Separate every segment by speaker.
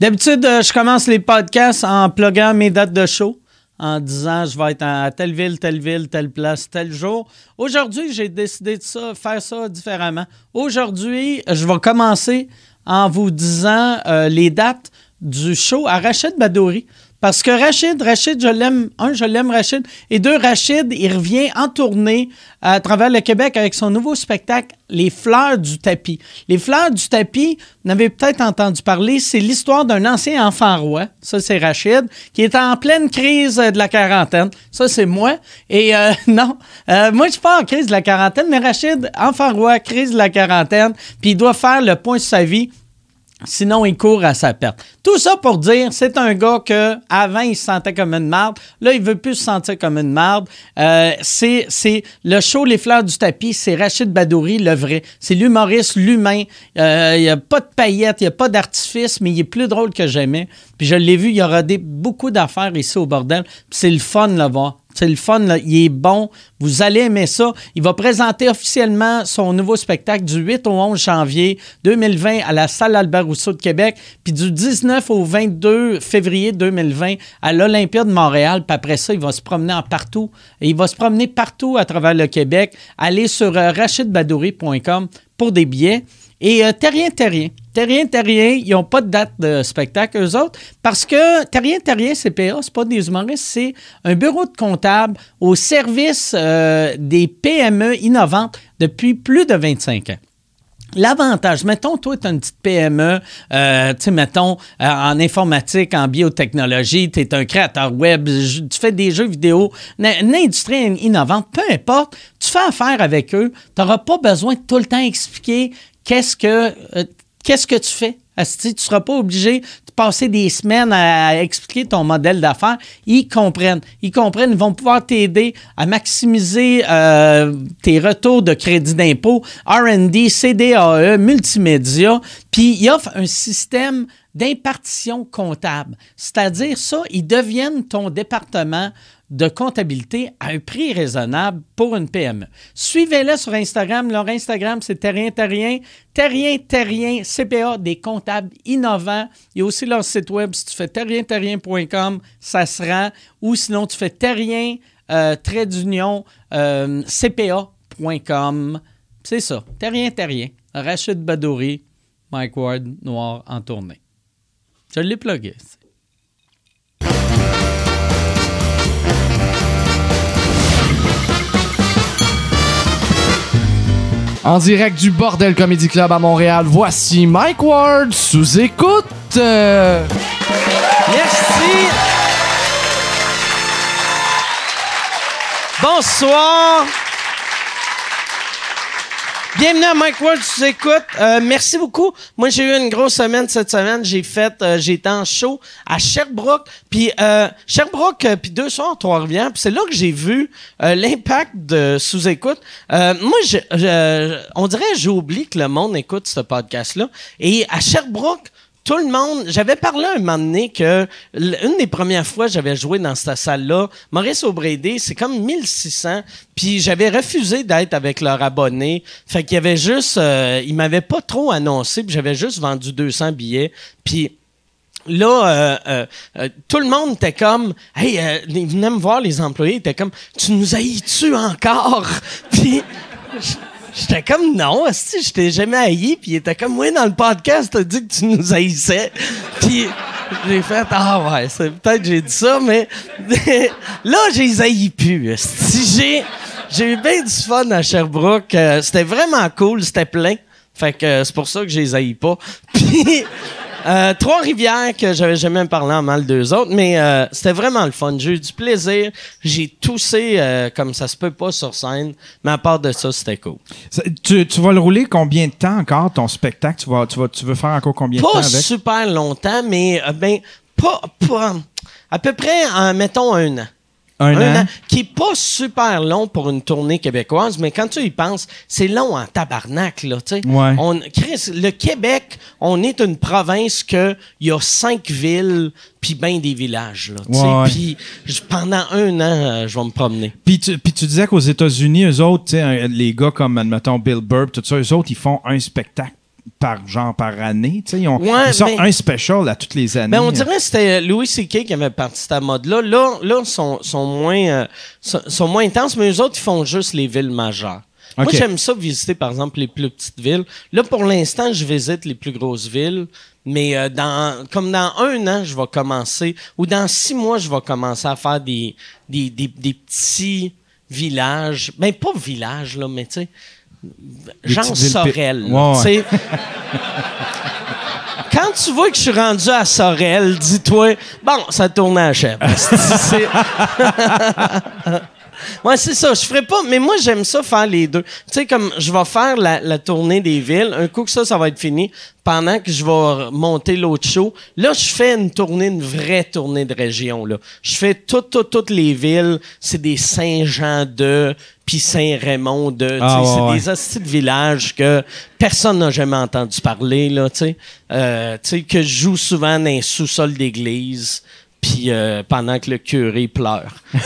Speaker 1: D'habitude, euh, je commence les podcasts en pluguant mes dates de show, en disant je vais être à telle ville, telle ville, telle place, tel jour. Aujourd'hui, j'ai décidé de ça, faire ça différemment. Aujourd'hui, je vais commencer en vous disant euh, les dates du show à Rachid Badouri. Parce que Rachid, Rachid, je l'aime. Un, je l'aime, Rachid. Et deux, Rachid, il revient en tournée à travers le Québec avec son nouveau spectacle, Les Fleurs du Tapis. Les Fleurs du Tapis, vous avez peut-être entendu parler, c'est l'histoire d'un ancien enfant roi. Ça, c'est Rachid, qui est en pleine crise de la quarantaine. Ça, c'est moi. Et euh, non, euh, moi, je suis pas en crise de la quarantaine, mais Rachid, enfant roi, crise de la quarantaine, puis il doit faire le point de sa vie Sinon, il court à sa perte. Tout ça pour dire, c'est un gars que avant il se sentait comme une marde. Là, il veut plus se sentir comme une marde. Euh, c'est, le show Les Fleurs du Tapis, c'est Rachid Badouri, le vrai. C'est l'humoriste, l'humain. Euh, il n'y a pas de paillettes, il n'y a pas d'artifice, mais il est plus drôle que jamais. Puis je l'ai vu, il y aura des, beaucoup d'affaires ici au bordel. c'est le fun de le voir. C'est le fun, il est bon. Vous allez aimer ça. Il va présenter officiellement son nouveau spectacle du 8 au 11 janvier 2020 à la salle Albert Rousseau de Québec, puis du 19 au 22 février 2020 à l'Olympia de Montréal. Puis après ça, il va se promener en partout. Il va se promener partout à travers le Québec. Allez sur euh, rachidbadouri.com pour des billets. Et euh, Terrien Terrien. Terrien Terrien, ils n'ont pas de date de spectacle, eux autres, parce que Terrien Terrien CPA, c'est pas des humoristes, c'est un bureau de comptable au service euh, des PME innovantes depuis plus de 25 ans. L'avantage, mettons, toi, tu as une petite PME, euh, tu sais, mettons, en informatique, en biotechnologie, tu es un créateur web, tu fais des jeux vidéo, une industrie innovante, peu importe, tu fais affaire avec eux, tu n'auras pas besoin de tout le temps expliquer qu'est-ce que, euh, qu'est-ce que tu fais. tu ne seras pas obligé de passer des semaines à expliquer ton modèle d'affaires. Ils comprennent. Ils comprennent. Ils vont pouvoir t'aider à maximiser euh, tes retours de crédit d'impôt, RD, CDAE, multimédia. Puis ils offrent un système d'impartition comptable. C'est-à-dire ça, ils deviennent ton département de comptabilité à un prix raisonnable pour une PME. Suivez-les sur Instagram. Leur Instagram, c'est Terrien Terrien. Terrien Terrien, CPA, des comptables innovants. Il y a aussi leur site web. Si tu fais terrienterrien.com, ça se rend. Ou sinon, tu fais terrien, euh, trait d'union, euh, CPA.com. C'est ça. Terrien Terrien. Rachid Badouri, Mike Ward, Noir en tournée. Je l'ai plugué.
Speaker 2: En direct du Bordel Comedy Club à Montréal, voici Mike Ward sous écoute. Merci.
Speaker 1: Bonsoir. Bienvenue à Mike Ward, tu écoutes. Euh, merci beaucoup. Moi, j'ai eu une grosse semaine cette semaine. J'ai fait, euh, j'ai été en show à Sherbrooke, puis euh, Sherbrooke, euh, puis deux soirs Trois-Rivières. Puis c'est là que j'ai vu l'impact de sous-écoute. moi, je, on dirait j'oublie que le monde écoute ce podcast-là. Et à Sherbrooke, tout le monde, j'avais parlé un moment donné que une des premières fois que j'avais joué dans cette salle-là, Maurice Aubrédé, c'est comme 1600, puis j'avais refusé d'être avec leur abonné. Fait qu'il y avait juste, euh, ils m'avaient pas trop annoncé, puis j'avais juste vendu 200 billets, puis là, euh, euh, tout le monde était comme, hey, ils venaient me voir les employés, ils étaient comme, tu nous haïs-tu encore? puis J'étais comme non, si je t'ai jamais haï, puis il était comme oui dans le podcast, t'as dit que tu nous haïssais. Puis j'ai fait ah ouais, c'est peut-être j'ai dit ça, mais là j'ai haï plus. Si j'ai j'ai eu bien du fun à Sherbrooke, euh, c'était vraiment cool, c'était plein. Fait que c'est pour ça que je les haïs pas. Puis euh, Trois-Rivières, que j'avais jamais parlé en mal d'eux autres, mais euh, c'était vraiment le fun. J'ai eu du plaisir. J'ai toussé euh, comme ça se peut pas sur scène, mais à part de ça, c'était cool.
Speaker 3: tu, vas le rouler combien de temps encore, ton spectacle? Tu, vas, tu, vas, tu veux faire encore combien de temps avec?
Speaker 1: Pas super longtemps, mais ben, pas, pas, à peu près, mettons, un an.
Speaker 3: Un, an.
Speaker 1: Qui est pas super long pour une tournée québécoise, mais quand tu y penses, c'est long en tabarnak, là, tu sais. On, Chris, le Québec, on est une province que il y a cinq villes puis bien des villages, là, Puis pendant un an, euh, je vais me promener.
Speaker 3: Puis tu, puis tu disais qu'aux États-Unis, eux autres, les gars comme, admettons, Bill Burr, tout ça, eux autres, ils font un spectacle par genre par année. Ils, ont,
Speaker 1: Ouais,
Speaker 3: ils sortent
Speaker 1: mais-
Speaker 3: un special à toutes les années.
Speaker 1: Ben, on dirait que c'était Louis C.K. qui avait parti cette mode-là. Là, là, ils sont, sont, moins, euh, sont, sont moins intenses, mais eux autres, ils font juste les villes majeures. Moi, j'aime ça visiter, par exemple, les plus petites villes. Là, pour l'instant, je visite les plus grosses villes, mais euh, dans, comme dans un an, je vais commencer, ou dans six mois, je vais commencer à faire des, des, des, des petits villages. Ben, pas villages, là, mais tu sais,
Speaker 3: pi-
Speaker 1: Sorel.
Speaker 3: Ouais.
Speaker 1: Quand tu vois que je suis rendu à Sorel, dis-toi, bon, ça tourne à la chèvre. Ouais, c'est ça. Je ferais pas, mais moi, j'aime ça faire les deux. Tu sais, comme je vais faire la, la tournée des villes, un coup que ça, ça va être fini, pendant que je vais monter l'autre show, là, je fais une tournée, une vraie tournée de région, là. Je fais toutes, toutes, toutes les villes. C'est des Saint-Jean de, puis Saint-Raymond de.
Speaker 3: Ah, ouais,
Speaker 1: c'est
Speaker 3: ouais.
Speaker 1: des hosties de villages que personne n'a jamais entendu parler, là, tu sais. Euh, tu sais, que je joue souvent dans un sous-sol d'église, puis euh, pendant que le curé pleure.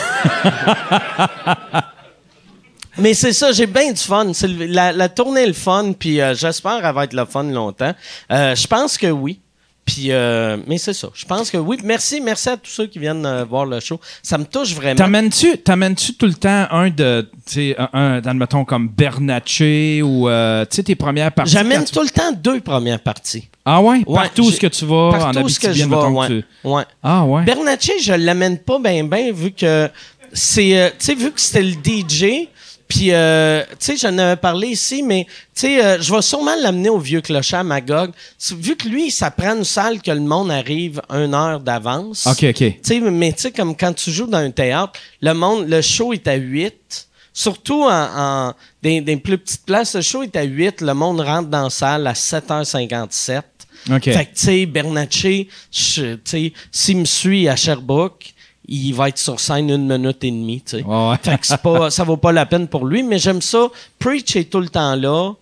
Speaker 1: Mais c'est ça, j'ai bien du fun. C'est le- la, la tournée est le fun, puis euh, j'espère qu'elle va être le fun longtemps. Euh, je pense que oui. Puis, euh, mais c'est ça. Je pense que oui. Merci, merci à tous ceux qui viennent euh, voir le show. Ça me touche vraiment.
Speaker 3: T'amènes-tu, t'amènes-tu tout le temps un de, tu sais, un, un, admettons, comme Bernatchez ou, euh, tu sais, tes premières parties?
Speaker 1: J'amène
Speaker 3: tu-
Speaker 1: tout le temps deux premières parties.
Speaker 3: Ah ouais?
Speaker 1: Ouais,
Speaker 3: Partout où ce que tu vas, en
Speaker 1: Partout où ce que
Speaker 3: Abitibi,
Speaker 1: je vais, ouais.
Speaker 3: tu-
Speaker 1: ouais.
Speaker 3: Ah ouais?
Speaker 1: Bernatchez, je l'amène pas bien, bien, vu que c'est, euh, tu sais, vu que c'était le DJ, puis, euh, tu sais, j'en avais parlé ici, mais, tu sais, euh, je vais sûrement l'amener au Vieux Clocher à Magog. Vu que lui, ça prend une salle que le monde arrive une heure d'avance.
Speaker 3: OK, OK.
Speaker 1: Tu sais, mais tu sais, comme quand tu joues dans un théâtre, le monde, le show est à 8. Surtout en, en des, des plus petites places, le show est à 8. Le monde rentre dans la salle à 7h57.
Speaker 3: OK.
Speaker 1: Fait que, tu sais, sais, s'il me suit à Sherbrooke, il va être sur scène une minute et demie, tu sais.
Speaker 3: Ouais, ouais.
Speaker 1: Fait que c'est pas, ça vaut pas la peine pour lui, mais j'aime ça. Preach est tout le temps là.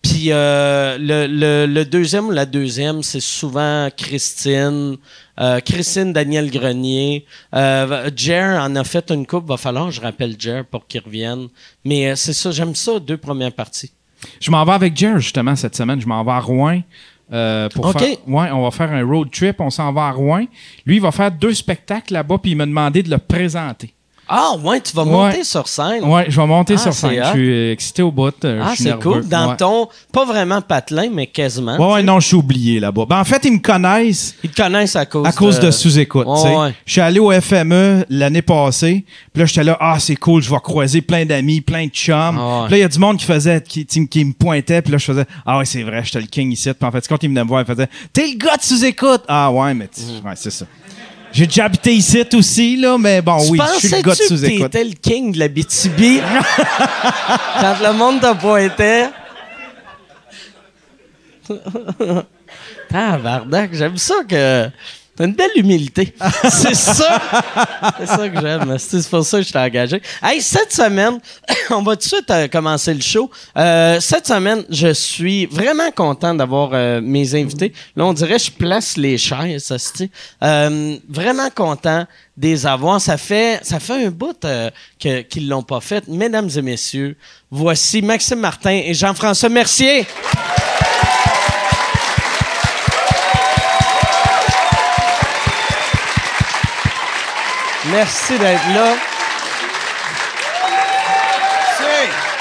Speaker 1: Puis euh, le, le, le deuxième ou la deuxième, c'est souvent Christine. Euh, Christine Daniel Grenier. Euh, Jer en a fait une coupe. Va falloir que je rappelle Jer pour qu'il revienne. Mais c'est ça, j'aime ça, deux premières parties.
Speaker 3: Je m'en vais avec Jer, justement, cette semaine. Je m'en vais à Rouen. Euh, pour
Speaker 1: OK.
Speaker 3: faire, ouais, on va faire un road trip, on s'en va à Rouen. Lui, il va faire deux spectacles là-bas, puis il m'a demandé de le présenter.
Speaker 1: Ah, ouais, tu vas
Speaker 3: Ouais.
Speaker 1: monter sur scène.
Speaker 3: Ouais, je vais monter
Speaker 1: Ah,
Speaker 3: sur scène. Je suis excité au bout. euh,
Speaker 1: Ah, c'est cool. Dans
Speaker 3: Ouais.
Speaker 1: ton, pas vraiment patelin, mais quasiment.
Speaker 3: Ouais, ouais, non, je suis oublié là-bas. Ben, en fait, ils me connaissent
Speaker 1: Ils te connaissent à cause
Speaker 3: à cause de, sous-écoute. Je suis allé au FME l'année passée. Puis là, j'étais là, ah, c'est cool, je vais croiser plein d'amis, plein de chums.
Speaker 1: Ah.
Speaker 3: Puis là, il y a du monde qui faisait, qui, qui, me pointait. Puis là, je faisais, ah ouais, c'est vrai, j'étais le king ici. Puis en fait, quand ils venaient me voir, ils faisaient, t'es le gars de sous-écoute. Ah ouais, mais
Speaker 1: Mm.
Speaker 3: ouais, c'est ça. J'ai déjà habité ici aussi, là, mais bon,
Speaker 1: Tu
Speaker 3: oui, je suis le gars de sous-écoute.
Speaker 1: t'étais le king de la BTB quand le monde t'a pointé? Tabarnak, j'aime ça que... T'as une belle humilité. C'est ça. C'est ça que j'aime. C'est pour ça que je t'ai engagé. Hey, cette semaine, on va tout de suite euh, commencer le show. Euh, cette semaine, je suis vraiment content d'avoir euh, mes invités. Là, on dirait que je place les chaises, ça se dit. Euh, vraiment content de les avoir. Ça fait, ça fait un bout euh, que- qu'ils l'ont pas fait. Mesdames et messieurs, voici Maxime Martin et Jean-François Mercier. Merci d'être là.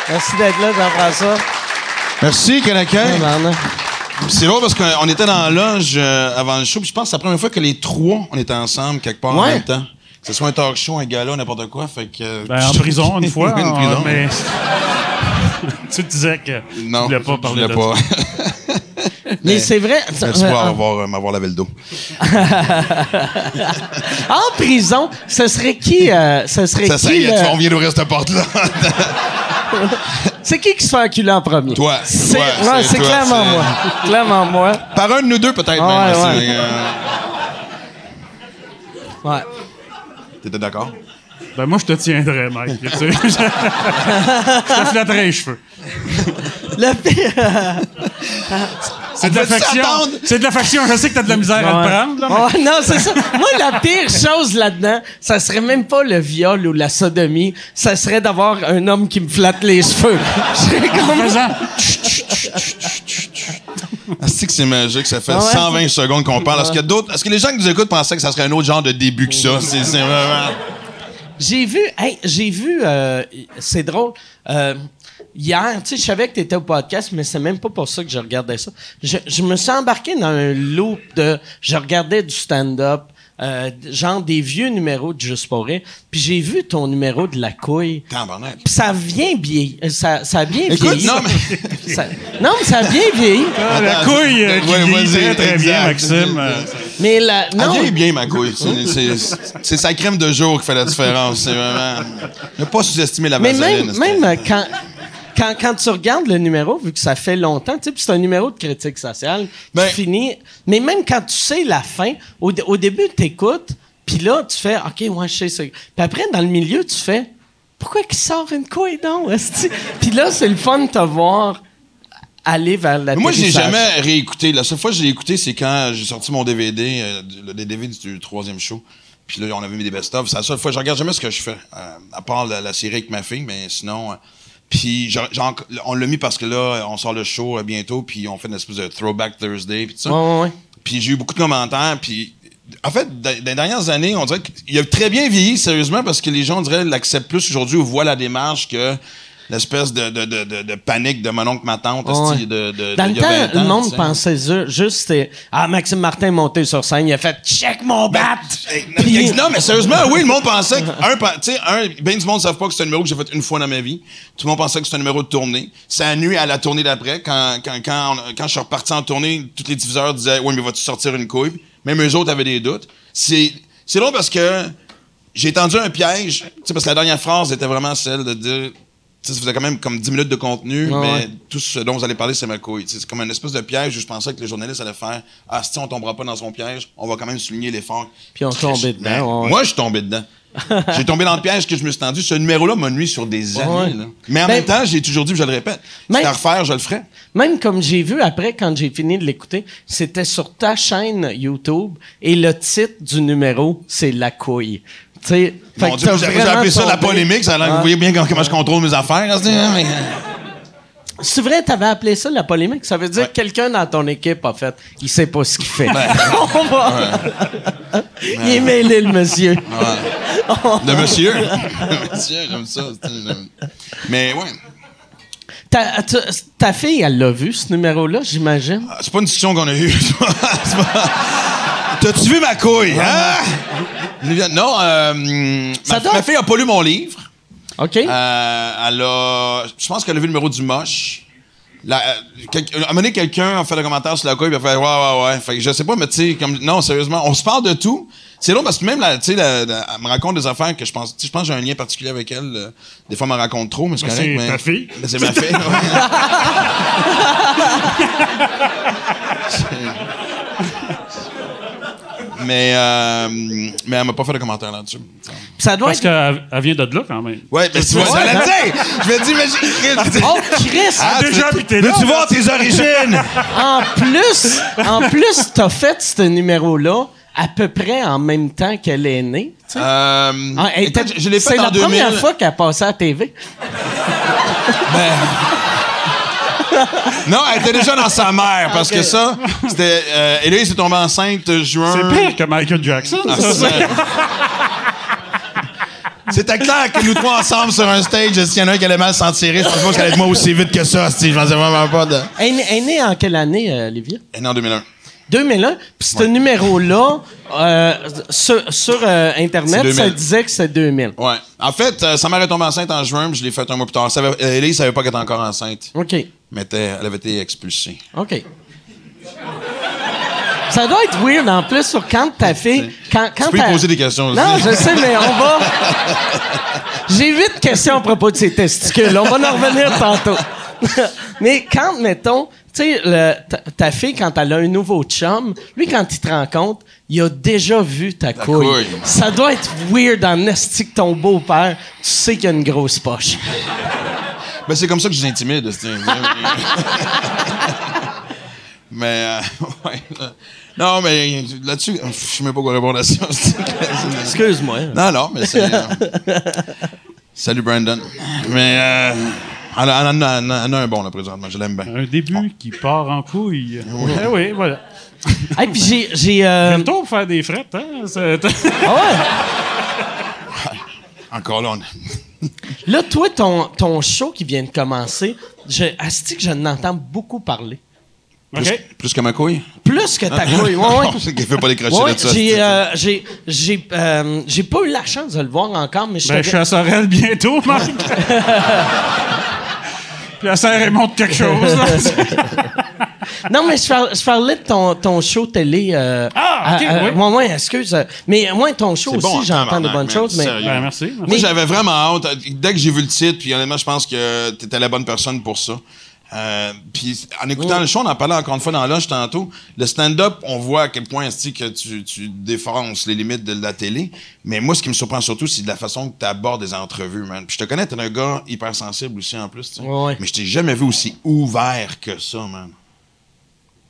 Speaker 1: Merci d'être là, Jean-François.
Speaker 4: Merci.
Speaker 1: Tabarnak.
Speaker 4: C'est drôle parce qu'on était dans la loge euh, avant le show, puis je pense que c'est la première fois que les trois, on était ensemble quelque part en même temps. Que ce soit un talk show, un gala, n'importe quoi. Fait que, euh,
Speaker 5: Ben, en prison, une fois.
Speaker 4: Une prison.
Speaker 5: Mais tu te disais que
Speaker 4: Non,
Speaker 5: tu voulais pas
Speaker 4: je
Speaker 5: parler
Speaker 4: voulais
Speaker 5: de
Speaker 4: pas.
Speaker 1: Mais c'est vrai.
Speaker 4: Merci pour
Speaker 1: en-
Speaker 4: avoir, euh, m'avoir lavé le dos.
Speaker 1: En prison, ce serait qui euh, Ce serait
Speaker 4: Ça,
Speaker 1: qui
Speaker 4: ça y est,
Speaker 1: le-
Speaker 4: tu vas- on vient d'ouvrir cette porte-là.
Speaker 1: C'est qui qui se fait enculer en premier?
Speaker 4: Toi.
Speaker 1: C'est
Speaker 4: Ouais,
Speaker 1: ouais,
Speaker 4: c'est
Speaker 1: clairement
Speaker 4: c'est-
Speaker 1: moi. Clairement moi.
Speaker 4: Par un de nous deux, peut-être
Speaker 1: Ah,
Speaker 4: même.
Speaker 1: ouais,
Speaker 4: euh,
Speaker 1: Ouais.
Speaker 4: T'étais d'accord?
Speaker 5: Ben, moi, je te tiendrais, mec. tu sais. je te flatterais les cheveux.
Speaker 1: Le pire.
Speaker 5: C'est de l'affection.
Speaker 4: attendre?
Speaker 5: C'est de l'affection. Je sais que t'as de la misère à le prendre, là. mais-
Speaker 1: Ouais, non, c'est ça. Moi, la pire chose là-dedans, ça serait même pas le viol ou la sodomie, ça serait d'avoir un homme qui me flatte les cheveux. Je
Speaker 4: que c'est magique? Ça fait
Speaker 1: Ah ouais?
Speaker 4: 120 secondes qu'on parle. Est-ce que d'autres, est-ce que les gens qui nous écoutent pensaient que ça serait un autre genre de début que ça? C'est c'est vraiment.
Speaker 1: J'ai vu, hey, j'ai vu, euh, c'est drôle. euh, hier, tu sais, je savais que tu étais au podcast, mais c'est même pas pour ça que je regardais ça. Je, je me suis embarqué dans un loop de. Je regardais du stand-up, euh, genre des vieux numéros de Juste pour rire, puis j'ai vu ton numéro de la couille. Puis ça vient bien. Ça, ça a bien
Speaker 4: Écoute,
Speaker 1: vieilli.
Speaker 4: non, mais-
Speaker 1: Ça- non, mais ça a bien vieilli.
Speaker 5: Ah, la couille euh, qui
Speaker 4: Ouais,
Speaker 5: vieillit
Speaker 4: vas-y,
Speaker 5: très, très bien. Maxime. euh,
Speaker 1: Mais la,
Speaker 4: Elle
Speaker 1: non,
Speaker 4: vieillit bien, ma couille. C'est- sa crème de jour qui fait la différence. C'est vraiment. Ne pas sous-estimer la
Speaker 1: Mais
Speaker 4: vaseline.
Speaker 1: même,
Speaker 4: c'est-
Speaker 1: même euh, quand, quand, quand tu regardes le numéro, vu que ça fait longtemps, tu sais, c'est un numéro de critique sociale
Speaker 4: Ben-
Speaker 1: qui finit. Mais même quand tu sais la fin, au, dé- au début, tu écoutes, puis là, tu fais OK, ouais, je sais ça. Puis après, dans le milieu, tu fais Pourquoi qu'il sort une couille, donc? Puis là, c'est le fun de te voir aller vers la
Speaker 4: Moi, je l'ai jamais réécouté. La seule fois que je l'ai écouté, c'est quand j'ai sorti mon DVD, euh, le DVD du troisième show. Puis là, on avait mis des best-of. C'est la seule fois. Je regarde jamais ce que je fais, euh, à part la, la série avec ma fille, mais sinon. euh, puis on l'a mis parce que là, on sort le show euh, bientôt, puis on fait une espèce de throwback Thursday, puis tout ça.
Speaker 1: Ouais, ouais, ouais.
Speaker 4: Puis j'ai eu beaucoup de commentaires. Puis en fait, dans dans les dernières années, on dirait qu'il a très bien vieilli, sérieusement, parce que les gens, on dirait, l'acceptent plus aujourd'hui ou voient la démarche que l'espèce de, de, de, de, de panique de mon oncle, ma tante,
Speaker 1: Ouais.
Speaker 4: de, de,
Speaker 1: Dans le
Speaker 4: il y a 20
Speaker 1: temps, le monde
Speaker 4: tu sais.
Speaker 1: pensait ju- juste c'était, Ah, Maxime Martin est monté sur scène, il a fait check mon bat!
Speaker 4: Hey,
Speaker 1: Puis-
Speaker 4: non, mais sérieusement, oui, le monde pensait que, un, tu sais, un, ben du monde ne savent pas que c'est un numéro que j'ai fait une fois dans ma vie. Tout le monde pensait que c'est un numéro de tournée. Ça a nuit à la tournée d'après. Quand, quand, quand, on- quand je suis reparti en tournée, tous les diffuseurs disaient, oui, mais vas-tu sortir une couille? Même eux autres avaient des doutes. C'est, c'est long parce que j'ai tendu un piège. Tu sais, parce que la dernière phrase était vraiment celle de dire, ça faisait quand même comme 10 minutes de contenu, mais
Speaker 1: ouais.
Speaker 4: tout ce dont vous allez parler, c'est ma couille. C'est comme une espèce de piège où je pensais que les journalistes allaient faire Ah, si on tombera pas dans son piège, on va quand même souligner l'effort.
Speaker 1: Puis on tombait dedans, ouais.
Speaker 4: Moi, je suis tombé dedans. j'ai tombé dans le piège que je me suis tendu. Ce numéro-là m'a nuit sur des années.
Speaker 1: Ouais.
Speaker 4: là. Mais en
Speaker 1: Ben-
Speaker 4: même temps, j'ai toujours dit, je le répète, si à refaire, je le ferais.
Speaker 1: Même comme j'ai vu après, quand j'ai fini de l'écouter, c'était sur ta chaîne YouTube et le titre du numéro, c'est La couille. Tu sais, fait
Speaker 4: Mon Dieu, j'ai appelé ça la polémique. Ça a vous voyez bien comment, je contrôle mes affaires. hein, c'est- mais-
Speaker 1: C'est vrai, t'avais appelé ça la polémique. Ça veut dire
Speaker 4: Ouais.
Speaker 1: que quelqu'un dans ton équipe a fait, il sait pas ce qu'il fait.
Speaker 4: Ben.
Speaker 1: On va- il est mêlé, le monsieur.
Speaker 4: Le monsieur? Le monsieur, j'aime ça. Mais ouais.
Speaker 1: Ta, ta- ta fille, elle l'a vu, ce numéro-là, j'imagine?
Speaker 4: Ah, C'est pas une discussion qu'on a eue. T'as-tu vu ma couille, hein? Non, euh,
Speaker 1: Ça
Speaker 4: ma, fille a pas lu mon livre.
Speaker 1: OK?
Speaker 4: Euh, elle a. Je pense qu'elle a vu le numéro du moche. La, euh, quel- à un moment donné, quelqu'un a fait un commentaire sur la couille, puis elle a fait Ouais, ouais, ouais. Fait que je sais pas, mais tu sais, comme. Non, sérieusement, on se parle de tout. C'est long parce que même, la- tu sais, elle me raconte des affaires que je pense. tu sais, Je pense que j'ai un lien particulier avec elle. euh, Des fois, elle me raconte trop, mais c'est
Speaker 5: Ben,
Speaker 4: correct.
Speaker 5: c'est
Speaker 4: mais-
Speaker 5: ta fille?
Speaker 4: Ben, c'est ma fille. mais, euh, mais elle m'a pas fait de commentaire là-dessus.
Speaker 1: ça doit
Speaker 5: Parce
Speaker 1: être...
Speaker 5: qu'elle elle vient de là, quand même.
Speaker 4: Ouais, mais tu vois, j'allais dire! Je me dis, mais j'ai-
Speaker 1: Oh, Chris!
Speaker 4: Ah,
Speaker 5: déjà,
Speaker 4: tu-
Speaker 5: puis t'es là, là?
Speaker 4: voir tes origines?
Speaker 1: En plus, en plus, t'as fait ce numéro-là à peu près en même temps qu'elle est née. tu.
Speaker 4: Euh,
Speaker 1: Ah, elle
Speaker 4: écoute,
Speaker 1: était-
Speaker 4: je, je l'ai fait
Speaker 1: C'est
Speaker 4: en
Speaker 1: la
Speaker 4: 2000.
Speaker 1: première fois qu'elle passait à la TV.
Speaker 4: Non, elle était déjà dans sa mère parce que ça, c'était. Euh, Héloïse est tombée enceinte juin.
Speaker 5: C'est pire que Michael Jackson.
Speaker 4: Ah,
Speaker 5: ça.
Speaker 4: c'est- C'était clair que nous trois ensemble sur un stage, s'il y en a un qui allait mal s'en tirer, je pense pas qu'elle allait être moi aussi vite que ça. si, Je pensais vraiment pas de.
Speaker 1: Elle, est née- en quelle année, euh, Olivia?
Speaker 4: Elle est née en 2001.
Speaker 1: 2001. Puis ce numéro-là, euh, sur, sur, euh, Internet, ça
Speaker 4: 2000.
Speaker 1: disait que c'est 2000.
Speaker 4: Ouais. En fait, euh, sa mère est tombée enceinte en juin, puis je l'ai fait un mois plus tard. Savait- Héloïse savait pas qu'elle était encore enceinte,
Speaker 1: OK.
Speaker 4: Mais elle avait été expulsée.
Speaker 1: OK. Ça doit être weird en plus sur quand ta fille. Quand, quand
Speaker 4: Tu peux lui
Speaker 1: ta-
Speaker 4: poser des questions aussi.
Speaker 1: Non, je sais, mais on va. J'ai huit questions à propos de ses testicules. On va en revenir tantôt. mais quand, mettons, tu sais, ta, ta fille, quand elle a un nouveau chum, lui, quand il te rencontre, il a déjà vu ta couille.
Speaker 4: couille.
Speaker 1: Ça doit être weird en esti que ton beau-père, tu sais qu'il a une grosse poche.
Speaker 4: Ben, c'est comme ça que je les intimide. c'est- mais, euh, ouais. là. Non, mais là-dessus, je sais même pas quoi répondre à ça.
Speaker 1: Excuse-moi.
Speaker 4: non, non, mais c'est. euh, Salut, Brandon. Mais, euh, Elle en a, elle en a- elle en a un bon, là, présentement. Je l'aime bien.
Speaker 5: Un début qui part en couille. Eh oui, voilà.
Speaker 6: Hey, puis j'ai. j'ai euh,
Speaker 5: Bientôt pour faire des frettes, hein?
Speaker 6: Ah ouais.
Speaker 4: Encore là, on...
Speaker 6: Là, toi, ton, ton show qui vient de commencer, je, asti que je n'entends beaucoup parler.
Speaker 4: plus,
Speaker 5: OK.
Speaker 4: plus que ma couille?
Speaker 6: Plus que ta couille. Ouais, ouais.
Speaker 4: C'est qu'il fait pas décrocher
Speaker 6: Ouais,
Speaker 4: de ça.
Speaker 6: j'ai, euh, j'ai, j'ai, euh, j'ai pas eu la chance de le voir encore, mais je
Speaker 5: Ben, je suis à Sorel bientôt, Marc. Puis la serre, elle montre quelque chose.
Speaker 6: Non, mais je parlais, je parlais de ton, ton show télé. euh,
Speaker 5: Ah, ok,
Speaker 6: à- à-
Speaker 5: oui.
Speaker 6: ouais, ouais, excuse. euh, Mais moi, ton show aussi,
Speaker 4: bon,
Speaker 6: j'entends de bonnes choses. Mais...
Speaker 5: Ben, merci. merci.
Speaker 4: Moi, j'avais vraiment hâte. Dès que j'ai vu le titre, puis honnêtement, je pense que tu étais la bonne personne pour ça. Euh, puis en écoutant le show, on en parlait encore une fois dans l'âge tantôt. Le stand-up, on voit à quel point que tu, tu défonces les limites de la télé. Mais moi, ce qui me surprend surtout, c'est de la façon que tu abordes des entrevues, man. Puis je te connais, t'es un gars hyper sensible aussi en plus.
Speaker 6: Ouais, ouais.
Speaker 4: Mais je t'ai jamais vu aussi ouvert que ça, man.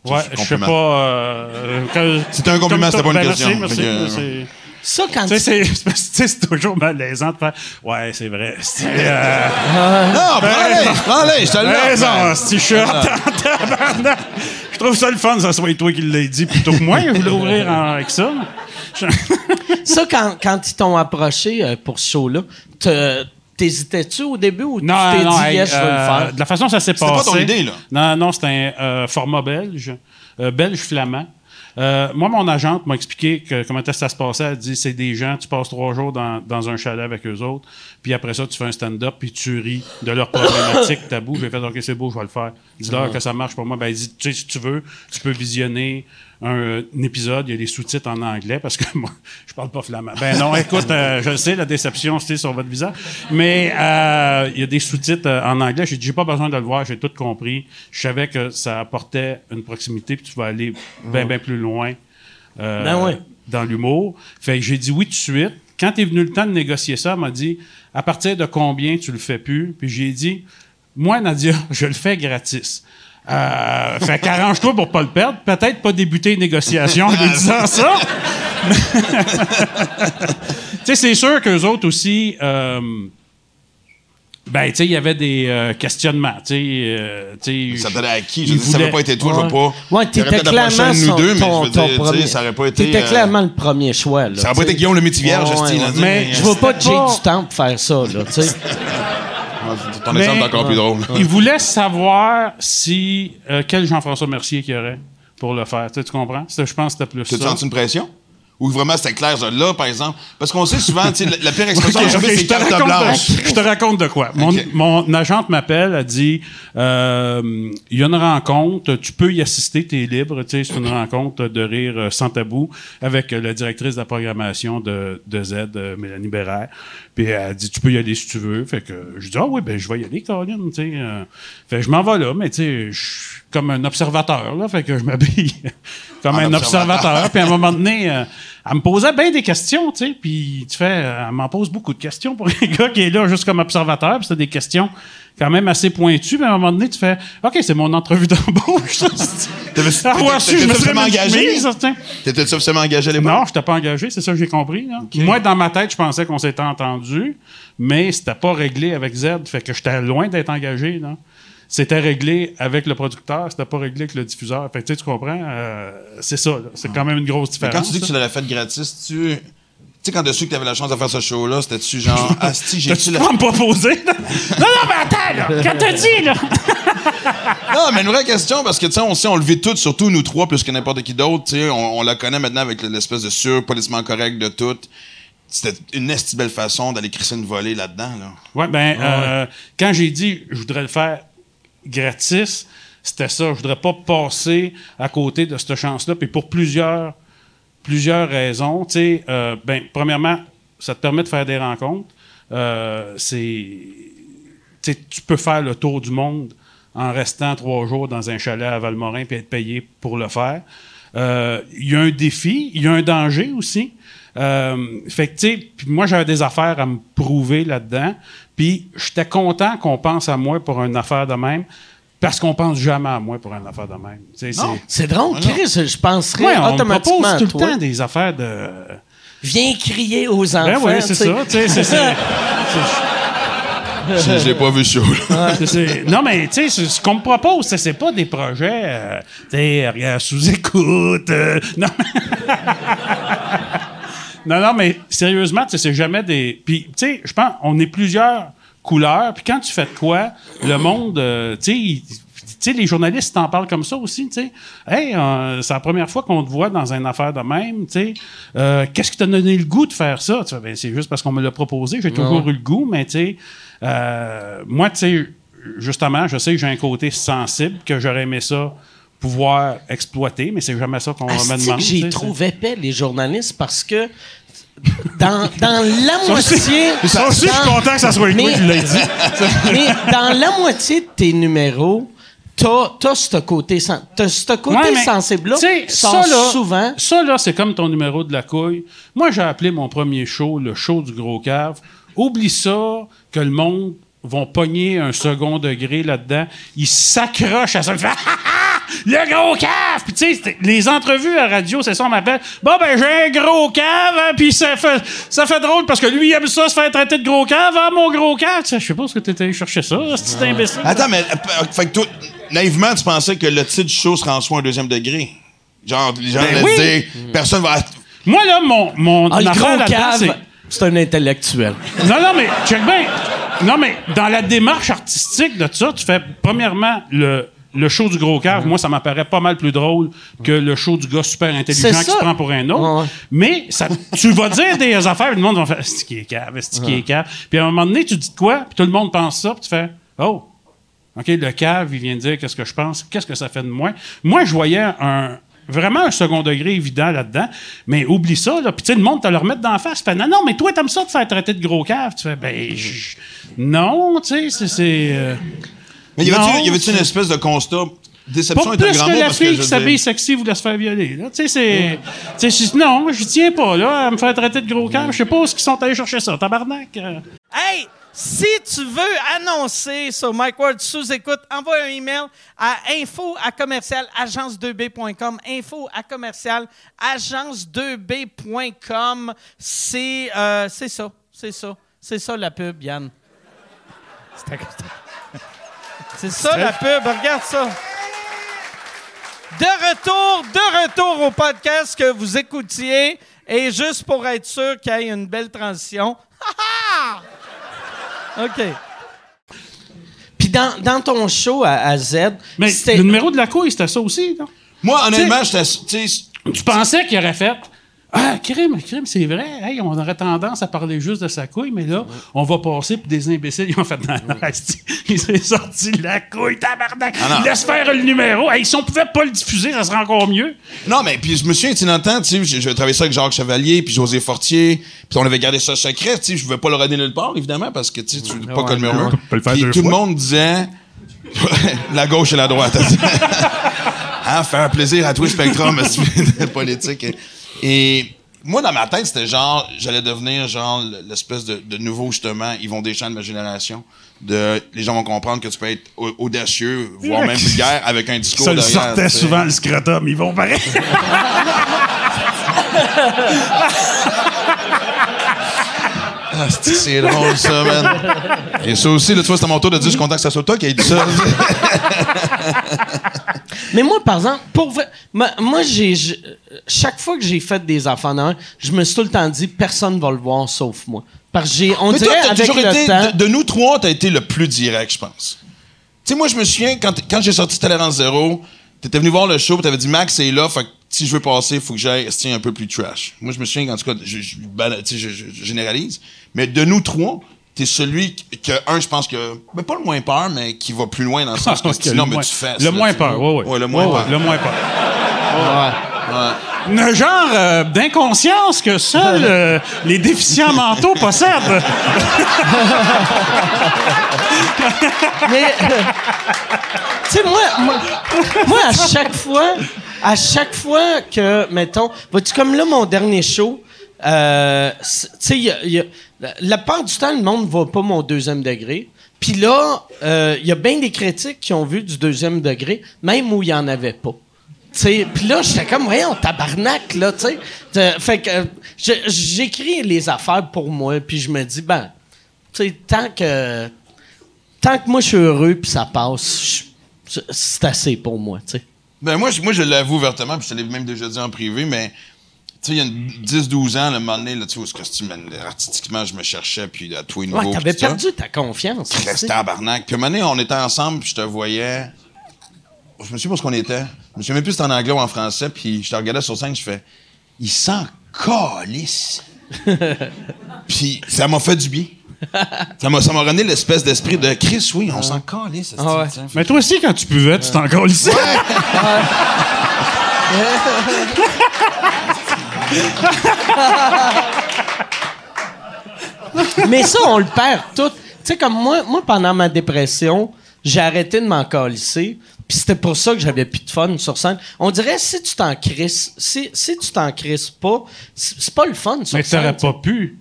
Speaker 5: Ouais,
Speaker 4: c'est
Speaker 5: je sais pas. euh, quand-
Speaker 4: C'était un compliment, c'était pas une
Speaker 5: ben,
Speaker 4: question.
Speaker 5: Merci, merci. merci.
Speaker 6: Ça, quand
Speaker 5: Tu sais, c'est- c'est c'est toujours malaisant de faire. Ouais, c'est vrai. C'est, euh,
Speaker 4: Non, prends-les, prends-les, je te le
Speaker 5: raison, ce t-shirt. tabarnak. Je trouve ça le fun, ça soit toi qui l'as dit plutôt que moi. Je voulais ouvrir en- avec ça.
Speaker 6: Ça, quand, quand ils t'ont approché euh, pour ce show-là, t'hésitais-tu au début ou tu t'es
Speaker 5: non,
Speaker 6: dit,
Speaker 5: hey,
Speaker 6: yes, je veux le
Speaker 5: euh,
Speaker 6: faire?
Speaker 5: De la façon dont ça s'est
Speaker 4: C'était
Speaker 5: passé.
Speaker 4: pas ton idée, là?
Speaker 5: Non, non, c'était un euh, format belge, euh, belge-flamand. Euh, moi, mon agente m'a expliqué que, comment ça se passait. Elle dit c'est des gens, tu passes trois jours dans, dans un chalet avec eux autres, puis après ça, tu fais un stand-up, puis tu ris de leurs problématiques tabous. J'ai fait OK, c'est beau, je vais le faire. Dis-leur que ça marche pour moi. Ben, elle dit tu sais, si tu veux, tu peux visionner un, un épisode, il y a des sous-titres en anglais, parce que moi, je parle pas flamand. Ben non, écoute, euh, je le sais, la déception, c'était sur votre visage, mais euh, il y a des sous-titres euh, en anglais. J'ai dit, j'ai pas besoin de le voir, j'ai tout compris. Je savais que ça apportait une proximité, puis tu vas aller bien, bien plus loin euh,
Speaker 6: Ben ouais.
Speaker 5: dans l'humour. Fait que j'ai dit oui tout de suite. Quand est venu le temps de négocier ça, elle m'a dit, à partir de combien tu le fais plus? Puis j'ai dit, moi, Nadia, je le fais gratis. Euh, fait qu'arrange-toi pour pas le perdre. Peut-être pas débuter une négociation en lui disant ça. tu sais, c'est sûr qu'eux autres aussi, euh, ben, tu sais, il y avait des euh, questionnements. Tu sais, euh, tu sais,
Speaker 4: Ça t'allait à qui? Je veux dire, ça n'aurait pas été toi, je veux pas.
Speaker 6: Ouais, t'étais clairement
Speaker 4: nous
Speaker 6: son-
Speaker 4: deux, mais
Speaker 6: ton,
Speaker 4: je veux
Speaker 6: ton
Speaker 4: dire, tu sais,
Speaker 6: premier.
Speaker 4: ça aurait pas été.
Speaker 6: T'étais
Speaker 4: euh,
Speaker 6: clairement le premier choix. Là,
Speaker 4: Ça aurait pas été Guillaume le Métivierge,
Speaker 6: Ouais,
Speaker 4: style.
Speaker 6: ouais,
Speaker 4: hein,
Speaker 6: ouais.
Speaker 5: Mais
Speaker 4: mais,
Speaker 6: Je vois pas Jay
Speaker 5: pas-
Speaker 6: du Temple faire ça, là, tu sais.
Speaker 4: euh, Ton
Speaker 5: Mais-
Speaker 4: exemple est encore plus drôle.
Speaker 5: Il voulait savoir si euh, quel Jean-François Mercier qu'il y aurait pour le faire. Tu, sais, tu comprends? Je pense que c'était plus
Speaker 4: Tu
Speaker 5: ça.
Speaker 4: senti une pression? Ou vraiment c'était clair, là, par exemple? Parce qu'on sait souvent, tu sais, la, la pire expression que
Speaker 5: je,
Speaker 4: c'est
Speaker 5: te
Speaker 4: carte
Speaker 5: raconte
Speaker 4: blanche.
Speaker 5: de, je te raconte de quoi. Mon, mon agente m'appelle, elle dit euh, il y a une rencontre, tu peux y assister, tu es libre. Tu sais, C'est une rencontre de rire euh, sans tabou avec euh, la directrice de la programmation de, de Z, euh, Mélanie Bérère. Puis elle dit tu peux y aller si tu veux. Fait que je dis ah oui, ben je vais y aller, Caroline. Tu sais, euh. fait je m'en vais là, mais tu sais, je comme un observateur, là. Fait que je m'habille comme
Speaker 4: En
Speaker 5: un
Speaker 4: observateur.
Speaker 5: observateur. Puis à un moment donné, euh, elle me posait bien des questions, tu sais. Puis tu fais, euh, elle m'en pose beaucoup de questions pour un gars qui est là juste comme observateur. Puis c'était des questions quand même assez pointues. Mais à un moment donné, tu fais, OK, c'est mon entrevue d'embauche. ça. Avoir su, je me
Speaker 4: t'étais
Speaker 5: serais
Speaker 4: engagé? T'étais-tu officiellement engagé à l'époque?
Speaker 5: Non, je n'étais pas engagé, c'est ça que j'ai compris. là. Moi, dans ma tête, je pensais qu'on s'était entendu, mais c'était pas réglé avec Z, fait que j'étais loin d'être engagé. là. C'était réglé avec le producteur, c'était pas réglé avec le diffuseur. Fait que, tu sais, tu comprends? euh, c'est ça, là. c'est quand même une grosse
Speaker 4: Mais
Speaker 5: différence.
Speaker 4: quand tu dis que tu l'aurais fait gratis, tu. Tu sais, quand tu su que tu avais la chance de faire ce show-là, c'était-tu genre, Asti, j'ai-tu
Speaker 5: T'as-tu
Speaker 4: la.
Speaker 5: pas me proposer? là? non, non, mais attends, là! Quand t'as dit, là?
Speaker 4: Non, mais une vraie question, parce que, tu sais, on sait, on le vit tous, surtout nous trois, plus que n'importe qui d'autre, tu sais, on, on la connaît maintenant avec l'espèce de sur politicement correct de tout. C'était une esti belle façon d'aller crisser une volée là-dedans, là.
Speaker 5: Ouais, ben, euh, quand j'ai dit je voudrais le faire gratis, c'était ça. Je voudrais pas passer à côté de cette chance-là. Puis pour plusieurs, raisons. Tu sais, euh, ben, premièrement, ça te permet de faire des rencontres. Euh, c'est, tu peux faire le tour du monde en restant trois jours dans un chalet à Valmorin puis être payé pour le faire. Euh, Il y a un défi, il y a un danger aussi. Fait moi, j'avais des affaires à me prouver là-dedans. Puis, j'étais content qu'on pense à moi pour une affaire de même, parce qu'on pense jamais à moi pour une affaire de même.
Speaker 4: Non.
Speaker 5: c'est-
Speaker 6: drôle, Chris, je penserais
Speaker 5: Ouais, on me
Speaker 6: automatiquement
Speaker 5: propose
Speaker 6: à
Speaker 5: tout le
Speaker 6: toi.
Speaker 5: temps des affaires de...
Speaker 6: Viens crier aux enfants.
Speaker 5: Ben oui, c'est ça. tu sais, c'est- c'est- c'est-
Speaker 4: Je, je l'ai pas vu chaud.
Speaker 5: c'est- non, mais tu sais, ce qu'on me propose, c'est- pas des projets, euh, tu sais, regarde, sous-écoute. euh, non. non, non, mais sérieusement, tu sais, c'est jamais des. Puis, tu sais, je pense, on est plusieurs couleurs, puis quand tu fais de quoi, le monde, euh, tu sais, il- tu sais, les journalistes t'en parlent comme ça aussi, tu sais. Hey, euh, c'est la première fois qu'on te voit dans une affaire de même, tu sais. Euh, Qu'est-ce qui t'a donné le goût de faire ça? Tu Ben, c'est juste parce qu'on me l'a proposé, j'ai toujours eu le goût, mais tu sais, euh, moi, tu sais, justement, je sais que j'ai un côté sensible, que j'aurais aimé ça pouvoir exploiter, mais c'est jamais ça qu'on me
Speaker 1: Asti
Speaker 5: demande.
Speaker 1: j'ai trouvé épais, les journalistes, parce que dans, dans la moitié...
Speaker 5: Je suis content que ça soit
Speaker 1: Mais-
Speaker 5: l'ai dit.
Speaker 1: Mais dans la moitié de tes numéros, t'as, ce côté, sen- ce côté
Speaker 5: Ouais, mais,
Speaker 1: sensible-là
Speaker 5: ça, là,
Speaker 1: souvent.
Speaker 5: Ça, là, c'est comme ton numéro de la couille. Moi, j'ai appelé mon premier show le show du gros cave. Oublie ça que le monde vont pogner un second degré là-dedans. Ils s'accrochent à ça. Le gros cave! Puis, tu sais, les entrevues à radio, c'est ça, on m'appelle. Bon, ben, j'ai un gros cave, hein, puis ça fait, ça fait drôle parce que lui, il aime ça, se faire traiter de gros cave. Ah, mon gros cave! Tu sais, Je sais pas ce que t'étais allé chercher ça, c'est imbécile.
Speaker 4: Attends, mais euh, fait que toi, naïvement, tu pensais que le titre du show serait en soi un deuxième degré? Genre, les gens allaient
Speaker 5: Ben oui.
Speaker 4: dire, personne va.
Speaker 5: Moi, là, mon, mon
Speaker 1: Ah, le gros cave, c'est un intellectuel.
Speaker 5: Non, non, mais check bien. Non, mais dans la démarche artistique de ça, tu fais premièrement le, le show du gros cave. Moi, ça m'apparaît pas mal plus drôle que le show du gars super intelligent qui se prend pour un autre.
Speaker 1: Ouais, ouais.
Speaker 5: Mais ça, tu vas dire des affaires, puis le monde va faire c'est qui est cave, c'est qui est cave? Puis à un moment donné, tu dis de quoi, puis tout le monde pense ça, puis tu fais oh. OK, le cave, il vient de dire qu'est-ce que je pense, qu'est-ce que ça fait de moi? Moi, je voyais un vraiment un second degré évident là-dedans, mais oublie ça, là. Puis tu sais, le monde te le remettre d'en face. Fait, non, non, mais toi, t'aimes ça de faire traiter de gros cave? Tu fais, ben, je- non, tu sais, c'est- c'est. euh,
Speaker 4: Mais y avait-tu une
Speaker 5: c'est-
Speaker 4: espèce de constat? Déception
Speaker 5: pas plus
Speaker 4: grand
Speaker 5: que
Speaker 4: mot
Speaker 5: la
Speaker 4: que
Speaker 5: fille qui s'habille sexy voulait se faire violer. là. Tu sais, c'est. non, je tiens pas, là, à me faire traiter de gros cave. Je sais pas où ils sont allés chercher ça. Tabarnak. euh.
Speaker 6: Hey, si tu veux annoncer sur Mike Ward sous écoute, envoie un email à info à commercial agence2b.com. Info à commercial agence2b.com. C'est euh, c'est ça, c'est ça, c'est ça la pub, Yann. C'est ça la pub, regarde ça. De retour, de retour au podcast que vous écoutiez. Et juste pour être sûr qu'il y ait une belle transition. Ha, ha! OK.
Speaker 1: Puis dans, dans ton show à, à Z,
Speaker 5: Mais le numéro de la couille, c'était ça aussi, non?
Speaker 4: Moi, honnêtement, j'étais. Tu
Speaker 5: pensais qu'il aurait fait? Ah, crime, crime, c'est vrai. Hey, on aurait tendance à parler juste de sa couille, mais là, on va passer pour des imbéciles. Ils ont fait Non, non, asti, il s'est sorti la couille, tabarnak.
Speaker 4: Ah.
Speaker 5: Laisse faire le numéro. Hey, si on pouvait pas le diffuser, ça serait encore mieux.
Speaker 4: Non, mais puis je me souviens, tu sais, dans le temps, tu sais, j'ai- j'avais travaillé ça avec Jacques Chevalier, puis José Fortier, puis on avait gardé ça secret, tu sais, je pouvais pas le redonner nulle part, évidemment, parce que, tu sais, tu veux pas que le murmure.
Speaker 5: Tu peux le faire
Speaker 4: Puis tout le monde disait, la gauche et la droite. hein, faire plaisir à toi, Spectrum, politique. Et moi, dans ma tête, c'était genre, j'allais devenir genre l'espèce de, de nouveau, justement, Yvon Deschamps de ma génération. De, les gens vont comprendre que tu peux être au- audacieux, voire même vulgaire, avec un discours
Speaker 5: Ça le
Speaker 4: derrière.
Speaker 5: sortait souvent, le scrotum. Ils vont pareil.
Speaker 4: Ah, c'est- drôle, ça, man. Et ça aussi, là, tu vois, c'est à mon tour de dire, je suis content que ça soit toi qui ait dit ça.
Speaker 1: Mais moi, par exemple, pour vrai- moi, moi, j'ai, chaque fois que j'ai fait des enfants d'un, je me suis tout le temps dit, personne va le voir sauf moi. Parce que j'ai, on
Speaker 4: Mais toi,
Speaker 1: dirait
Speaker 4: t'as
Speaker 1: avec
Speaker 4: toujours
Speaker 1: le
Speaker 4: été,
Speaker 1: temps.
Speaker 4: de, de nous trois, t'as été le plus direct, je pense. Tu sais, moi, je me souviens, quand, quand j'ai sorti Tolérance Zéro, t'étais venu voir le show, pis t'avais dit, Max, c'est là, fait que si je veux passer, il faut que j'aille rester un peu plus trash. Moi, je me souviens, en tout cas, je, je, je- je- je généralise, mais de nous trois, t'es celui que, un, je pense que, ben, pas le moins peur, mais qui va plus loin dans le sens que sinon,
Speaker 5: le
Speaker 4: ben,
Speaker 5: moins-
Speaker 4: tu fais.
Speaker 5: Le moins peur, oui, oui.
Speaker 4: Ouais, le moins peur.
Speaker 5: Le moins peur.
Speaker 4: Ouais.
Speaker 5: Un genre euh, d'inconscience que seuls euh, les déficients mentaux possèdent.
Speaker 1: Mais, tu sais, moi, moi, moi, à chaque fois, à chaque fois que, mettons, vois-tu, comme là, mon dernier show, euh, tu sais, la- part du temps, le monde ne voit pas mon deuxième degré. Puis là, euh, il y a bien des critiques qui ont vu du deuxième degré, même où il n'y en avait pas. Puis là, j'étais comme, voyons, tabarnak, là, tu sais. Fait que euh, j'écris les affaires pour moi, puis je me dis, ben, tu sais, tant que tant que moi je suis heureux puis ça passe, c'est assez pour moi, tu sais.
Speaker 4: Ben moi, je- moi je l'avoue ouvertement, puis je te l'ai même déjà dit en privé, mais tu sais, il y a une 10-12 ans, le moment donné, là, tu vois, ce costume, artistiquement, je me cherchais, puis à tout et nouveau.
Speaker 1: Ouais, t'avais
Speaker 4: ça.
Speaker 1: perdu ta confiance.
Speaker 4: C'était tabarnak. Puis un moment donné, on était ensemble, puis je te voyais. Je me souviens pas ce qu'on était. Je me souviens même plus si c'était en anglais ou en français, puis je te regardais sur scène, je fais. Il sent calisse. puis ça m'a fait du bien. Ça m'a, ça m'a donné l'espèce d'esprit de Chris, oui, on s'en calisse.
Speaker 1: Ah ouais.
Speaker 5: Mais toi aussi, quand tu buvais, tu t'en ici.
Speaker 1: Mais ça, on le perd tout. Tu sais, comme moi, moi, pendant ma dépression, j'ai arrêté de m'en calisser. Puis c'était pour ça que j'avais plus de fun sur scène. On dirait, si tu t'en crisses, si, si tu t'en crisses pas, c'est pas le fun sur
Speaker 5: Mais
Speaker 1: scène.
Speaker 5: t'aurais pas pu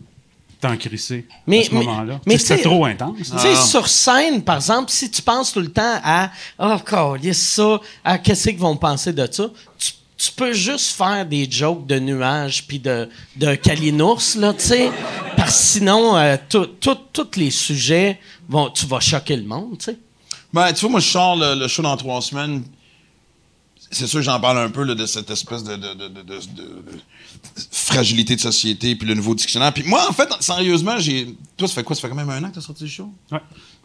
Speaker 5: t'en crisser
Speaker 1: Mais-
Speaker 5: à ce
Speaker 1: mais-
Speaker 5: moment-là.
Speaker 1: mais
Speaker 5: C'était trop intense.
Speaker 1: Tu sais, sur scène, par exemple, si tu penses tout le temps à Oh, câlisse, ça, à qu'est-ce qu'ils vont penser de ça, tu, tu peux juste faire des jokes de nuages puis de, de calinours, là, tu sais. Parce que sinon, euh, tous les sujets, vont, tu vas choquer le monde, tu sais.
Speaker 4: Ben, tu vois, moi, je sors le, le show dans trois semaines. C'est sûr que j'en parle un peu là, de cette espèce de, de, de, de- de- de fragilité de société, puis le nouveau dictionnaire. Puis moi, en fait, sérieusement, j'ai. Toi, ça fait quoi? Ça fait quand même un an que t'as sorti le show?
Speaker 5: Ouais.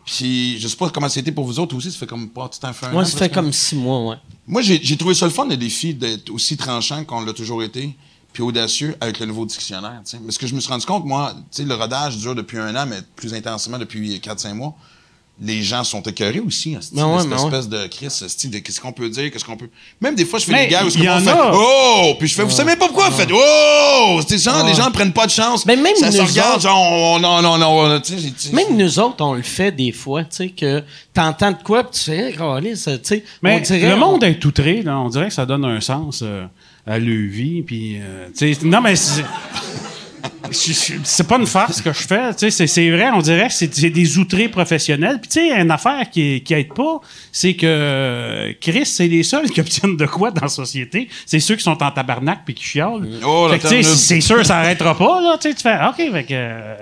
Speaker 4: Puis je sais pas comment c'était pour vous autres aussi, ça fait comme pas tout temps fait un
Speaker 1: Moi,
Speaker 4: an,
Speaker 1: ça fait comme six mois, ouais.
Speaker 4: Moi, j'ai trouvé ça le fun, le défi d'être aussi tranchant qu'on l'a toujours été, puis audacieux avec le nouveau dictionnaire. tu sais. Mais ce que je me suis rendu compte, moi, tu sais, le rodage dure depuis un an, mais plus intensément depuis 4-5 mois. Les gens sont écœurés aussi, esti,
Speaker 1: Ben ouais,
Speaker 4: de cette
Speaker 1: ben ouais.
Speaker 4: espèce de de qu'est-ce qu'on peut dire, qu'est-ce qu'on peut. Même des fois, je fais
Speaker 5: Mais
Speaker 4: des gars où
Speaker 5: y
Speaker 4: que
Speaker 5: en
Speaker 4: fait
Speaker 5: a.
Speaker 4: Oh! Puis je fais, vous savez pas pourquoi? Vous faites Oh! C'est genre, les gens prennent pas de chance.
Speaker 1: Mais même
Speaker 4: ça se
Speaker 1: nous
Speaker 4: regarde,
Speaker 1: autres-
Speaker 4: genre, on- non, non, non, sais, sais,
Speaker 1: Même nous autres, on le fait des fois, tu sais, que t'entends de quoi, puis tu fais, câlisse, tu sais.
Speaker 5: Mais
Speaker 1: on dirait,
Speaker 5: le monde
Speaker 1: on-
Speaker 5: est outré, là. On dirait que ça donne un sens euh, à leur vie. Puis, euh, sais, non, mais c'est, pas une farce que je fais. C'est, vrai, on dirait que c'est, des outrés professionnels. Puis, tu sais, une affaire qui, qui aide pas, c'est que Chris, c'est les seuls qui obtiennent de quoi dans la société. C'est ceux qui sont en tabarnak puis qui chiolent.
Speaker 4: Oh,
Speaker 5: c'est sûr, ça arrêtera pas, là. Tu fais, OK, fait que. euh,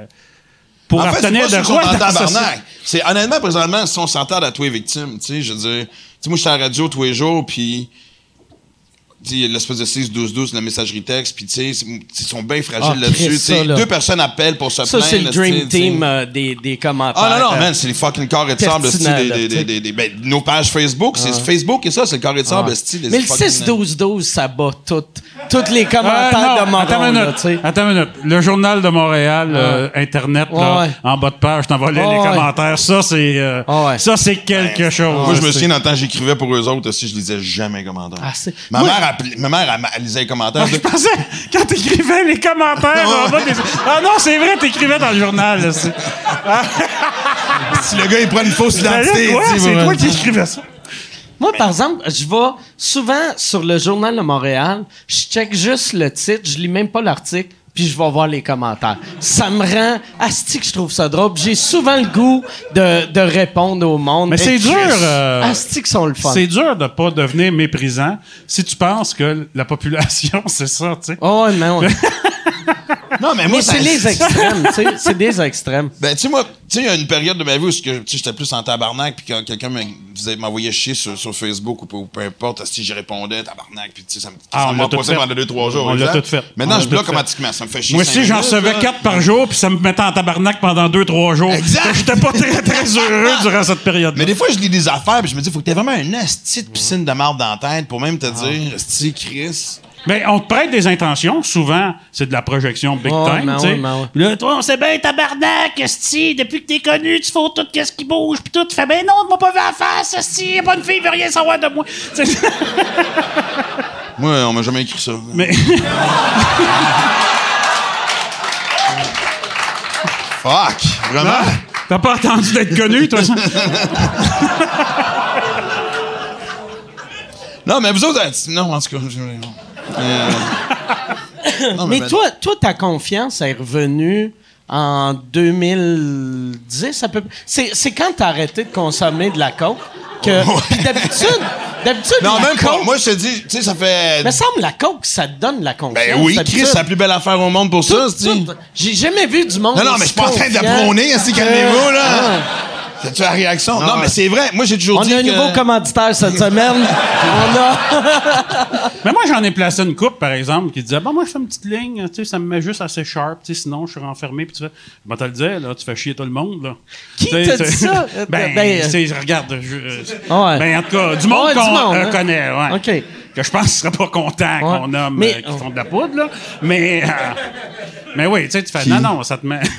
Speaker 5: pour
Speaker 4: En fait, c'est
Speaker 5: obtenir de quoi dans
Speaker 4: tabarnak. C'est honnêtement présentement si on s'entend à tous les victimes, tu sais, je veux dire, tu sais moi je suis à la radio tous les jours puis tu sais, il y a l'espèce de 6 12 12 la messagerie texte puis tu sais ils sont bien fragiles
Speaker 1: Ah,
Speaker 4: là-dessus,
Speaker 1: Chris,
Speaker 4: tu sais,
Speaker 1: ça, là.
Speaker 4: deux personnes appellent pour se
Speaker 1: Ça,
Speaker 4: plaindre.
Speaker 1: c'est le dream team euh, des, des commentaires.
Speaker 4: Ah non, non,
Speaker 1: Euh,
Speaker 4: man, c'est les fucking carrés de sable, ben, nos pages Facebook, c'est Facebook et ça, c'est le carré de sable, des
Speaker 1: Mais le
Speaker 4: fucking-
Speaker 1: 6-12-12, ça bat tout, tous les
Speaker 5: Euh,
Speaker 1: commentaires
Speaker 5: non,
Speaker 1: de Moron,
Speaker 5: attends une minute.
Speaker 1: tu sais.
Speaker 5: Attends une minute. Le journal de Montréal, euh, Internet, là,
Speaker 1: Ouais.
Speaker 5: en bas de page, je t'envoie
Speaker 1: Ouais,
Speaker 5: les
Speaker 1: ouais.
Speaker 5: commentaires. Ça, c'est euh,
Speaker 1: Ouais.
Speaker 5: ça, c'est quelque chose.
Speaker 4: Moi, je me souviens, dans le temps, j'écrivais pour eux autres aussi, je lisais jamais les commentaires.
Speaker 1: Ah,
Speaker 4: ma,
Speaker 1: Moi-
Speaker 4: mère appelait- ma mère, elle, elle lisait les commentaires.
Speaker 5: Je pensais, quand t'écrivais les commentaires en bas des... Ah non, c'est vrai, t'écrivais dans le journal. là,
Speaker 4: si le gars, il prend une fausse identité,
Speaker 5: c'est toi qui écrivais ça.
Speaker 1: Moi, par exemple, je vais souvent sur le Journal de Montréal, je check juste le titre, je lis même pas l'article, puis je vais voir les commentaires. Ça me rend asti que je trouve ça drôle. J'ai souvent le goût de, de répondre au monde.
Speaker 5: Mais c'est dur, euh,
Speaker 1: Asti qu'ils sont le fun.
Speaker 5: C'est dur de pas devenir méprisant si tu penses que la population, c'est ça, tu sais.
Speaker 1: Oh, ouais.
Speaker 4: Non, mais moi,
Speaker 1: mais c'est les extrêmes, tu sais. C'est des extrêmes.
Speaker 4: Ben, tu sais, moi, tu sais, il y a une période de ma vie où j'étais plus en tabarnak, puis quand quelqu'un me- vous avez- m'envoyait chier sur, sur Facebook ou peu, ou peu importe, si j'y répondais, tabarnak, puis tu sais, ça me
Speaker 5: Ah, on
Speaker 4: passé pendant deux, trois jours.
Speaker 5: On l'a tout fait.
Speaker 4: Maintenant,
Speaker 5: On
Speaker 4: je bloque automatiquement, ça me fait chier.
Speaker 5: Moi aussi, j'en recevais
Speaker 4: là.
Speaker 5: quatre par jour, puis ça me mettait en tabarnak pendant deux, trois jours.
Speaker 4: Exact.
Speaker 5: J'étais pas très, très heureux durant cette période.
Speaker 4: Mais des fois, je lis des affaires, puis je me dis, faut que t'aies vraiment un esti de piscine de marde dans la tête pour même te dire, esti, Chris.
Speaker 5: Mais on te prête des intentions. Souvent, c'est de la projection big time,
Speaker 1: mais
Speaker 5: tu sais. Puis là, toi, on sait bien, tabarnak, esti, depuis que t'es connu, tu fais tout qu'est-ce qui bouge, puis tout. Tu fais, ben non, tu m'as pas vu en face, esti, y a pas une fille, veut rien savoir de moi. Tu sais,
Speaker 4: Moi, on m'a jamais écrit ça.
Speaker 5: Mais
Speaker 4: Fuck! Vraiment?
Speaker 5: t'as pas attendu d'être connu, toi, ça?
Speaker 4: Non, mais vous autres, euh, non, en tout cas. Euh, non,
Speaker 1: Mais
Speaker 4: ben-
Speaker 1: toi, toi, ta confiance est revenue en 2010 à peu près. C'est, quand t'as arrêté de consommer de la coke que. Puis d'habitude, d'habitude,
Speaker 4: Non, même pas.
Speaker 1: coke.
Speaker 4: Moi, je te dis, tu sais, ça fait.
Speaker 1: me semble la coke, ça te donne la confiance.
Speaker 4: Ben oui. Chris, c'est la plus belle affaire au monde pour ça,
Speaker 1: Tout- J'ai jamais vu du monde.
Speaker 4: Non, non, mais je suis pas en train de prôner, ainsi,
Speaker 1: que-
Speaker 4: calmez-vous, là.
Speaker 1: Ah.
Speaker 4: C'est-tu la réaction? Non, mais c'est vrai. Moi, j'ai toujours
Speaker 1: On
Speaker 4: dit
Speaker 1: a un
Speaker 4: que...
Speaker 1: nouveau commanditaire cette semaine. On a.
Speaker 5: Mais moi, j'en ai placé une coupe, par exemple, qui disait, bon, moi, je fais une petite ligne, tu sais, ça me met juste assez sharp, tu sais, sinon, je suis renfermé, puis tu fais, te le dire, là, tu fais chier tout le monde, là.
Speaker 1: Qui
Speaker 5: Tu sais,
Speaker 1: t'a dit ça?
Speaker 5: Ben,
Speaker 1: Ben,
Speaker 5: tu sais, regarde, je, euh,
Speaker 1: Ouais.
Speaker 5: ben, en tout cas, du monde
Speaker 1: Ouais,
Speaker 5: qu'on euh,
Speaker 1: hein.
Speaker 5: connaît, ouais.
Speaker 1: OK.
Speaker 5: Que je pense qu'il serait pas content qu'on nomme
Speaker 1: Mais-
Speaker 5: euh, qui font de la poudre, là. Mais, euh, mais oui, tu sais, tu fais, non, non, ça te met.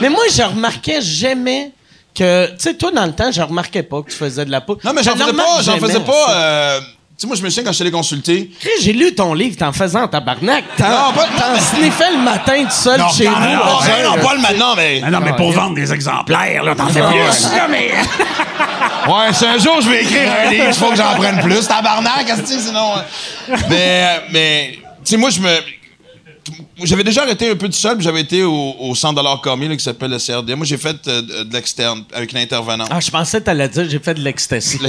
Speaker 1: Mais moi, je remarquais jamais que. Tu sais, toi, dans le temps, je remarquais pas que tu faisais de la poudre.
Speaker 4: Non, mais
Speaker 1: Je
Speaker 4: j'en faisais pas, j'en faisais pas... euh, Tu sais, moi, je me souviens quand je t'allais consulter.
Speaker 1: Chris, J'ai lu ton livre, t'en faisais en tabarnak. T'en,
Speaker 4: Non, pas-
Speaker 1: t'en sniffais le matin tout seul
Speaker 4: Non,
Speaker 1: chez
Speaker 4: non,
Speaker 1: vous.
Speaker 4: non, pas le maintenant, mais...
Speaker 5: Ah non, mais pour vendre des exemplaires, là, t'en fais plus, là, mais.
Speaker 4: Ouais, si un jour je vais écrire un livre, il faut que j'en prenne plus. Tabarnak, qu'est-ce que c'est, sinon. euh. Mais, euh, mais, tu sais, moi, je me. J'avais déjà arrêté un peu tout seul, puis j'avais été au, au centre de l'art commis, là, qui s'appelle le CRD. Moi, j'ai fait euh, de, l'externe avec une intervenante.
Speaker 1: Ah, je pensais que t'allais dire j'ai fait de l'ecstasy.
Speaker 4: Non,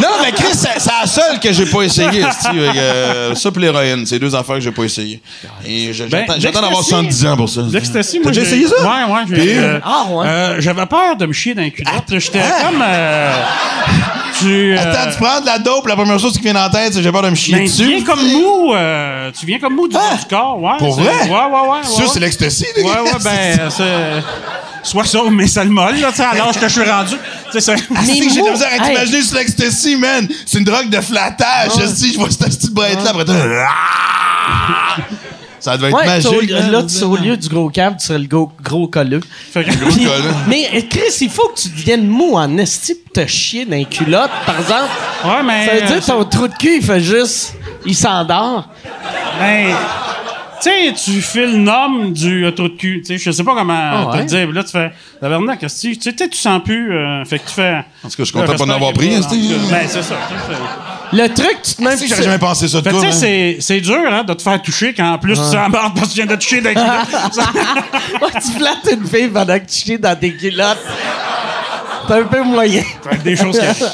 Speaker 4: non, mais Chris, c'est c'est la seule que j'ai pas essayé. euh, ça puis l'héroïne, c'est deux affaires que j'ai pas essayé. Et je-
Speaker 5: Ben,
Speaker 4: j'attends j'attends d'avoir
Speaker 5: l'ecstasy-
Speaker 4: 70 ans pour ça.
Speaker 5: L'ecstasy,
Speaker 4: T'as
Speaker 5: moi.
Speaker 4: déjà
Speaker 5: j'ai-
Speaker 4: essayé ça?
Speaker 5: Ouais, ouais. j'ai-
Speaker 4: Puis?
Speaker 5: euh,
Speaker 1: Ah, ouais.
Speaker 5: euh, J'avais peur de me chier dans les culottes. J'étais
Speaker 4: Ah.
Speaker 5: comme. euh, tu. euh,
Speaker 4: Attends, tu prends de la dope, la première chose qui vient la tête, c'est j'ai peur de me chier
Speaker 5: ben, tu
Speaker 4: dessus.
Speaker 5: viens comme mou. euh, tu viens comme mou du
Speaker 4: Ah.
Speaker 5: du corps, ouais.
Speaker 4: Pour
Speaker 5: c'est-
Speaker 4: vrai?
Speaker 5: Ouais, ouais, ouais.
Speaker 4: Ça,
Speaker 5: ouais.
Speaker 4: c'est l'ecstasy, les
Speaker 5: Ouais,
Speaker 4: gars.
Speaker 5: ouais, ben, c'est. Soit ça, mais ça le molle, là, tu sais, à l'âge que je suis rendu. Tu sais, c'est.
Speaker 4: Ah, c'est que j'ai de la misère à
Speaker 1: Hey.
Speaker 4: t'imaginer sur l'ecstasy, man. C'est une drogue de flattage. Je sais, je vois cette petite brette-là, après! Ça devait être
Speaker 1: Ouais,
Speaker 4: magique. man.
Speaker 1: là, tu, au lieu du gros câble, tu serais le gros, gros colleux.
Speaker 5: Fait que-
Speaker 1: Puis-
Speaker 4: gars, là.
Speaker 1: mais euh, Chris, il faut que tu deviennes mou en esti pour te chier dans les culottes, par exemple.
Speaker 5: Ouais, mais.
Speaker 1: Ça veut dire
Speaker 5: euh,
Speaker 1: que ton trou de cul, il fait juste... Il s'endort.
Speaker 5: Ben, tu sais, tu fais le nom du euh, trou de cul. Tu sais, je sais pas comment
Speaker 1: Ah
Speaker 5: te
Speaker 1: ouais?
Speaker 5: dire. Là, tu fais. Qu'est-ce que tu tu sais, tu sens plus. euh, fait que tu fais.
Speaker 4: En tout cas, je suis content de pas en
Speaker 5: Là,
Speaker 4: avoir pris, hein,
Speaker 5: Ben, c'est ça.
Speaker 1: Le truc, tu te mets...
Speaker 4: Ah, c'est que j'aurais jamais pensé ça de toi,
Speaker 5: tu sais, c'est- dur, hein, de te faire toucher quand en plus tu en parce que tu viens de toucher d'un
Speaker 1: Ouais, tu flattes une fille pendant que tu chies dans tes culottes. C'est un peu moyen.
Speaker 5: des choses qui.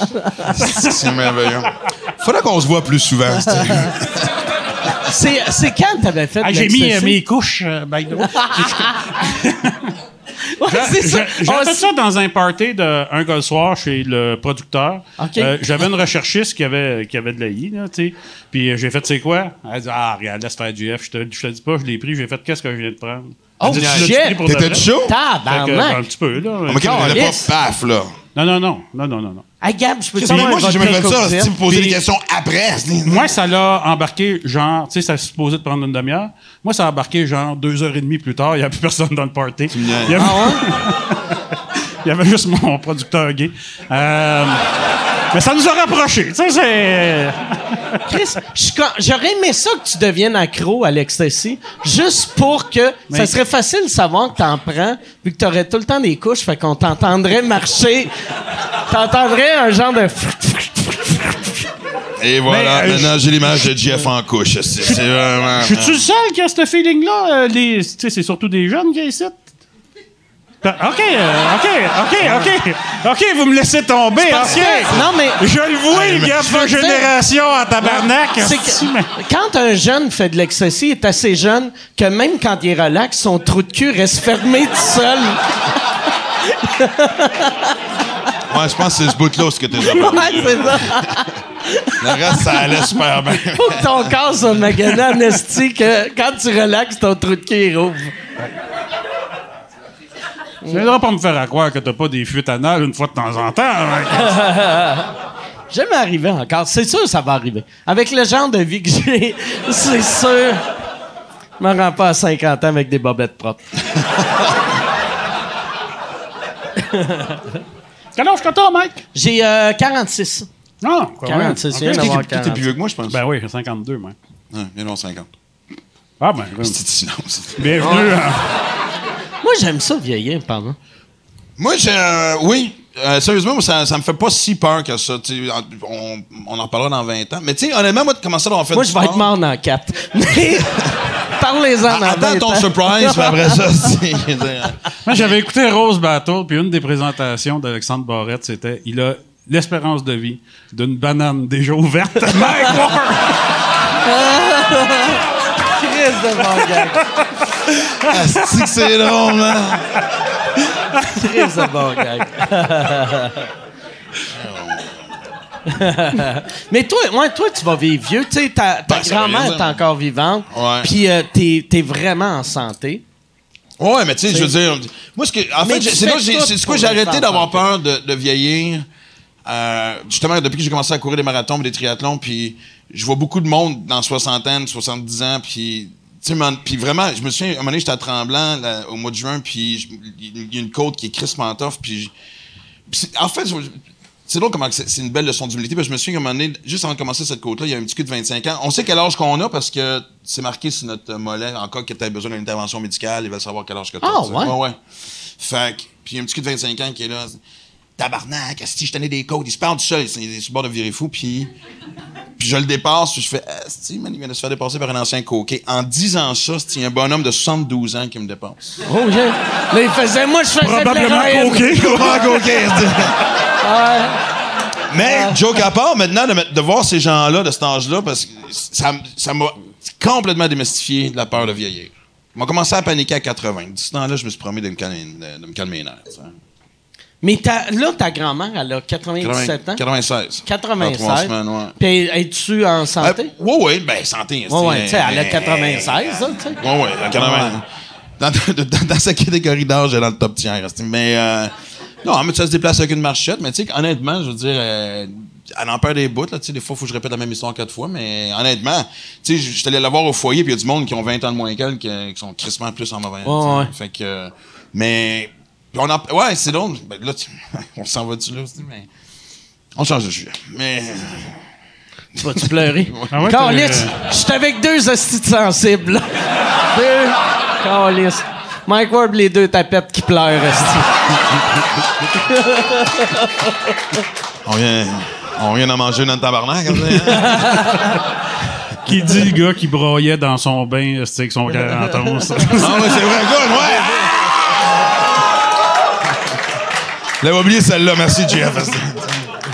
Speaker 4: C'est merveilleux. Faudrait qu'on se voit plus souvent. c'est-
Speaker 1: quand t'avais fait
Speaker 5: Ah, j'ai mis euh, mes couches, euh, by the way.
Speaker 1: Ouais, c'est ça.
Speaker 5: J'ai
Speaker 1: On
Speaker 5: fait ça dans un party de un gars le soir chez le producteur. Euh, J'avais une recherchiste qui avait, qui avait de l'AI, là, tu sais. Puis euh, j'ai fait, c'est quoi? Elle dit, ah, regarde, laisse faire GF. Je te, je te dis pas, je l'ai pris. J'ai fait, qu'est-ce que je viens de prendre?
Speaker 1: Oh, shit!
Speaker 4: T'étais chaud?
Speaker 5: Que, ben, un
Speaker 1: Tabarnak!
Speaker 5: petit peu, là.
Speaker 4: Mais qu'elle n'était
Speaker 1: Calisse.
Speaker 4: pas paf, là.
Speaker 5: Non, non, non. Non, non, non, non.
Speaker 1: Hey, Gab, je peux te
Speaker 4: Mais
Speaker 1: avoir
Speaker 4: moi, j'ai jamais fait ça. Si vous posez des questions après. c'est-
Speaker 5: Moi, ça l'a embarqué, genre, tu sais, ça se supposait de prendre une demi-heure. Moi, ça a embarqué, genre, deux heures et demie plus tard. Il n'y avait plus personne dans le party. Il y avait, Il y avait juste mon producteur gay. Euh, mais ça nous a rapprochés. Tu sais, c'est.
Speaker 1: Chris, j'aurais aimé ça que tu deviennes accro à l'ecstasy, juste pour que
Speaker 5: Mais-
Speaker 1: ça serait facile de savoir que t'en prends, vu que t'aurais tout le temps des couches, fait qu'on t'entendrait marcher. T'entendrais un genre de...
Speaker 4: Et voilà,
Speaker 5: Mais, euh,
Speaker 4: maintenant, j'ai l'image de Jeff en couche. C'est c'est vraiment.
Speaker 5: Je suis-tu le seul qui a ce feeling-là? Euh, les- Tu sais, c'est surtout des jeunes qui ici. OK, euh, OK, OK, OK. OK, vous me laissez tomber.
Speaker 1: parce
Speaker 5: OK.
Speaker 1: que- non, mais-
Speaker 5: Je le vois, il y a
Speaker 1: dire-
Speaker 5: génération en tabarnak.
Speaker 1: C'est que quand un jeune fait de l'ecstasy, il est assez jeune que même quand il est relax, son trou de cul reste fermé tout seul.
Speaker 4: Ouais, je pense que c'est ce bout-là ce que t'es
Speaker 1: ouais, c'est ça.
Speaker 4: Le reste, ça allait super bien.
Speaker 1: Faut que ton corps soit magané en que quand tu relaxes, ton trou de cul il rouvre.
Speaker 5: Tu viendras pas me faire à croire que t'as pas des fuites anales une fois de temps en temps. hein.
Speaker 1: Jamais arrivé encore. C'est sûr que ça va arriver. Avec le genre de vie que j'ai, c'est sûr. Je me rends pas à 50 ans avec des bobettes propres.
Speaker 5: Quel âge que t'as, Mike?
Speaker 1: J'ai euh, 46.
Speaker 5: Non, quoi,
Speaker 1: 46,
Speaker 5: ouais.
Speaker 1: je viens d'avoir
Speaker 4: T'es plus
Speaker 1: 46.
Speaker 4: vieux que moi, je pense.
Speaker 5: Ben oui, j'ai 52, moi.
Speaker 4: Ouais, viens donc 50.
Speaker 5: Ah, ben,
Speaker 4: Petit silence.
Speaker 5: bienvenue. hein.
Speaker 1: Moi, j'aime ça vieillir, pardon.
Speaker 4: Moi, j'ai. euh, oui. Euh, sérieusement, moi, ça, ça me fait pas si peur que ça. tu sais, On, on en parlera dans 20 ans. Mais tu sais, honnêtement, moi, de commencer à en faire
Speaker 1: Moi,
Speaker 4: du
Speaker 1: je vais être mort dans 4. Mais parlez-en dans
Speaker 4: Ah, Attends
Speaker 1: 20
Speaker 4: ton
Speaker 1: ans.
Speaker 4: surprise, puis après ça, c'est. dire,
Speaker 5: Moi, j'avais écouté Rose Battle, puis une des présentations d'Alexandre Barrette, c'était il a l'espérance de vie d'une banane déjà ouverte. Mike Ward!
Speaker 1: Christ de mon gars.
Speaker 4: Asti que c'est drôle, man.
Speaker 1: Très bon gag. Mais toi, ouais, toi, tu vas vivre vieux. Tu sais, ta, ta
Speaker 4: Ben,
Speaker 1: grand-mère est encore vivante.
Speaker 4: Ouais.
Speaker 1: Puis euh, t'es, t'es vraiment en santé.
Speaker 4: Ouais, mais tu sais, je veux dire, moi, ce que, en
Speaker 1: Mais
Speaker 4: fait, c'est là, c'est ce que
Speaker 1: pour
Speaker 4: j'ai arrêté d'avoir peur de, de vieillir. Euh, justement, depuis que j'ai commencé à courir des marathons, et des triathlons, puis je vois beaucoup de monde dans soixantaine, 70 ans, puis puis vraiment, je me souviens, à un moment donné, j'étais à Tremblant là, au mois de juin, puis il y a une côte qui est crissement tough, puis en fait, c'est drôle comment c'est une belle leçon d'humilité, parce que je me souviens qu'à un moment donné, juste avant de commencer cette côte-là, il y a un petit cul de 25 ans. On sait quel âge qu'on a parce que c'est marqué sur notre mollet, en cas que tu as besoin d'une intervention médicale, ils veulent savoir quel âge que tu as.
Speaker 1: Ah, ouais?
Speaker 4: ouais, ouais. Fait que, puis il y a un petit cul de 25 ans qui est là. Tabarnak, si je tenais des côtes, il se parle du seul, il est sur le bord de virer fou, puis. Puis je le dépasse, puis je fais, Asti, man, il vient de se faire dépasser par un ancien coquet. En disant ça, c'est un bonhomme de 72 ans qui me dépasse.
Speaker 1: Oh, yeah. Là, il faisait, moi, je faisais
Speaker 5: Probablement coquet.
Speaker 4: Probablement coquet, Mais, joke à part, maintenant, de, voir ces gens-là de cet âge-là, parce que ça m'a complètement démystifié de la peur de vieillir. On m'a commencé à paniquer à 80. De ce temps-là, je me suis promis de me calmer, de, de me calmer les nerfs.
Speaker 1: Mais ta- là, ta grand-mère, elle a 97 ans.
Speaker 4: 96.
Speaker 1: 96.
Speaker 4: Dans trois semaines, ouais.
Speaker 1: Puis es-tu en santé?
Speaker 4: Euh, ouais, ouais, ben, santé.
Speaker 1: Ouais, ouais, tu sais, elle a
Speaker 4: mais-
Speaker 1: 96, hein, tu sais.
Speaker 4: Ouais, ouais, dans 80. Dans, dans- dans sa catégorie d'âge, elle est dans le top tiers. Mais, euh, non, mais ça se déplace avec une marchette. Mais, tu sais, honnêtement, je veux dire, euh, elle en perd des bouts, là. Tu sais, des fois, il faut que je répète la même histoire quatre fois. Mais, honnêtement, tu sais, je suis allé la voir au foyer, puis il y a du monde qui ont 20 ans de moins qu'elle, qui, qui sont crissement plus en mauvais.
Speaker 1: Ouais, ouais.
Speaker 4: Fait que, mais, on en, ouais, c'est drôle. Ben, là, tu- on s'en va-tu, là? esti, Mais, on change de sujet. Mais,
Speaker 1: Tu vas-tu pleurer?
Speaker 5: Ah ouais,
Speaker 1: Calice,
Speaker 5: t'as-
Speaker 1: je suis avec deux hosties sensibles, là. Deux. Calice. Mike Ward, les deux tapettes qui pleurent,
Speaker 4: on vient, on vient d'en manger notre tabarnak, comme ça, hein?
Speaker 5: Qui dit le gars qui broyait dans son bain, c'est avec son 41. ça.
Speaker 4: Ah ouais, c'est vrai, good, ouais! L'avais oublié celle-là, merci Jeff.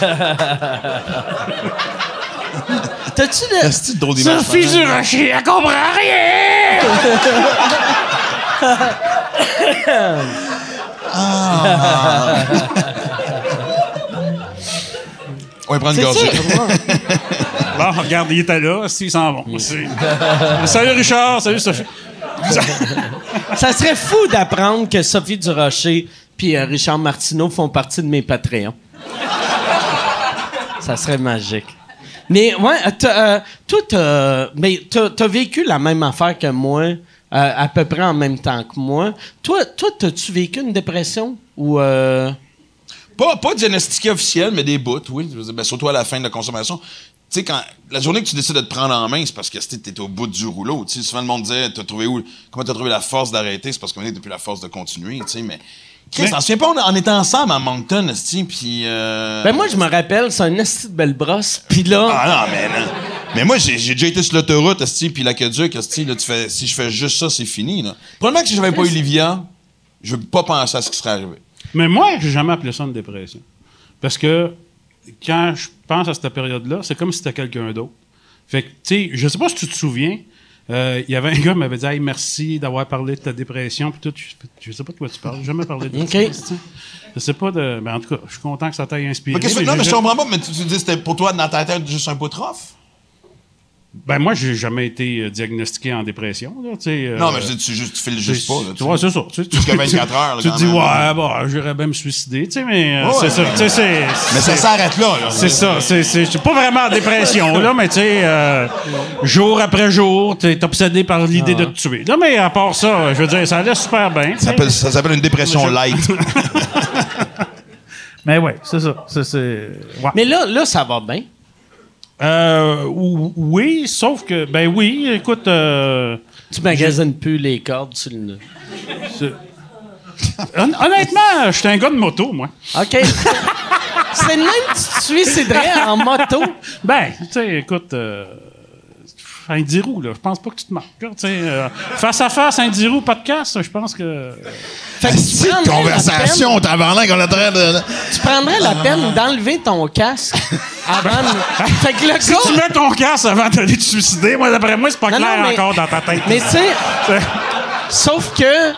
Speaker 1: T'as-tu le...
Speaker 4: C'est drôle d'image.
Speaker 5: Sophie du Rocher, elle comprend rien!
Speaker 4: On va prendre une gorgée.
Speaker 5: Bon, regarde, il était là, s'il s'en vont. Salut Richard, salut Sophie.
Speaker 1: Ça serait fou d'apprendre que Sophie Durocher puis euh, Richard Martineau font partie de mes Patreons. ça serait magique. Mais ouais, euh, t'as, euh, toi, t'as, t'as, t'as vécu la même affaire que moi, euh, à peu près en même temps que moi. Toi, toi, t'as-tu vécu une dépression ou
Speaker 4: Pas, pas diagnostiqué officiel, mais des bouts, oui. Ben, surtout à la fin de la consommation. Tu sais, quand la journée que tu décides de te prendre en main, c'est parce que tu es au bout du rouleau. Sais, souvent, le monde disait t'as trouvé où, Comment tu as trouvé la force d'arrêter? C'est parce qu'on est depuis la force de continuer. Mais. Chris, t'en souviens pas, on, on était ensemble à Moncton, esti, puis. euh,
Speaker 1: Ben moi, je me rappelle, c'est un esti de belle brosse. Puis là,
Speaker 4: Ah non, mais non. Mais moi, j'ai j'ai déjà été sur l'autoroute, esti, puis l'aqueduc, esti, là, tu fais, si je fais juste ça, c'est fini, là. Probablement que si j'avais pas eu Livia, je veux pas penser à ce qui serait arrivé.
Speaker 5: Mais moi, j'ai jamais appelé ça une dépression. Parce que quand je pense à cette période-là, c'est comme si c'était quelqu'un d'autre. Fait que, tu sais, je sais pas si tu te souviens, euh, il y avait un gars qui m'avait dit Hey, merci d'avoir parlé de ta dépression. Puis tout, je, je sais pas de quoi tu parles. J'ai jamais parlé de
Speaker 1: OK.
Speaker 5: ça. Je sais pas de. Ben, en tout cas, je suis content que ça t'aille inspiré.
Speaker 4: Mais que-
Speaker 5: mais
Speaker 4: non, mais je comprends pas, mais tu, tu dis que c'était pour toi, dans ta tête, juste un peu trop?
Speaker 5: Ben, moi, j'ai jamais été euh, diagnostiqué en dépression. Là, tu sais, euh,
Speaker 4: Non, mais je dis, tu, juste, tu files juste pas, là.
Speaker 5: Tu vois, c'est ça. Tu, tu-
Speaker 4: Jusqu'à 24 heures, là,
Speaker 5: Tu te dis, ouais, bon, j'irais bien me suicider, tu sais, mais euh,
Speaker 4: Ouais,
Speaker 5: c'est ça. Tu c'est.
Speaker 4: Mais ça s'arrête là, là.
Speaker 5: C'est ça, c'est, c'est, je suis pas vraiment en dépression, là, mais tu sais, euh, jour après jour, t'es obsédé par l'idée de te tuer. Là, mais à part ça, je veux dire, ça allait super bien. tu
Speaker 4: Ça s'appelle, ça s'appelle une dépression light.
Speaker 5: Mais ouais, c'est ça. C'est, c'est, ouais.
Speaker 1: mais là, là, ça va bien.
Speaker 5: Euh, ou- oui, sauf que, ben oui, écoute, euh,
Speaker 1: Tu magasines plus les cordes sur le...
Speaker 5: Hon- honnêtement, j'étais un gars de moto, moi.
Speaker 1: OK. c'est le même que tu te suiciderais en moto.
Speaker 5: Ben, tu sais, écoute, euh, un 10 roues, là, je pense pas que tu te marques. là, tu euh, face à face, un 10 roues podcast, je pense que.
Speaker 1: Fait que tu prendrais,
Speaker 4: conversation, tabarnak, on est en train de.
Speaker 1: peine, tu prendrais la peine d'enlever ton casque avant de... Fait que le
Speaker 5: Si
Speaker 1: gars...
Speaker 5: tu mets ton casque avant d'aller te suicider, moi, d'après moi, c'est pas
Speaker 1: Non,
Speaker 5: clair
Speaker 1: non, mais-
Speaker 5: encore dans ta tête.
Speaker 1: Mais tu sais, Sauf que,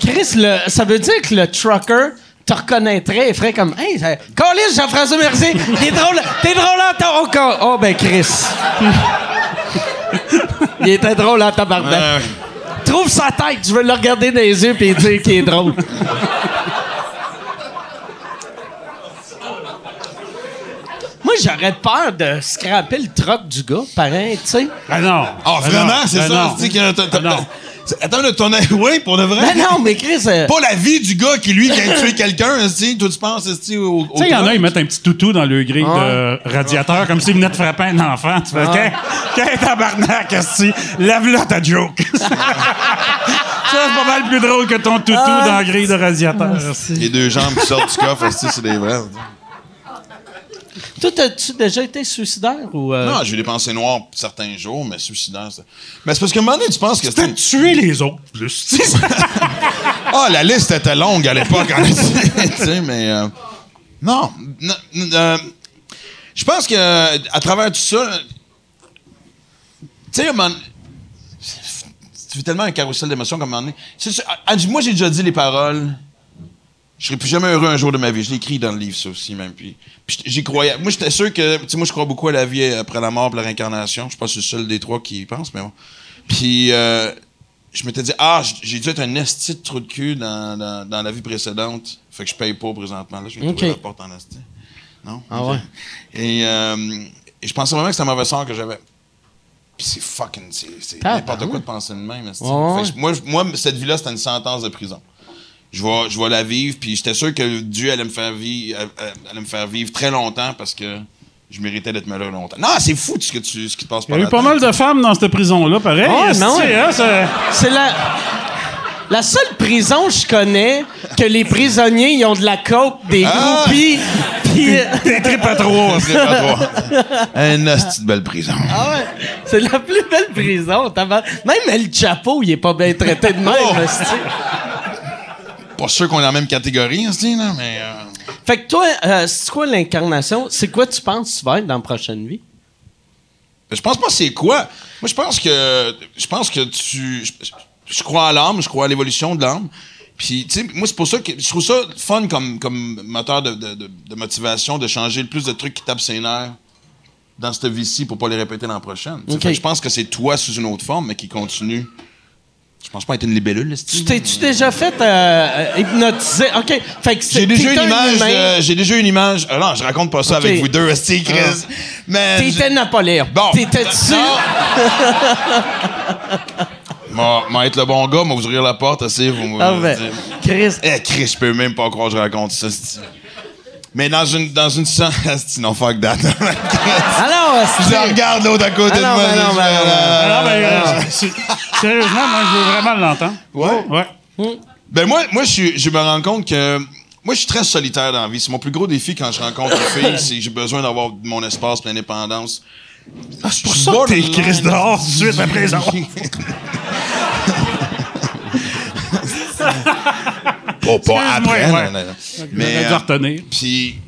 Speaker 1: Chris, le- ça veut dire que le trucker te reconnaîtrait et ferait comme Hey, ça- Câlisse, Jean-François Mercier, est drôle, t'es drôle en ca- oh, ben, Chris. il était drôle en tabarnak.
Speaker 4: Euh,
Speaker 1: Trouve sa tête, je veux le regarder dans les yeux et dire qu'il est drôle. Moi, j'aurais peur de scraper le troc du gars, pareil, tu sais.
Speaker 5: Ah non.
Speaker 4: Ah,
Speaker 5: Ben
Speaker 4: vraiment? C'est
Speaker 5: Ben
Speaker 4: ça?
Speaker 5: non.
Speaker 4: que Attends, là, ton oui, pour de vrai?
Speaker 1: Ben non, mais Chris. euh,
Speaker 4: Pas la vie du gars qui, lui, vient de tuer quelqu'un, esti. Toi, tu penses, esti, au. au
Speaker 5: Tu sais, il y en a, ils mettent un petit toutou dans le grille de radiateur, comme s'ils venaient de frapper un enfant. Tu fais, qu'un qu'un tabarnak, esti, lave-la ta joke. ça, c'est pas mal plus drôle que ton toutou dans la grille de radiateur.
Speaker 4: Les deux jambes qui sortent du coffre, c'est des vrais.
Speaker 1: Toi, as-tu déjà été suicidaire ou. euh?
Speaker 4: Non, j'ai eu des pensées noires certains jours, mais suicidaire, c'est. Mais c'est parce qu'à un moment donné, tu penses que
Speaker 5: C'était tuer les autres, plus. tu sais.
Speaker 4: Ah, la liste était longue à l'époque, en sais, mais. euh, non. euh, je pense que à travers tout ça. Tu sais, à un moment- tu fais tellement un carrousel d'émotions comme un moment donné. Ah, ah, moi, j'ai déjà dit les paroles. Je serai plus jamais heureux un jour de ma vie. Je l'ai écrit dans le livre, ça aussi, même. Puis, puis j'y croyais. Moi, j'étais sûr que. Tu sais, moi, je crois beaucoup à la vie après la mort, et la réincarnation. Je suis pas le seul des trois qui y pense, mais bon. Puis, euh, je m'étais dit, ah, j'ai dû être un esti de trou de cul dans, dans, dans la vie précédente. Fait que je paye pas présentement. Là, je viens de
Speaker 1: Ok.
Speaker 4: trouver la porte en esti. Non?
Speaker 1: Ah ouais.
Speaker 4: Et, euh, et je pensais vraiment que c'était un mauvais sort que j'avais. Puis c'est fucking. C'est, n'importe quoi de penser de même. esti.
Speaker 1: Ouais,
Speaker 4: Fait que moi, je- moi, cette vie-là, c'était une sentence de prison. Je vais, je vais la vivre, puis j'étais sûr que Dieu allait me faire vivre, allait- allait me faire vivre très longtemps parce que je méritais d'être malheureux longtemps. Non, c'est fou ce que tu, ce qui te passe
Speaker 5: Il y a eu pas mal de femmes dans cette prison-là, pareil. Esti,
Speaker 1: non,
Speaker 5: hein, c'est-
Speaker 1: C'est la. La seule prison que je connais que les prisonniers ils ont de la coke, des
Speaker 4: Ah!
Speaker 1: groupies, puis. euh,
Speaker 5: Des trois.
Speaker 4: Un hostie de belle prison.
Speaker 1: Ah ouais, c'est la plus belle prison. Même El Chapeau, il est pas bien traité de même.
Speaker 4: Oh! Pas sûr qu'on est en même catégorie, hostie, là, mais. euh,
Speaker 1: Fait que toi, euh, c'est quoi l'incarnation? C'est quoi tu penses que tu vas être dans la prochaine vie?
Speaker 4: Je pense pas c'est quoi. Moi, je pense que. Je pense que tu. Je, je crois à l'âme, je crois à l'évolution de l'âme. Puis, tu sais, moi, c'est pour ça que je trouve ça fun comme, comme moteur de, de- de- de motivation de changer le plus de trucs qui tapent ses nerfs dans cette vie-ci pour pas les répéter l'an prochaine. Tu sais,
Speaker 1: Ok.
Speaker 4: fait que Je pense que c'est toi sous une autre forme, mais qui continue. Je pense pas être une libellule, là,
Speaker 1: Tu t'es-tu déjà fait euh, euh, hypnotiser? OK. Fait que c'est-
Speaker 4: J'ai déjà
Speaker 1: t'es
Speaker 4: une
Speaker 1: un
Speaker 4: image. J'ai déjà une image. Ah non, je raconte pas ça avec vous deux, hostie, Chris. Mais.
Speaker 1: T'étais Napoléon.
Speaker 4: Bon.
Speaker 1: T'étais-tu?
Speaker 4: Moi, moi, être le bon gars, moi, ouvrir la porte, assez, vous me
Speaker 1: Ah ben, Chris.
Speaker 4: Eh, Chris, je peux même pas croire que je raconte ça. Mais dans une, dans une sens, Asti, non, fuck that.
Speaker 1: Alors,
Speaker 4: je regarde l'autre à côté
Speaker 1: Ah
Speaker 4: de
Speaker 1: non,
Speaker 4: moi.
Speaker 1: non,
Speaker 4: je fais,
Speaker 1: non, ben
Speaker 4: euh,
Speaker 5: Ah, euh, c'est- sérieusement, moi, je veux vraiment l'entendre.
Speaker 4: Ouais?
Speaker 5: Ouais.
Speaker 4: Ben moi, moi je, je me rends compte que moi, je suis très solitaire dans la vie. C'est mon plus gros défi quand je rencontre une fille, c'est que j'ai besoin d'avoir mon espace, mon indépendance.
Speaker 5: Ah, c'est pour ça que t'es Chris dehors tout de suite après les
Speaker 4: Pas, pas après.
Speaker 5: Excuse-moi, ouais.
Speaker 4: non, non, non.
Speaker 5: Mais,
Speaker 4: euh,
Speaker 5: retenir.
Speaker 4: Puis,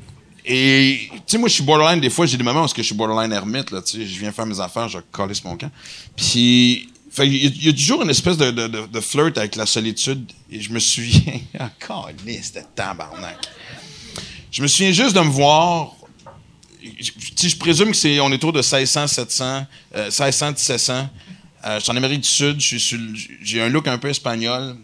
Speaker 4: et, tu sais, moi, je suis borderline. Des fois, j'ai des moments où je suis borderline ermite, là, tu sais. Je viens faire mes affaires, je calisse mon camp. Puis, fait, il y, y a toujours une espèce de, de, de, de flirt avec la solitude. Et je me souviens. Ah, calisse de tabarnak. Je me souviens juste de me voir. Je, tu sais, je présume que c'est, on est autour de 1600, 700, euh, 1600, 1700. Euh, je suis en Amérique du Sud. J'ai un look un peu espagnol,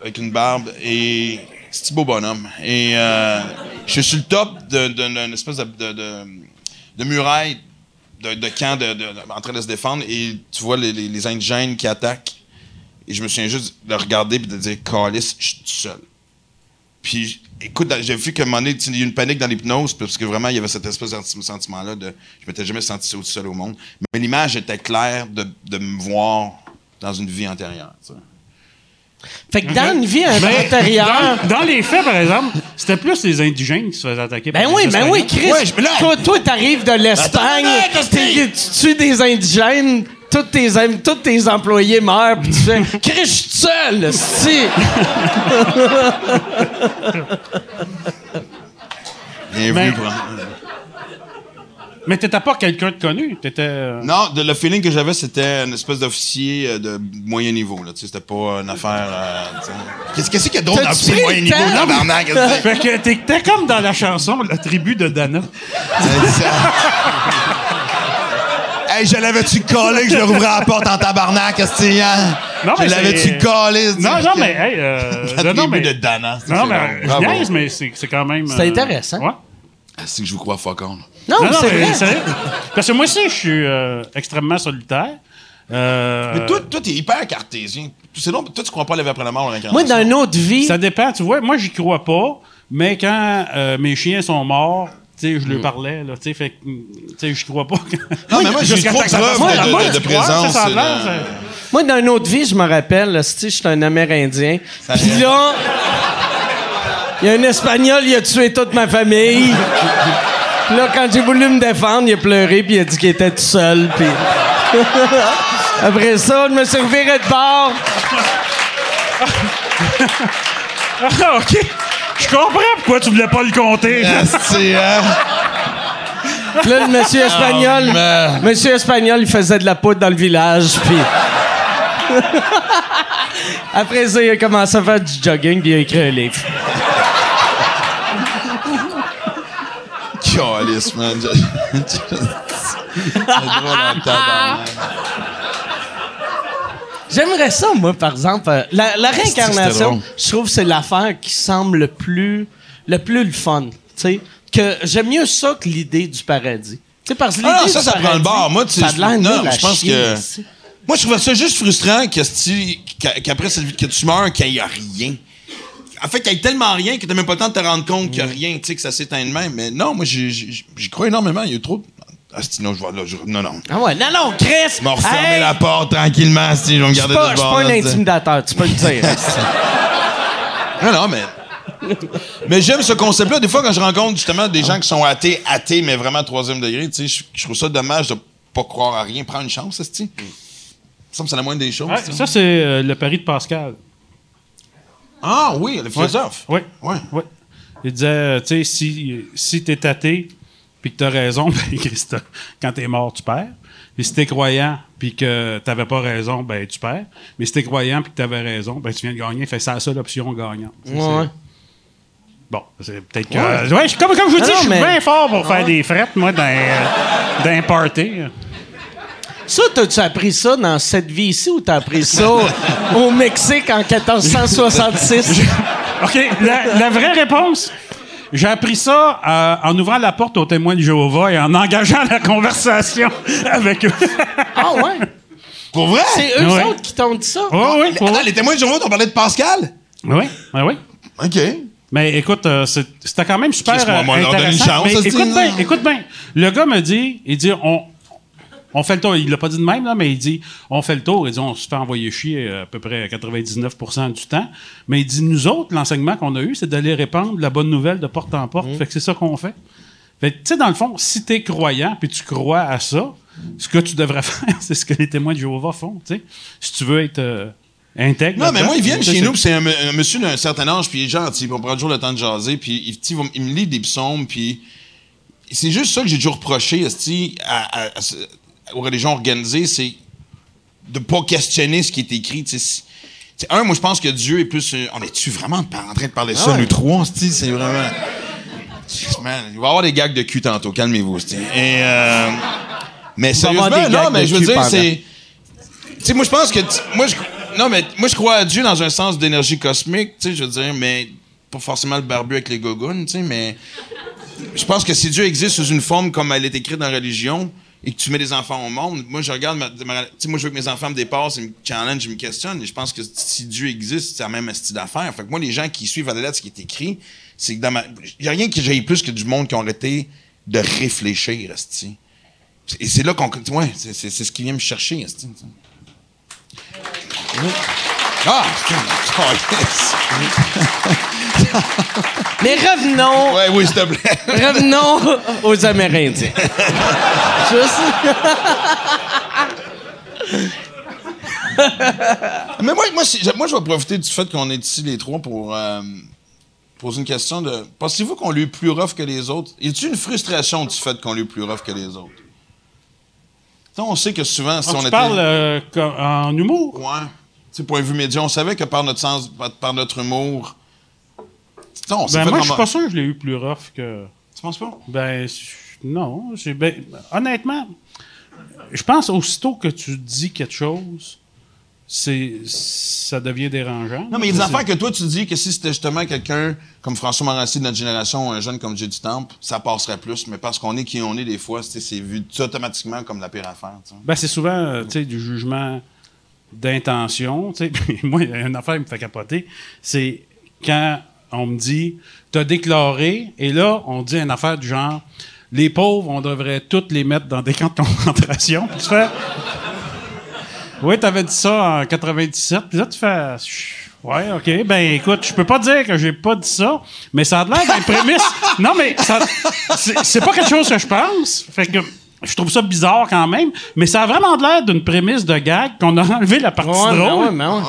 Speaker 4: avec une barbe. Et c'est beau bonhomme. Et euh, je suis sur le top d'une espèce de, de, de- de muraille de, camp en train de se défendre. Et tu vois les, indigènes qui attaquent. Et je me souviens juste de regarder et de dire Calice, je suis tout seul. Puis, écoute, j'ai vu qu'à un moment donné, il y a eu une panique dans l'hypnose, parce que vraiment, il y avait cette espèce de sentiment-là de je m'étais jamais senti aussi seul au monde. Mais l'image était claire de, me voir dans une vie antérieure.
Speaker 1: Fait que dans une vie
Speaker 5: Mais
Speaker 1: intérieure.
Speaker 5: dans, dans les faits, par exemple, c'était plus les indigènes qui se faisaient attaquer
Speaker 1: Ben
Speaker 5: par
Speaker 1: oui,
Speaker 5: les
Speaker 1: ben oui. Chris.
Speaker 4: Ouais, je- mais là-
Speaker 1: toi, toi, t'arrives de l'Espagne, tu tues des indigènes, tous tes, tous tes employés meurent, puis tu fais Chris, je suis tout seul, si.
Speaker 4: Bienvenue
Speaker 5: Mais t'étais pas quelqu'un de connu. T'étais. euh,
Speaker 4: Non, de- le feeling que j'avais, c'était une espèce d'officier euh, de moyen niveau. Là. Tu sais, C'était pas une affaire. euh, tu sais. Qu'est-ce qu'est-ce qu'il y a d'autre
Speaker 1: T'as-tu
Speaker 4: dans moyen
Speaker 1: le
Speaker 4: niveau,
Speaker 1: temps?
Speaker 4: tabarnak? qu'est-ce que
Speaker 5: Fait que t'étais comme dans la chanson La tribu de Dana.
Speaker 4: c'est? Hey, je l'avais-tu collé que je le rouvrais à la porte en tabarnak, est hein?
Speaker 5: Non,
Speaker 4: Je
Speaker 5: mais
Speaker 4: l'avais-tu
Speaker 5: c'est-
Speaker 4: collé?
Speaker 5: Non, non, mais, hey, euh,
Speaker 4: La
Speaker 5: non,
Speaker 4: tribu
Speaker 5: mais,
Speaker 4: de Dana. c'est
Speaker 5: non, mais,
Speaker 4: bon.
Speaker 5: je niaise, mais c'est c'est quand même.
Speaker 1: C'est intéressant.
Speaker 5: Ouais.
Speaker 4: Ah, C'est que je vous crois fuck on.
Speaker 1: Non,
Speaker 5: Non, non,
Speaker 1: c'est vrai.
Speaker 5: sérieux. Parce que moi aussi, je suis euh, extrêmement solitaire. Euh,
Speaker 4: Mais toi, toi, t'es hyper cartésien. C'est long, toi, tu crois pas à la vie après la mort,
Speaker 1: Moi,
Speaker 4: l'incarnation.
Speaker 1: dans une autre vie,
Speaker 5: Ça dépend, tu vois. Moi, j'y crois pas, mais quand euh, mes chiens sont morts, tu sais, je
Speaker 1: Mm.
Speaker 5: leur parlais, là, tu sais, fait que, tu sais, je crois pas.
Speaker 4: Non, mais moi, trop
Speaker 5: temps que ça
Speaker 4: de- de-
Speaker 5: Moi,
Speaker 4: de
Speaker 5: tu crois,
Speaker 4: présence,
Speaker 5: ça, ça a
Speaker 4: c'est
Speaker 5: l'air,
Speaker 4: dans-
Speaker 1: moi, une autre vie, je me rappelle, là, je suis un Amérindien.
Speaker 4: Ça
Speaker 1: Puis là, il y a un Espagnol, il a tué toute ma famille. Puis là, quand j'ai voulu me défendre, il a pleuré, puis il a dit qu'il était tout seul. Puis... Après ça, je me suis reviré de bord.
Speaker 5: Ah, OK. Je comprends pourquoi tu voulais pas le compter.
Speaker 4: Hein?
Speaker 1: Puis là, le monsieur espagnol,
Speaker 4: Oh,
Speaker 1: monsieur espagnol, il faisait de la poudre dans le village, puis... Après ça, il a commencé à faire du jogging, puis il a écrit un livre.
Speaker 4: Calice, man. Je- je-.
Speaker 1: J'aimerais ça, moi, par exemple. euh, la, réincarnation, je trouve que c'est l'affaire qui semble le plus le plus le fun. Que j'aime mieux ça que l'idée du paradis. Parce que
Speaker 4: Ah non, ça, ça prend le bord. Moi, tu sais, non, je pense que-. Moi, je trouvais ça juste frustrant que qu'après cette vie- que tu meurs, qu'il n'y a rien. En fait, qu'il y ait tellement rien que tu n'as même pas le temps de te rendre compte qu'il n'y a rien, tu sais, que ça s'éteint de même. Mais non, moi, j'y- crois énormément. Il y a eu trop. de- Ah, c'est- non, je vois là. je- Non, non.
Speaker 1: Ah ouais, non, non, Chris!
Speaker 4: Je vais refermer
Speaker 1: hey,
Speaker 4: la porte tranquillement, si je vais me
Speaker 1: Je
Speaker 4: garder
Speaker 1: pas,
Speaker 4: de
Speaker 1: je
Speaker 4: ce
Speaker 1: suis pas un intimidateur, tu peux le dire.
Speaker 4: Non, non, mais. mais j'aime ce concept-là. Des fois, quand je rencontre justement des gens qui sont athées, athées, mais vraiment troisième degré, tu sais, je, je trouve ça dommage de pas croire à rien. Prends une chance, ça, tu Ça me semble que c'est la moindre des choses.
Speaker 5: Ouais, ça, c'est euh, le pari de Pascal.
Speaker 4: Ah oui, le philosophe.
Speaker 5: Oui.
Speaker 4: Ouais.
Speaker 5: Oui. Il disait, euh, tu sais, si, si t'es athée puis que t'as raison, ben, Christ, quand t'es mort, tu perds. Et si t'es croyant puis que t'avais pas raison, ben, tu perds. Mais si t'es croyant puis que t'avais raison, ben, tu viens de gagner. Fait que c'est la seule option gagnante.
Speaker 1: Ouais.
Speaker 5: Bon, c'est peut-être que. Ouais, je- comme, comme je vous dis, je suis
Speaker 1: mais-
Speaker 5: bien fort pour faire des frettes, moi, dans, euh, dans un party.
Speaker 1: Ça, t'as-tu appris ça dans cette vie ici ou t'as appris ça au Mexique en 1466?
Speaker 5: OK, la, la vraie réponse, j'ai appris ça euh, en ouvrant la porte aux témoins de Jéhovah et en engageant la conversation avec eux.
Speaker 1: Ah ouais?
Speaker 4: Pour vrai?
Speaker 1: C'est eux
Speaker 5: Ouais.
Speaker 1: autres qui t'ont dit ça?
Speaker 5: Oui, oui, oui.
Speaker 4: Attends, les témoins de Jéhovah, t'ont parlé de Pascal?
Speaker 5: Oui, oui, oui.
Speaker 4: OK.
Speaker 5: Mais écoute, euh, c'est- c'était quand même super euh,
Speaker 4: donne une
Speaker 5: intéressant.
Speaker 4: chance,
Speaker 5: Mais écoute bien, écoute bien. Le gars me dit, il dit, on, on fait le tour. Il l'a pas dit de même, là, mais il dit, on fait le tour. Il dit, on se fait envoyer chier euh, à peu près 99% du temps. Mais il dit, nous autres, l'enseignement qu'on a eu, c'est d'aller répandre la bonne nouvelle de porte en
Speaker 4: Mmh.
Speaker 5: porte. Fait que c'est ça qu'on fait. Fait tu sais, dans le fond, si t'es croyant puis tu crois à ça, ce que tu devrais faire, c'est ce que les témoins de Jéhovah font, tu sais. Si tu veux être euh, intègre.
Speaker 4: Non, mais moi, ils viennent
Speaker 5: tu
Speaker 4: chez nous, c'est un, un monsieur d'un certain âge, puis il est gentil, puis on prend toujours le temps de jaser, puis il, tu me lit des psaumes, puis c'est juste ça que j'ai toujours reproché à, à- aux religions organisées, c'est de pas questionner ce qui est écrit. tu sais. C'est- c'est- un, moi, je pense que Dieu est plus... euh, on est-tu vraiment en train de parler ça, nous trois, c'est vraiment... Man, il va y avoir des gags de cul tantôt, calmez-vous. Et, euh, mais sérieusement, non, mais
Speaker 1: de
Speaker 4: je veux dire, c'est... Tu sais, moi, je pense que. Moi, je, non, mais moi, je crois à Dieu dans un sens d'énergie cosmique, tu sais, je veux dire, mais pas forcément le barbu avec les gogounes, tu sais, mais. Je pense que si Dieu existe sous une forme comme elle est écrite dans la religion et que tu mets des enfants au monde, moi, je regarde. ma- ma- tu sais, moi, je veux que mes enfants me dépassent, ils me challenge, ils me questionnent, et je pense que si Dieu existe, c'est la même style d'affaires. Fait que moi, les gens qui suivent à la lettre ce qui est écrit, c'est que dans ma. Il n'y a rien que j'aille plus que du monde qui ont arrêté de réfléchir, esti. Et c'est là qu'on. Ouais, c'est, c'est- c'est ce qui vient me chercher, esti. Ah! yes.
Speaker 1: Mais revenons,
Speaker 4: Ouais, oui, s'il te plaît.
Speaker 1: revenons aux Amérindiens. Juste...
Speaker 4: Mais moi, moi, moi, je vais profiter du fait qu'on est ici les trois pour. euh, poser une question de. Pensez-vous qu'on lui est plus rough que les autres? Y a-t-il une frustration du fait qu'on lui est plus rough que les autres? T'sais, on sait que souvent, si
Speaker 5: Ah,
Speaker 4: on
Speaker 5: tu
Speaker 4: était.
Speaker 5: parles euh, en humour?
Speaker 4: Ouais. Tu sais, point de vue média, on savait que par notre sens, par notre humour. T'sais, on s'est
Speaker 5: Ben, moi, je suis pas sûr que je l'ai eu plus rough que.
Speaker 4: Tu penses pas?
Speaker 5: Ben, non. Ben, honnêtement, je pense aussitôt que tu dis quelque chose, c'est ça devient dérangeant.
Speaker 4: Non, mais il y a des affaires que toi, tu dis que si c'était justement quelqu'un comme François Morancy de notre génération ou un jeune comme Jay du Temple, ça passerait plus. Mais parce qu'on est qui on est, des fois, c'est vu automatiquement comme la pire affaire.
Speaker 5: Ben, c'est souvent, euh, sais, du jugement d'intention, moi, il y a une affaire qui me fait capoter, c'est quand on me dit, t'as déclaré, et là, on dit une affaire du genre, les pauvres, on devrait toutes les mettre dans des camps de concentration. Puis tu fais, oui, t'avais dit ça en 97, puis là, tu fais, ouais, OK, ben écoute, je peux pas dire que j'ai pas dit ça, mais ça a l'air d'une prémisse. Non, mais ça- c'est pas quelque chose que je pense. Fait que je trouve ça bizarre quand même, mais ça a vraiment l'air d'une prémisse de gag qu'on a enlevé la partie
Speaker 1: Ouais, mais
Speaker 5: drôle.
Speaker 1: ouais, mais ouais.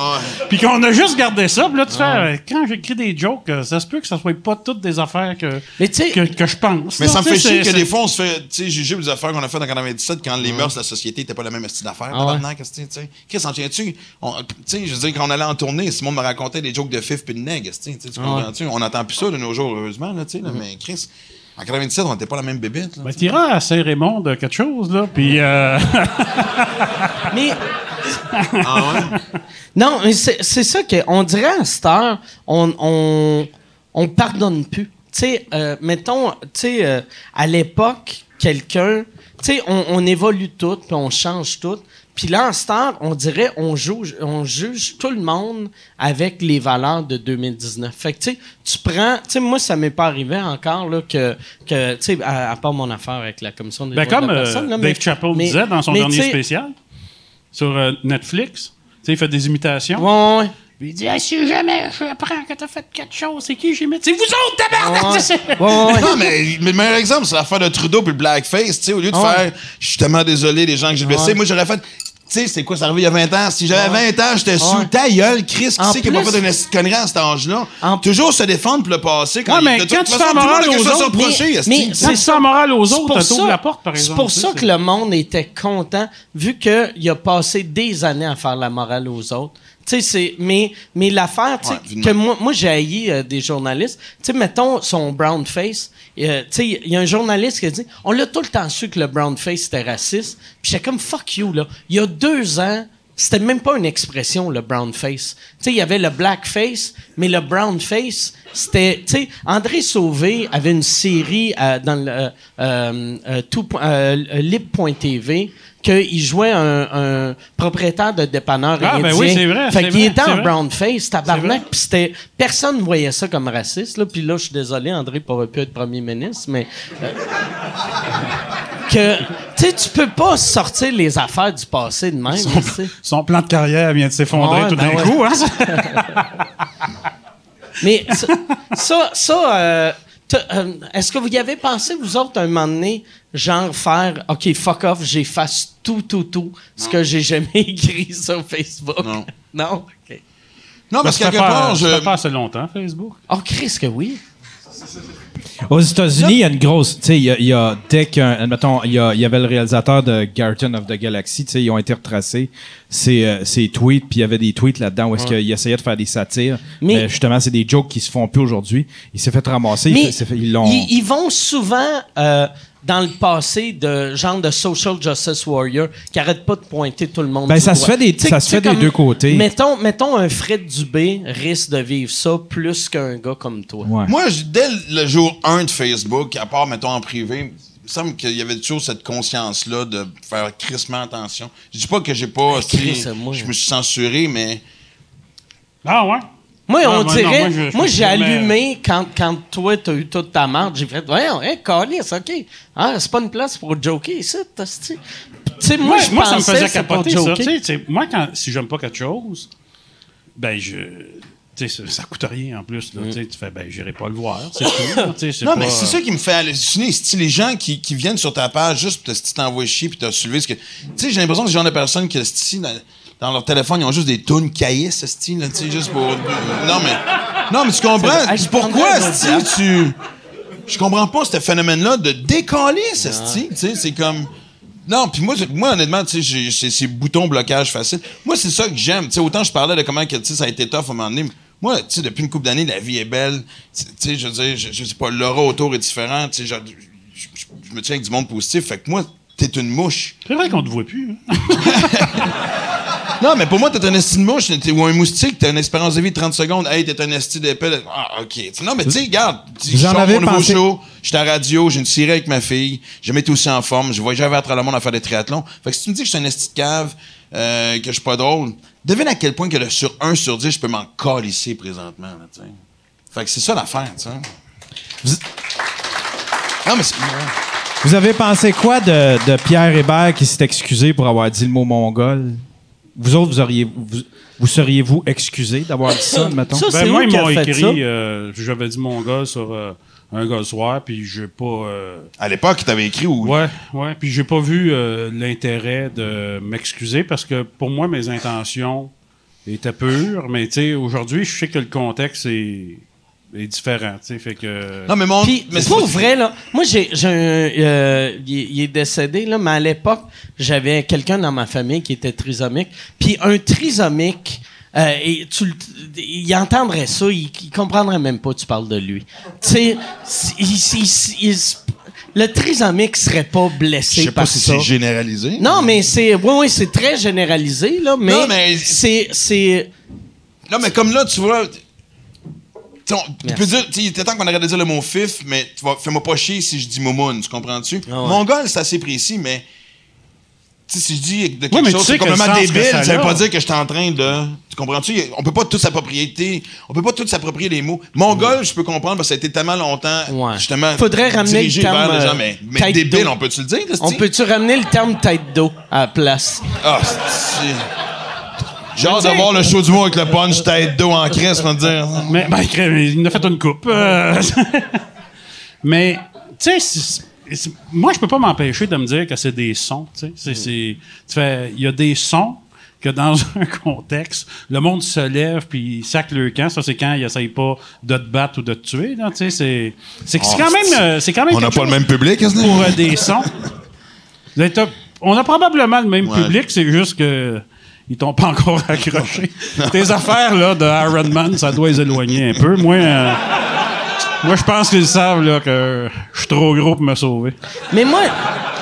Speaker 5: Puis qu'on a juste gardé ça. Puis là, tu fais, euh, quand j'écris des jokes, euh, ça se peut que ça soit pas toutes des affaires que,
Speaker 1: Mais
Speaker 5: que, que je pense.
Speaker 4: Mais
Speaker 5: là.
Speaker 4: ça me fait chier que des fois, on se fait tu sais, juger des affaires qu'on a faites en 97 quand les mœurs de la société n'étaient pas la même style d'affaires.
Speaker 1: Ah ouais.
Speaker 4: Tabarnak, qu'est-ce que tu sais. Chris, en tiens-tu? Tu sais, je veux dire, quand on allait en tournée, Simon me racontait des jokes de fif puis de nègre, tu
Speaker 1: Ah
Speaker 4: comprends-tu? On n'entend plus ça de nos jours, heureusement, là, tu sais, là, mais Chris, en 97, on n'était pas la même bébête. là.
Speaker 5: Ben, t'iras à Saint-Raymond de quelque chose, là, puis... euh,
Speaker 1: Mais
Speaker 4: Ah
Speaker 1: non, mais c'est c'est ça qu'on dirait à cette heure, on, on, on pardonne plus. Tu sais, euh, mettons, tu sais, euh, à l'époque, quelqu'un, tu sais, on, on évolue tout, puis on change tout. Puis là, en heure, on dirait, on juge, on juge tout le monde avec les valeurs de 2019. Fait que, tu sais, tu prends, tu sais, moi, ça m'est pas arrivé encore, là, que, que tu sais, à, à part mon affaire avec la commission des
Speaker 5: ben,
Speaker 1: droits
Speaker 5: comme
Speaker 1: de la
Speaker 5: euh,
Speaker 1: personne, là,
Speaker 5: Dave
Speaker 1: mais-
Speaker 5: Chappelle disait dans son dernier spécial sur euh, Netflix, tu sais, il fait des imitations.
Speaker 1: Ouais, ouais.
Speaker 5: Puis il dit Hey, si jamais je apprends que t'as fait quelque chose, c'est qui j'imite C'est vous autres, tabarnak!
Speaker 1: Ouais.
Speaker 4: Non, mais, le meilleur exemple, c'est l'affaire de Trudeau puis le blackface. Tu sais, au lieu de
Speaker 1: Ouais.
Speaker 4: faire Je suis tellement désolé des gens que j'ai blessés,
Speaker 1: Ouais.
Speaker 4: moi j'aurais fait. Tu sais, c'est quoi, ça arrivé il y a 20 ans? Si j'avais 20 ans, j'étais sous ta gueule, Chris, qui
Speaker 1: En
Speaker 4: sait qui a pas fait une connerie à cet âge-là?
Speaker 1: En-
Speaker 4: Toujours se défendre pour le passé. Quand
Speaker 5: Ouais, mais quand tu
Speaker 4: façon,
Speaker 5: fais morale aux autres,
Speaker 1: mais- c'est
Speaker 5: tu sens moral aux autres,
Speaker 1: ça-
Speaker 5: la porte, par
Speaker 1: C'est pour ça que le monde était content, vu qu'il a passé des années à faire la morale aux autres. Mais, mais l'affaire,
Speaker 4: Ouais,
Speaker 1: que moi, moi j'ai haï euh, des journalistes. Tu sais, mettons son brown face. euh, tu sais, il y a un journaliste qui a dit On l'a tout le temps su que le brown face était raciste. Puis j'étais comme fuck you, là. Il y a deux ans, c'était même pas une expression, le brown face. Tu sais, il y avait le black face, mais le brown face, c'était. Tu sais, André Sauvé avait une série euh, dans le euh, euh, euh, tout, lib.tv qu'il jouait un, un propriétaire de dépanneur
Speaker 5: Ah, ben oui, c'est vrai,
Speaker 1: Fait qu'il était en
Speaker 5: vrai.
Speaker 1: brown face, tabarnak, puis c'était personne ne voyait ça comme raciste là. Puis là, je suis désolé, André pourrait plus être premier ministre, mais euh, que tu sais, tu peux pas sortir les affaires du passé de même.
Speaker 5: Son plan de carrière vient de s'effondrer
Speaker 1: Ouais,
Speaker 5: tout
Speaker 1: ben
Speaker 5: d'un
Speaker 1: ouais.
Speaker 5: coup. Hein?
Speaker 1: Mais ça, ça, euh, est-ce que vous y avez pensé, vous autres, un moment donné, genre faire, OK, fuck off, j'efface tout, tout, tout, ce que j'ai jamais écrit sur Facebook?
Speaker 4: Non.
Speaker 1: Non? OK.
Speaker 4: Non, parce
Speaker 5: ça
Speaker 4: qu'à
Speaker 5: fait
Speaker 4: quelque
Speaker 5: pas,
Speaker 4: part,
Speaker 5: ça fait
Speaker 4: je.
Speaker 5: pas assez longtemps, Facebook.
Speaker 1: Oh, Chris, que oui.
Speaker 3: Aux États-Unis, il y a une grosse. Tu sais, il y a, il y a dès qu'un. Admettons, il y, a- il y avait le réalisateur de Guardian of the Galaxy, tu sais, ils ont été retracés, ses, euh, ses tweets, puis il y avait des tweets là-dedans où est-ce qu'il essayait de faire des satires.
Speaker 1: Mais-
Speaker 3: Mais, justement, c'est des jokes qui se font plus aujourd'hui. Il s'est fait ramasser. il
Speaker 1: Mais
Speaker 3: fait- s'est fait- ils l'ont.
Speaker 1: ils, ils vont souvent euh, dans le passé de genre de social justice warrior qui arrête pas de pointer tout le monde.
Speaker 3: Ben,
Speaker 1: du
Speaker 3: ça se fait des- ça se fait des deux côtés.
Speaker 1: Mettons, mettons un Fred Dubé risque de vivre ça plus qu'un gars comme toi.
Speaker 3: Ouais.
Speaker 4: Moi, je- dès le jour 1 de Facebook, à part, mettons, en privé, il me semble qu'il y avait toujours cette conscience-là de faire crissement attention. Je dis pas que j'ai pas.
Speaker 1: Chris, moi.
Speaker 4: je me suis censuré, mais.
Speaker 5: Ah ouais?
Speaker 1: Moi, on
Speaker 5: moi,
Speaker 1: dirait.
Speaker 5: moi,
Speaker 1: j'ai allumé quand, quand toi, t'as eu toute ta marde. J'ai fait, voyons, hey, calice, OK. Ah, c'est pas une place pour joker ici, sais, moi,
Speaker 5: Moi,
Speaker 1: je
Speaker 5: moi, ça me faisait
Speaker 1: c'est
Speaker 5: capoter ça.
Speaker 1: joker.
Speaker 5: Tu sais, tu sais, moi, quand, si j'aime pas quelque chose, ben, je. Tu sais, ça, ça coûte rien en plus. Là, Tu sais, tu fais, ben, j'irai pas le voir. C'est tout. c'est
Speaker 4: Non,
Speaker 5: pas-
Speaker 4: mais c'est ça qui me fait halluciner. C'est les gens qui, qui viennent sur ta page juste pour te si t'envoies chier puis t'as soulevé. ce que- Tu sais, j'ai l'impression que ce genre de personnes qui, esti, dans, leur téléphone, ils ont juste des tunes caïs, esti, là, tu sais, juste pour. Non, mais. Non, mais tu comprends?
Speaker 1: Je
Speaker 4: Pourquoi,
Speaker 1: bière.
Speaker 4: tu. Je comprends pas ce phénomène-là de décaler, esti. Tu sais, c'est comme. Non, puis moi, c'est- moi, honnêtement, tu sais, j'ai- j'ai ces boutons blocage facile. Moi, c'est ça que j'aime. Tu sais, autant je parlais de comment que, ça a été tough à un moment donné. mais Moi, tu sais, depuis une couple d'années, la vie est belle. Tu sais, je veux dire, je, je sais pas, l'aura autour est différent. Tu sais, genre, je, je- je me tiens avec du monde positif. Fait que moi, t'es une mouche.
Speaker 5: C'est vrai qu'on te voit plus. hein.
Speaker 4: Non, mais pour moi, t'es un esti de mouche t'es- ou un moustique, t'as une espérance de vie de 30 secondes. Hey, t'es un esti d'épée. Ah, OK. Non, mais tu sais, regarde, je
Speaker 3: Vous en
Speaker 4: sors
Speaker 3: avez
Speaker 4: mon nouveau
Speaker 3: pensé-
Speaker 4: show, j'étais à la radio, j'ai une série avec ma fille, je m'étais aussi en forme, je voyageais à travers le monde à faire des triathlons. Fait que si tu me dis que je suis un esti de cave, euh, que je suis pas drôle, devine à quel point que le sur 1 sur 10, je peux m'en calisser présentement, là. Fait que c'est ça l'affaire, tu sais. Non, mais c'est...
Speaker 3: Vous avez pensé quoi de, de Pierre Hébert qui s'est excusé pour avoir dit le mot mongol? Vous autres, vous auriez vous, vous seriez-vous excusé d'avoir dit ça, mettons?
Speaker 1: Ça,
Speaker 5: Ben, moi, ils m'ont écrit, euh, j'avais dit mon gars sur euh, un gars soir, puis j'ai pas. euh,
Speaker 4: À l'époque, t'avais écrit ou...
Speaker 5: Ouais, ouais. Puis j'ai pas vu euh, l'intérêt de m'excuser parce que pour moi, mes intentions étaient pures. Mais tu sais, aujourd'hui, je sais que le contexte est, est différent. Tu sais, fait que.
Speaker 4: Non, mais mon...
Speaker 1: Puis,
Speaker 4: mais
Speaker 1: c'est
Speaker 4: c'est
Speaker 1: pas
Speaker 4: pas-
Speaker 1: vrai, là. Moi, j'ai, j'ai un. euh, il, est- il est décédé, là, mais à l'époque, j'avais quelqu'un dans ma famille qui était trisomique. Puis, un trisomique, euh, et tu, le- il entendrait ça, il, il comprendrait même pas que tu parles de lui. Tu sais, il- il- il- le trisomique serait pas
Speaker 4: Je
Speaker 1: blessé
Speaker 4: sais pas
Speaker 1: par
Speaker 4: si
Speaker 1: ça.
Speaker 4: c'est généralisé.
Speaker 1: Non, mais c'est. Oui, oui, c'est très généralisé, là, mais.
Speaker 4: Non, mais-
Speaker 1: C'est. c'est
Speaker 4: Non, mais comme là, tu vois. Tu on- peux dire, tu sais, il était temps qu'on arrête de dire le mot fif, mais tu vas, fais-moi pas chier si je dis momoun, tu comprends-tu?
Speaker 1: Ah ouais.
Speaker 4: Mongol, c'est assez précis, mais. Tu sais, si je dis de quelque
Speaker 5: tu
Speaker 4: chose, c'est complètement débile,
Speaker 5: ça
Speaker 4: ça, veut pas dire que je suis en train de. Tu comprends-tu? On peut pas tout s'approprier. On peut pas tout s'approprier les mots. Mongol, je peux comprendre parce que ça a été tellement longtemps,
Speaker 1: Ouais.
Speaker 4: justement.
Speaker 1: Faudrait ramener le terme,
Speaker 4: les gens,
Speaker 1: euh,
Speaker 4: mais, mais
Speaker 1: tête
Speaker 4: débile,
Speaker 1: d'eau.
Speaker 4: on peut-tu le dire?
Speaker 1: on peut-tu ramener le terme tête d'eau à la place?
Speaker 4: Ah, c'est. J'ai hâte de voir le show du mot avec le punch tête d'eau en crise, me dire.
Speaker 5: Mais, ben, il en a fait une coupe. euh. mais, tu sais, moi, je peux pas m'empêcher de me dire que c'est des sons. Tu sais, il y a des sons que dans un contexte, le monde se lève puis il sac le camp. Ça, c'est quand il essaye pas de te battre ou de te tuer. tu sais, C'est c'est c'est quand même, euh, c'est quand même
Speaker 4: On n'a pas le même public, est-ce que-
Speaker 5: pour euh, des sons. On a probablement le même
Speaker 4: Ouais.
Speaker 5: public, c'est juste que ils t'ont pas encore accroché. Tes affaires là de Iron Man, ça doit les éloigner un peu. Moi, euh, moi, je pense qu'ils savent là que je suis trop gros pour me sauver.
Speaker 1: Mais moi,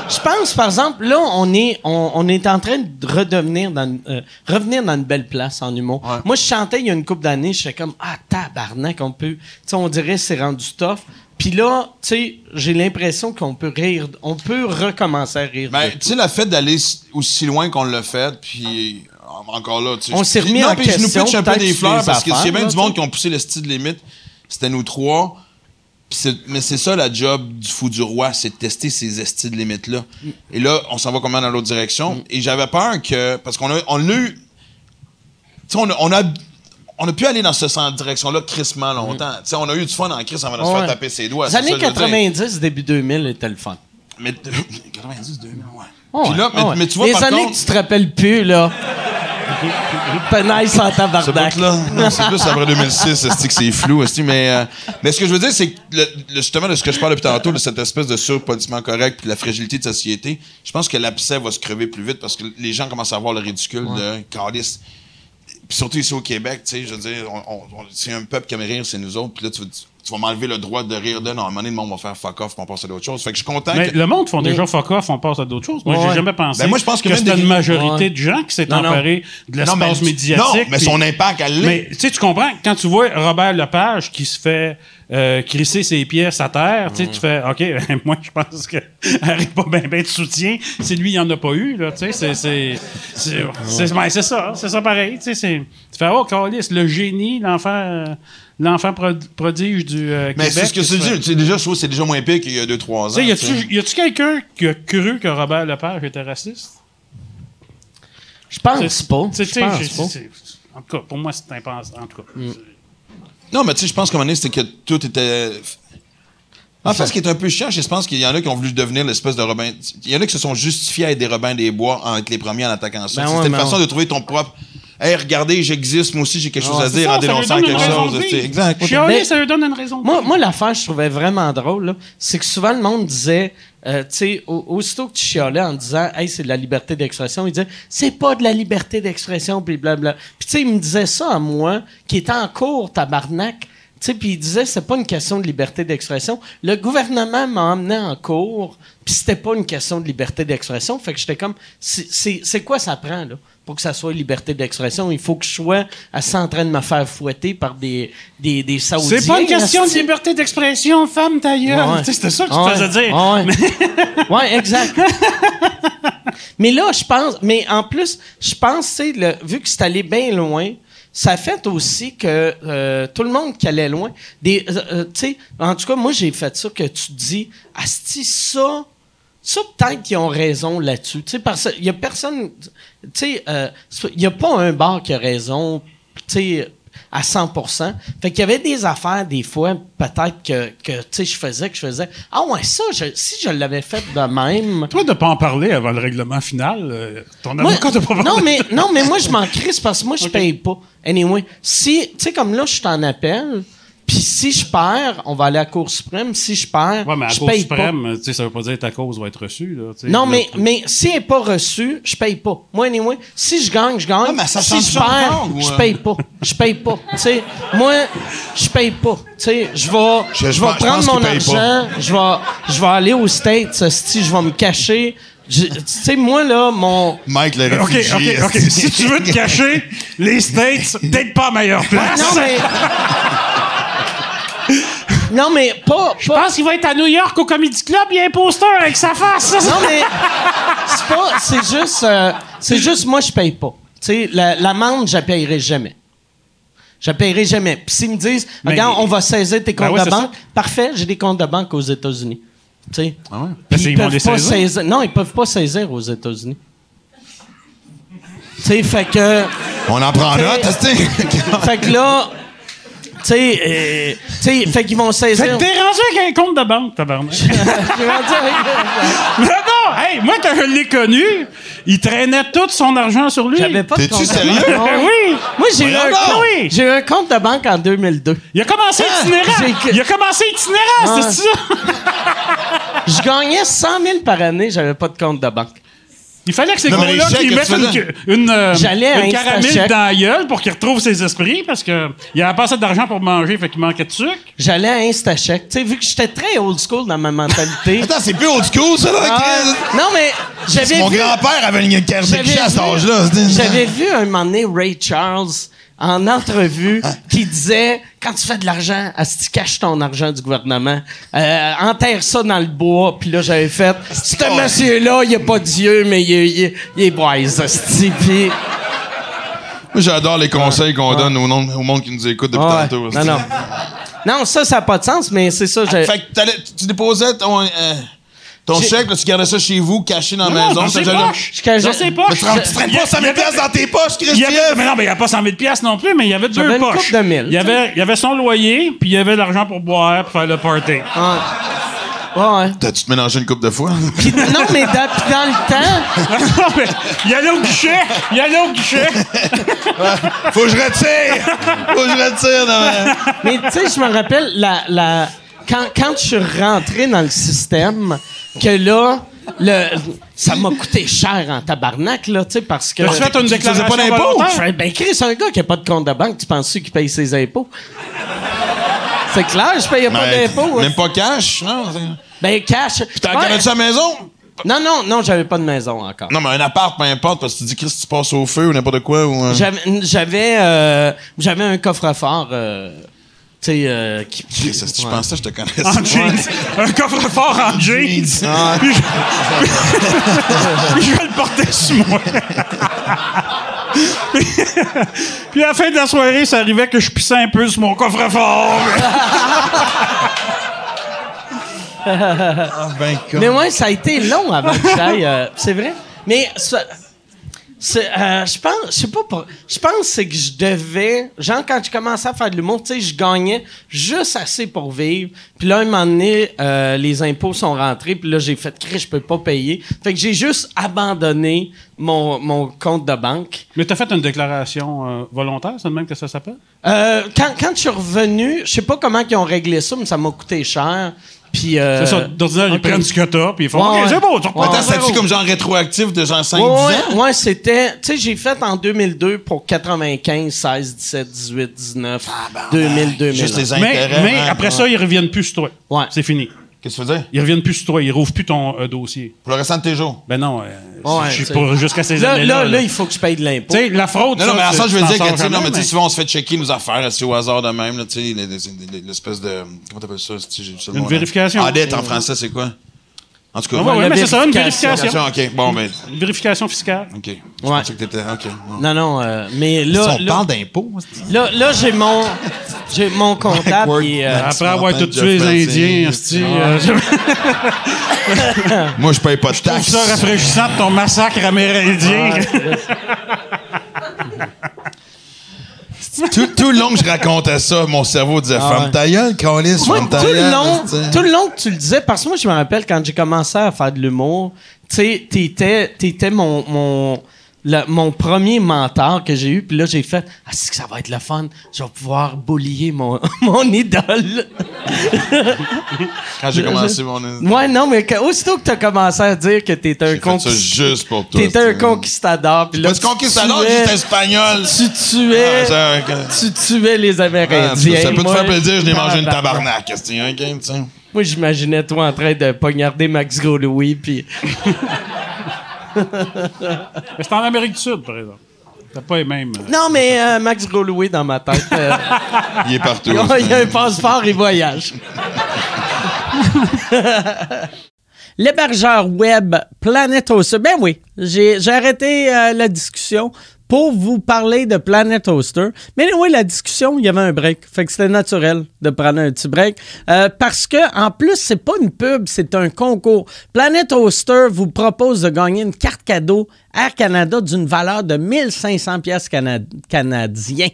Speaker 1: je pense, par exemple, là, on est, on, on est en train de redevenir dans, une- euh, revenir dans une belle place en humour. Moi, je chantais il y a une couple d'années, je fais comme, ah, tabarnak, on peut, tu sais, on dirait que c'est rendu tough. Puis là, tu sais, j'ai l'impression qu'on peut rire, on peut recommencer à rire.
Speaker 4: Ben, tu sais, le fait d'aller aussi loin qu'on l'a fait, puis encore là, tu sais.
Speaker 1: On s'est remis
Speaker 4: non,
Speaker 1: en
Speaker 4: puis je nous
Speaker 1: question,
Speaker 4: pitch un peu des fleurs parce que s'il y a
Speaker 1: affaires,
Speaker 4: bien du monde qui ont poussé le style limite, c'était nous trois. C'est- mais c'est ça la job du fou du roi, c'est de tester ces estis de limites-là. Et là, on s'en va comment dans l'autre direction?
Speaker 1: Mm.
Speaker 4: Et j'avais peur que. Parce qu'on a, on a eu. Tu sais, on a. On a on a pu aller dans cette direction-là crissement longtemps. Tu sais, on a eu du fun en crise avant de se
Speaker 1: Mm.
Speaker 4: Faire taper ses doigts.
Speaker 1: Les années
Speaker 4: ça que je veux dire.
Speaker 1: 90, début 2000 était le fun.
Speaker 4: Mais 90, 2000, ouais.
Speaker 1: Oh,
Speaker 4: Puis là,
Speaker 1: ouais,
Speaker 4: mais,
Speaker 1: oh,
Speaker 4: tu vois,
Speaker 1: Les
Speaker 4: par
Speaker 1: années
Speaker 4: contre,
Speaker 1: que tu te rappelles plus, là. Penaille sans tabarnak.
Speaker 4: c'est plus après 2006, c'est que c'est flou, mais, euh, mais ce que je veux dire, c'est que le- le- justement de ce que je parle depuis tantôt, de cette espèce de surpolissement correct puis de la fragilité de société, je pense que l'abcès va se crever plus vite parce que les gens commencent à voir le ridicule de. Puis surtout ici au Québec, tu sais, je veux dire, on, c'est un peuple qui aime rire, c'est nous autres. Puis là, tu, vas- tu vas m'enlever le droit de rire de. Non, à un moment donné, le monde va faire fuck off, on passe à d'autres choses. Fait que je suis content
Speaker 5: Mais
Speaker 4: que.
Speaker 5: le monde font déjà fuck off, on passe à d'autres choses. Moi,
Speaker 1: Ouais.
Speaker 5: j'ai jamais pensé
Speaker 4: Ben, moi, je pense que même
Speaker 5: c'était
Speaker 4: des-
Speaker 5: une majorité
Speaker 1: Ouais.
Speaker 5: de gens qui s'est emparé de l'espace médiatique.
Speaker 4: Non, mais son impact, elle l'est.
Speaker 5: Mais tu sais, tu comprends, quand tu vois Robert Lepage qui se fait euh, crisser ses pièces à terre, tu sais, tu fais OK, moi je pense que n'arrive pas bien ben de soutien. Si lui, il en a pas eu, là, tu sais, c'est. C'est c'est- c'est- ben, c'est ça, c'est ça pareil. Tu sais, c'est- tu fais Oh, Carlis, le génie, l'enfant euh, l'enfant prod- prodige du euh,
Speaker 4: mais c'est ce que c'est déjà, je trouve que c'est déjà moins pire qu'il y a 2-3 ans.
Speaker 5: Y a-tu quelqu'un qui a cru que Robert Lepage était raciste?
Speaker 1: Je pense pas.
Speaker 5: En tout cas, pour moi, c'est impensable. En tout cas.
Speaker 4: Non, mais tu sais, je pense qu'à un moment donné, c'était que tout était. En fait, ce qui est un peu chiant, je pense qu'il y en a qui ont voulu devenir l'espèce de Robin. Il y en a qui se sont justifiés à être des Robins des Bois en être les premiers en attaquant ça.
Speaker 1: Ben
Speaker 4: C'était une façon
Speaker 1: on-
Speaker 4: de trouver ton propre. Hey, regardez, j'existe, moi aussi, j'ai quelque chose à dire,
Speaker 5: ça,
Speaker 4: en dénonçant quelque chose. Exact.
Speaker 5: Chialer, ça lui donne une raison.
Speaker 1: Moi, moi l'affaire, je trouvais vraiment drôle, là, c'est que souvent le monde disait, euh, tu sais, au- aussitôt que tu chialais en disant, hey, c'est de la liberté d'expression, il disait, c'est pas de la liberté d'expression, puis blabla. Puis tu sais, il me disait ça à moi, qui était en cours, tabarnak. Tu sais, puis il disait, c'est pas une question de liberté d'expression. Le gouvernement m'a emmené en cours, puis c'était pas une question de liberté d'expression. Fait que j'étais comme, c'est quoi ça prend, là? Pour que ça soit liberté d'expression, il faut que je sois assis en train de me faire fouetter par des, des, des Saoudiens.
Speaker 5: C'est pas une question de liberté d'expression, femme ta gueule.
Speaker 1: Ouais.
Speaker 5: Tu C'était ça que tu
Speaker 1: Ouais.
Speaker 5: te faisais dire.
Speaker 1: Ouais, Ouais, exact. mais là, je pense, mais en plus, je pense, tu le- vu que c'est allé bien loin, ça fait aussi que euh, tout le monde qui allait loin, des, euh, euh, tu sais, en tout cas, moi, j'ai fait ça que tu dis, asti, ça, ça, peut-être qu'ils ont raison là-dessus. Tu sais, parce qu'il y a personne. Tu sais, euh, il n'y a pas un bar qui a raison, tu sais, à 100% Fait qu'il y avait des affaires, des fois, peut-être que, que tu sais, je faisais, que je faisais. Ah ouais, ça, je- si je l'avais fait de même.
Speaker 5: Toi, de pas en parler avant le règlement final, euh, ton avocat t'a pas parlé.
Speaker 1: non, mais, non, mais moi, je m'en crisse parce que moi, je paye pas. Anyway, si, tu sais, comme là, je suis en appel, puis si je perds, on va aller à la Cour suprême. Si je perds,
Speaker 5: Ouais, mais à
Speaker 1: je
Speaker 5: Cour
Speaker 1: paye pas.
Speaker 5: suprême, tu sais, ça veut pas dire que ta cause va être reçue. Là, tu sais.
Speaker 1: Non,
Speaker 5: Là,
Speaker 1: mais, mais si elle n'est pas reçue, je paye pas. Moi, anyway, si je gagne, je gagne.
Speaker 4: Ah, mais ça
Speaker 1: si je perds,
Speaker 4: ou,
Speaker 1: je paye pas. Je paye pas. Tu sais, moi, je paye pas. Tu sais, je vais,
Speaker 4: Je-
Speaker 1: vais prendre mon
Speaker 4: pas.
Speaker 1: argent, je vais, je vais aller aux States, si je vais me cacher. Tu sais, moi, là, mon...
Speaker 4: Mike, le
Speaker 5: OK,
Speaker 4: réfugié.
Speaker 5: OK, OK. si tu veux te cacher, les States, peut-être pas la meilleure place.
Speaker 1: Non, mais... non, mais pas...
Speaker 5: Je pense qu'il va être à New York au Comedy Club, il y a un poster avec sa face.
Speaker 1: Non, mais c'est pas. C'est juste. euh, c'est juste, moi, je paye pas. Tu sais, la- l'amende, je la payerai jamais. Je la payerai jamais. Puis s'ils me disent,
Speaker 5: Mais-
Speaker 1: regarde, on va saisir tes
Speaker 5: Ben
Speaker 1: comptes
Speaker 5: ouais,
Speaker 1: de banque, parfait, j'ai des comptes de banque aux États-Unis. Tu sais.
Speaker 4: Ah ouais?
Speaker 5: Parce
Speaker 1: Puis
Speaker 5: qu'ils vont les
Speaker 1: pas
Speaker 5: saisir?
Speaker 1: saisir. Non, ils peuvent pas saisir aux États-Unis. Tu sais, fait que.
Speaker 4: On en prend note, tu sais.
Speaker 1: fait que là. Tu sais, euh, tu sais, fait qu'ils vont saisir.
Speaker 5: Fait que t'es rendu avec un compte de banque, tabarnak.
Speaker 1: Avec-
Speaker 5: non, non, hey, moi, quand je l'ai connu, il traînait tout son argent sur lui.
Speaker 1: J'avais pas de
Speaker 4: T'es-tu
Speaker 1: compte de
Speaker 4: sérieux?
Speaker 1: banque.
Speaker 5: Ben oui!
Speaker 1: Moi, j'ai eu, un
Speaker 5: Voyons
Speaker 1: compte-
Speaker 5: donc. Oui.
Speaker 1: j'ai eu un compte de banque en 2002.
Speaker 5: Il a commencé itinérant.
Speaker 1: j'ai-
Speaker 5: Il a commencé itinérant,
Speaker 1: Ah.
Speaker 5: c'est ça?
Speaker 1: Je gagnais 100 000 par année, j'avais pas de compte de banque.
Speaker 5: Il fallait que ces gars-là
Speaker 4: que
Speaker 5: mettent une, une, euh, une caramel dans la gueule pour qu'il retrouve ses esprits parce que il avait pas assez d'argent pour manger, fait qu'il manquait de sucre.
Speaker 1: J'allais à Instachèque. Tu sais, vu que j'étais très old school dans ma mentalité.
Speaker 4: Attends, c'est plus old school, ça, là,
Speaker 1: Ah,
Speaker 4: Chris?
Speaker 1: non, mais j'avais
Speaker 4: Mon grand-père avait une carte de à cet âge-là.
Speaker 1: J'avais vu un moment donné Ray Charles en entrevue qui disait quand tu fais de l'argent, tu caches ton argent du gouvernement, euh, enterre ça dans le bois. Puis là, j'avais fait ce monsieur-là, il a pas d'yeux, mais il, est- il, est- il est wise. Puis
Speaker 4: Moi, j'adore les conseils qu'on donne au, nom- au monde qui nous écoute depuis
Speaker 1: Ouais.
Speaker 4: tantôt.
Speaker 1: Non, non. Non, ça, ça n'a pas de sens, mais c'est ça.
Speaker 4: Fait que tu déposais ton, euh, ton chèque, là, tu gardais ça chez vous, caché dans la
Speaker 5: Non,
Speaker 4: maison.
Speaker 5: dans ses
Speaker 4: t'as jamais-
Speaker 5: poches.
Speaker 1: Je cache-
Speaker 5: Dans ses
Speaker 1: Mais
Speaker 5: poches.
Speaker 4: Tu traînes- tu traînes pas 100 000 piastres dans tes poches,
Speaker 5: Il y avait,
Speaker 4: Christian!
Speaker 5: mais non, mais il n'y a pas 100 000 piastres non plus, mais il y avait deux poches.
Speaker 1: couple de mille,
Speaker 5: il, y avait, il y avait son loyer, puis il y avait de l'argent pour boire, pour faire le party.
Speaker 1: Ouais. Ouais, ouais.
Speaker 4: T'as-tu te mélangé une coupe de fois?
Speaker 1: Puis, non, mais dans, puis dans le temps,
Speaker 5: non, mais il allait au guichet! Il allait au guichet!
Speaker 4: Faut que je retire! Faut que je retire! dans ma-
Speaker 1: mais tu sais, je me rappelle, la, la, quand, quand je suis rentré dans le système, que là, le, ça m'a coûté cher en tabarnak, là, tu sais, parce que.
Speaker 5: Tu fait une
Speaker 4: tu faisais
Speaker 5: déclaration
Speaker 4: pas d'impôt?
Speaker 1: Je
Speaker 5: volontaire?
Speaker 1: fais, ben, Chris, un gars qui a pas de compte de banque, tu penses qu'il paye ses impôts? C'est clair, je payais pas
Speaker 4: Ben,
Speaker 1: d'impôts. hein.
Speaker 4: Même pas cash, non?
Speaker 1: Ben, cash.
Speaker 4: T'as
Speaker 1: Ouais.
Speaker 4: gardé ça à la maison?
Speaker 1: Non, non, non, j'avais pas de maison encore.
Speaker 4: Non, mais un appart, peu importe, parce que tu dis, Chris, tu passes au feu ou n'importe quoi. Ou, euh,
Speaker 1: J'avais, j'avais, euh, j'avais un coffre-fort, euh, sais, euh, qui. Ouais.
Speaker 4: pensais que je te connaissais?
Speaker 5: En jeans. Un coffre-fort en jeans.
Speaker 1: Ah.
Speaker 5: Puis je... puis je le portais sur moi. puis, à la fin de la soirée, ça arrivait que je pissais un peu sur mon coffre-fort.
Speaker 4: Ben,
Speaker 1: Mais ouais, ça a été long avant que j'aille. euh, c'est vrai. Mais ça- euh, je pense, je sais pas, je pense que c'est que je devais, genre quand je commençais à faire de l'humour, tu sais, je gagnais juste assez pour vivre. Puis là, un moment donné, euh, les impôts sont rentrés, puis là, j'ai fait, Chris, je peux pas payer. Fait que j'ai juste abandonné mon, mon compte de banque.
Speaker 5: Mais t'as fait une déclaration euh, volontaire, c'est de même que ça s'appelle?
Speaker 1: Euh, quand, quand je suis revenu, je sais pas comment ils ont réglé ça, mais ça m'a coûté cher. Puis, euh,
Speaker 5: c'est ça. D'ordinaire, ils prennent ce que t'as, puis ils font
Speaker 1: Ouais,
Speaker 5: OK,
Speaker 1: ouais.
Speaker 5: c'est beau, tu reprends
Speaker 4: Attends, c'était-tu comme genre rétroactif de genre 5-10
Speaker 1: Ouais,
Speaker 4: ans?
Speaker 1: ouais, ouais, c'était. Tu sais, j'ai fait en 2002 pour 95, 16, 17, 18, 19, 2000, 2000.
Speaker 4: Juste les
Speaker 5: Mais,
Speaker 4: intérêts.
Speaker 5: mais
Speaker 4: hein.
Speaker 5: après ça, ils reviennent plus sur toi.
Speaker 1: Ouais.
Speaker 5: C'est fini.
Speaker 4: Qu'est-ce que tu veux dire?
Speaker 5: Ils reviennent plus sur toi. Ils rouvrent plus ton euh, dossier.
Speaker 4: Pour le restant de tes jours.
Speaker 5: Ben non, euh,
Speaker 1: Ouais,
Speaker 5: je suis
Speaker 1: t'sais.
Speaker 5: pas jusqu'à ces
Speaker 1: Là,
Speaker 5: années-là.
Speaker 1: là,
Speaker 5: là.
Speaker 1: là, il faut que je paye de l'impôt.
Speaker 5: Tu sais, la fraude,
Speaker 4: Non, non, mais à ça, je veux
Speaker 5: tu
Speaker 4: dire que, tu sais, non, mais tu sais,
Speaker 5: mais-
Speaker 4: souvent, on se fait checker nos affaires, assis au hasard de même, là, tu sais, les- les- les- l'espèce de. Comment t'appelles ça? c'est- c'est
Speaker 5: Une vérification.
Speaker 4: Audit en français, c'est quoi? En tout cas.
Speaker 5: Ah ouais, ouais, mais c'est ça, une
Speaker 1: vérification.
Speaker 5: vérification.
Speaker 4: OK. Bon, ben.
Speaker 5: Une vérification fiscale.
Speaker 4: OK. Je
Speaker 1: Ouais.
Speaker 4: pensais que t'étais. OK. bon.
Speaker 1: Non, non, euh, mais là,
Speaker 3: on
Speaker 1: là,
Speaker 3: parle d'impôts.
Speaker 1: là, là, j'ai mon, j'ai mon comptable.
Speaker 4: Word.
Speaker 1: et, euh,
Speaker 5: Après avoir tout tué les. Indiens, esti, euh, je
Speaker 4: Moi, je paye pas de taxes.
Speaker 5: ça rafraîchissant de ton massacre amérindien.
Speaker 4: tout, tout le long que je racontais ça, mon cerveau disait
Speaker 1: Ah ouais.
Speaker 4: Femme ta gueule, câlisse,
Speaker 1: Moi,
Speaker 4: ferme ta
Speaker 1: tout le,
Speaker 4: gueule,
Speaker 1: tout le long que tu le disais, parce que moi, je me rappelle quand j'ai commencé à faire de l'humour, tu sais, t'étais, t'étais mon, mon, le- mon premier mentor que j'ai eu, puis là, j'ai fait Ah, c'est que ça va être le fun, je vais pouvoir boulier mon, mon idole.
Speaker 4: Quand j'ai commencé mon.
Speaker 1: Ouais, non, mais aussitôt que t'as commencé à dire que t'étais un,
Speaker 4: J'ai fait ça
Speaker 1: conquist-
Speaker 4: juste pour toi.
Speaker 1: t'étais un conquistador, puis là, tu
Speaker 4: conquistador, j'étais espagnol.
Speaker 1: Tu tuais,
Speaker 4: Ah,
Speaker 1: tu tuais les
Speaker 4: Ah,
Speaker 1: Amérindiens.
Speaker 4: ça, ça peut te faire plaisir, je n'ai mangé une
Speaker 1: tabarnak.
Speaker 4: esti, ok, tu sais?
Speaker 1: Moi, j'imaginais toi en train de poignarder Max Gros-Louis, puis...
Speaker 5: Mais c'est en Amérique du Sud, par exemple. T'as pas les mêmes. euh,
Speaker 1: Non, mais euh, Max Gros-Louis dans ma tête. euh,
Speaker 4: Il est partout.
Speaker 1: il y a un passeport et voyage.
Speaker 6: L'hébergeur web Planet. Ben oui, j'ai j'ai arrêté euh, la discussion pour vous parler de Planet Hoster. Mais oui, la discussion, il y avait un break. Fait que c'était naturel de prendre un petit break. Euh, parce que, en plus, c'est pas une pub, c'est un concours. Planet Hoster vous propose de gagner une carte cadeau Air Canada d'une valeur de 1500 pièces canadiens.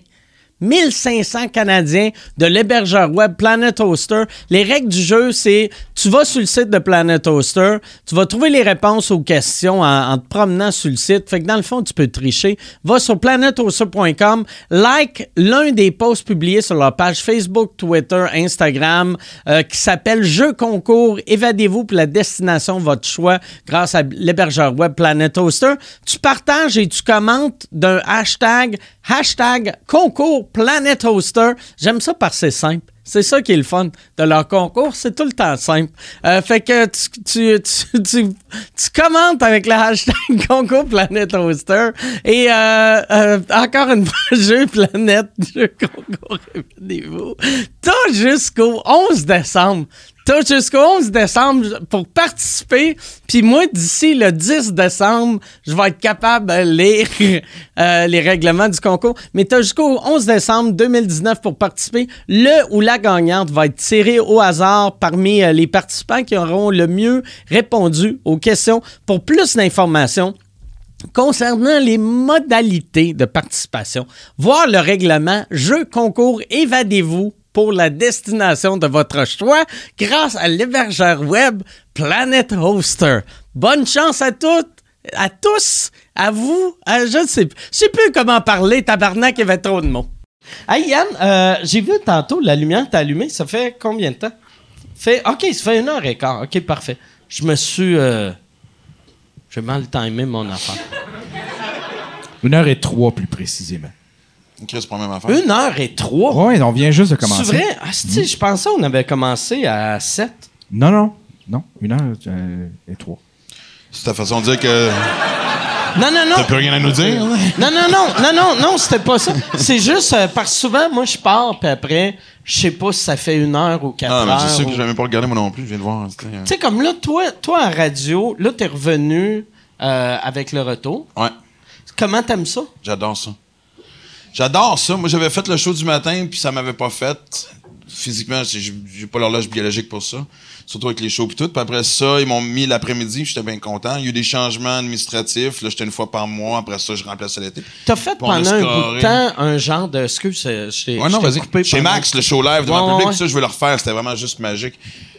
Speaker 6: 1500 Canadiens de l'hébergeur web Planet Hoster. Les règles du jeu, c'est tu vas sur le site de Planet Hoster, tu vas trouver les réponses aux questions en, te promenant sur le site. Fait que dans le fond, tu peux tricher. Va sur planethoster.com, like l'un des posts publiés sur leur page Facebook, Twitter, Instagram, euh, qui s'appelle Jeu concours, évadez-vous pour la destination de votre choix grâce à l'hébergeur web Planet Hoster. Tu partages et tu commentes d'un hashtag, hashtag concours Planet Hoster. J'aime ça parce que c'est simple. C'est ça qui est le fun de leur concours, c'est tout le temps simple. Euh, fait que tu, tu, tu, tu, commentes avec le hashtag concours Planet Hoster et euh, euh, encore une fois, jeu Planète, jeu concours, répétez-vous. T'as jusqu'au 11 décembre. T'as jusqu'au 11 décembre pour participer. Puis moi, d'ici le 10 décembre, je vais être capable de lire euh, les règlements du concours. Mais t'as jusqu'au 11 décembre 2019 pour participer. Le ou la gagnante va être tirée au hasard parmi euh, les participants qui auront le mieux répondu aux questions. Pour plus d'informations, concernant les modalités de participation, voir le règlement Jeu concours évadez-vous pour la destination de votre choix grâce à l'hébergeur web Planet Hoster. Bonne chance à toutes, à tous, à vous. à- je ne sais, je sais plus comment parler, tabarnak, il y avait trop de mots.
Speaker 1: Hey Yann, euh, j'ai vu tantôt la lumière t'a allumée. Ça fait combien de temps? Fait, OK, ça fait une heure et quart. OK, parfait. Je me suis... euh, j'ai mal timé mon affaire.
Speaker 3: Une heure et trois, plus précisément.
Speaker 4: Pas même affaire.
Speaker 1: Une heure et trois?
Speaker 3: Ouais, on vient juste de commencer.
Speaker 1: C'est vrai? Ah, c'est- Je pensais qu'on avait commencé à 7.
Speaker 3: Non, non. Non, une heure euh, et trois.
Speaker 4: C'est ta façon de dire que
Speaker 1: Non, non, non.
Speaker 4: t'as plus rien à nous dire.
Speaker 1: Non, non, non, non, non, non, c'était pas ça. C'est juste euh, parce que souvent, moi, je pars, puis après, je sais pas si ça fait une heure ou quatre
Speaker 4: Ah, mais
Speaker 1: heures.
Speaker 4: c'est sûr que
Speaker 1: ou-
Speaker 4: je vais même pas regarder moi non plus. Je viens de voir. euh,
Speaker 1: Tu sais, comme là, toi, toi, en radio, là, t'es revenu euh, avec le retour.
Speaker 4: Ouais,
Speaker 1: Comment t'aimes ça?
Speaker 4: j'adore ça. J'adore ça. Moi, j'avais fait le show du matin, puis ça m'avait pas fait. physiquement, j'ai pas l'horloge biologique pour ça. Surtout avec les shows et tout. Puis après ça, ils m'ont mis l'après-midi, j'étais bien content. Il y a eu des changements administratifs. Là, j'étais une fois par mois. Après ça, je remplaçais l'été.
Speaker 1: T'as fait pendant un bout de temps un genre de. Excuse, je t'ai
Speaker 4: Ouais, non,
Speaker 1: je t'ai
Speaker 4: vas-y.
Speaker 1: coupé
Speaker 4: Chez Max, le show live devant
Speaker 1: Ouais,
Speaker 4: le public,
Speaker 1: ouais,
Speaker 4: ça, je veux le refaire. C'était vraiment juste magique.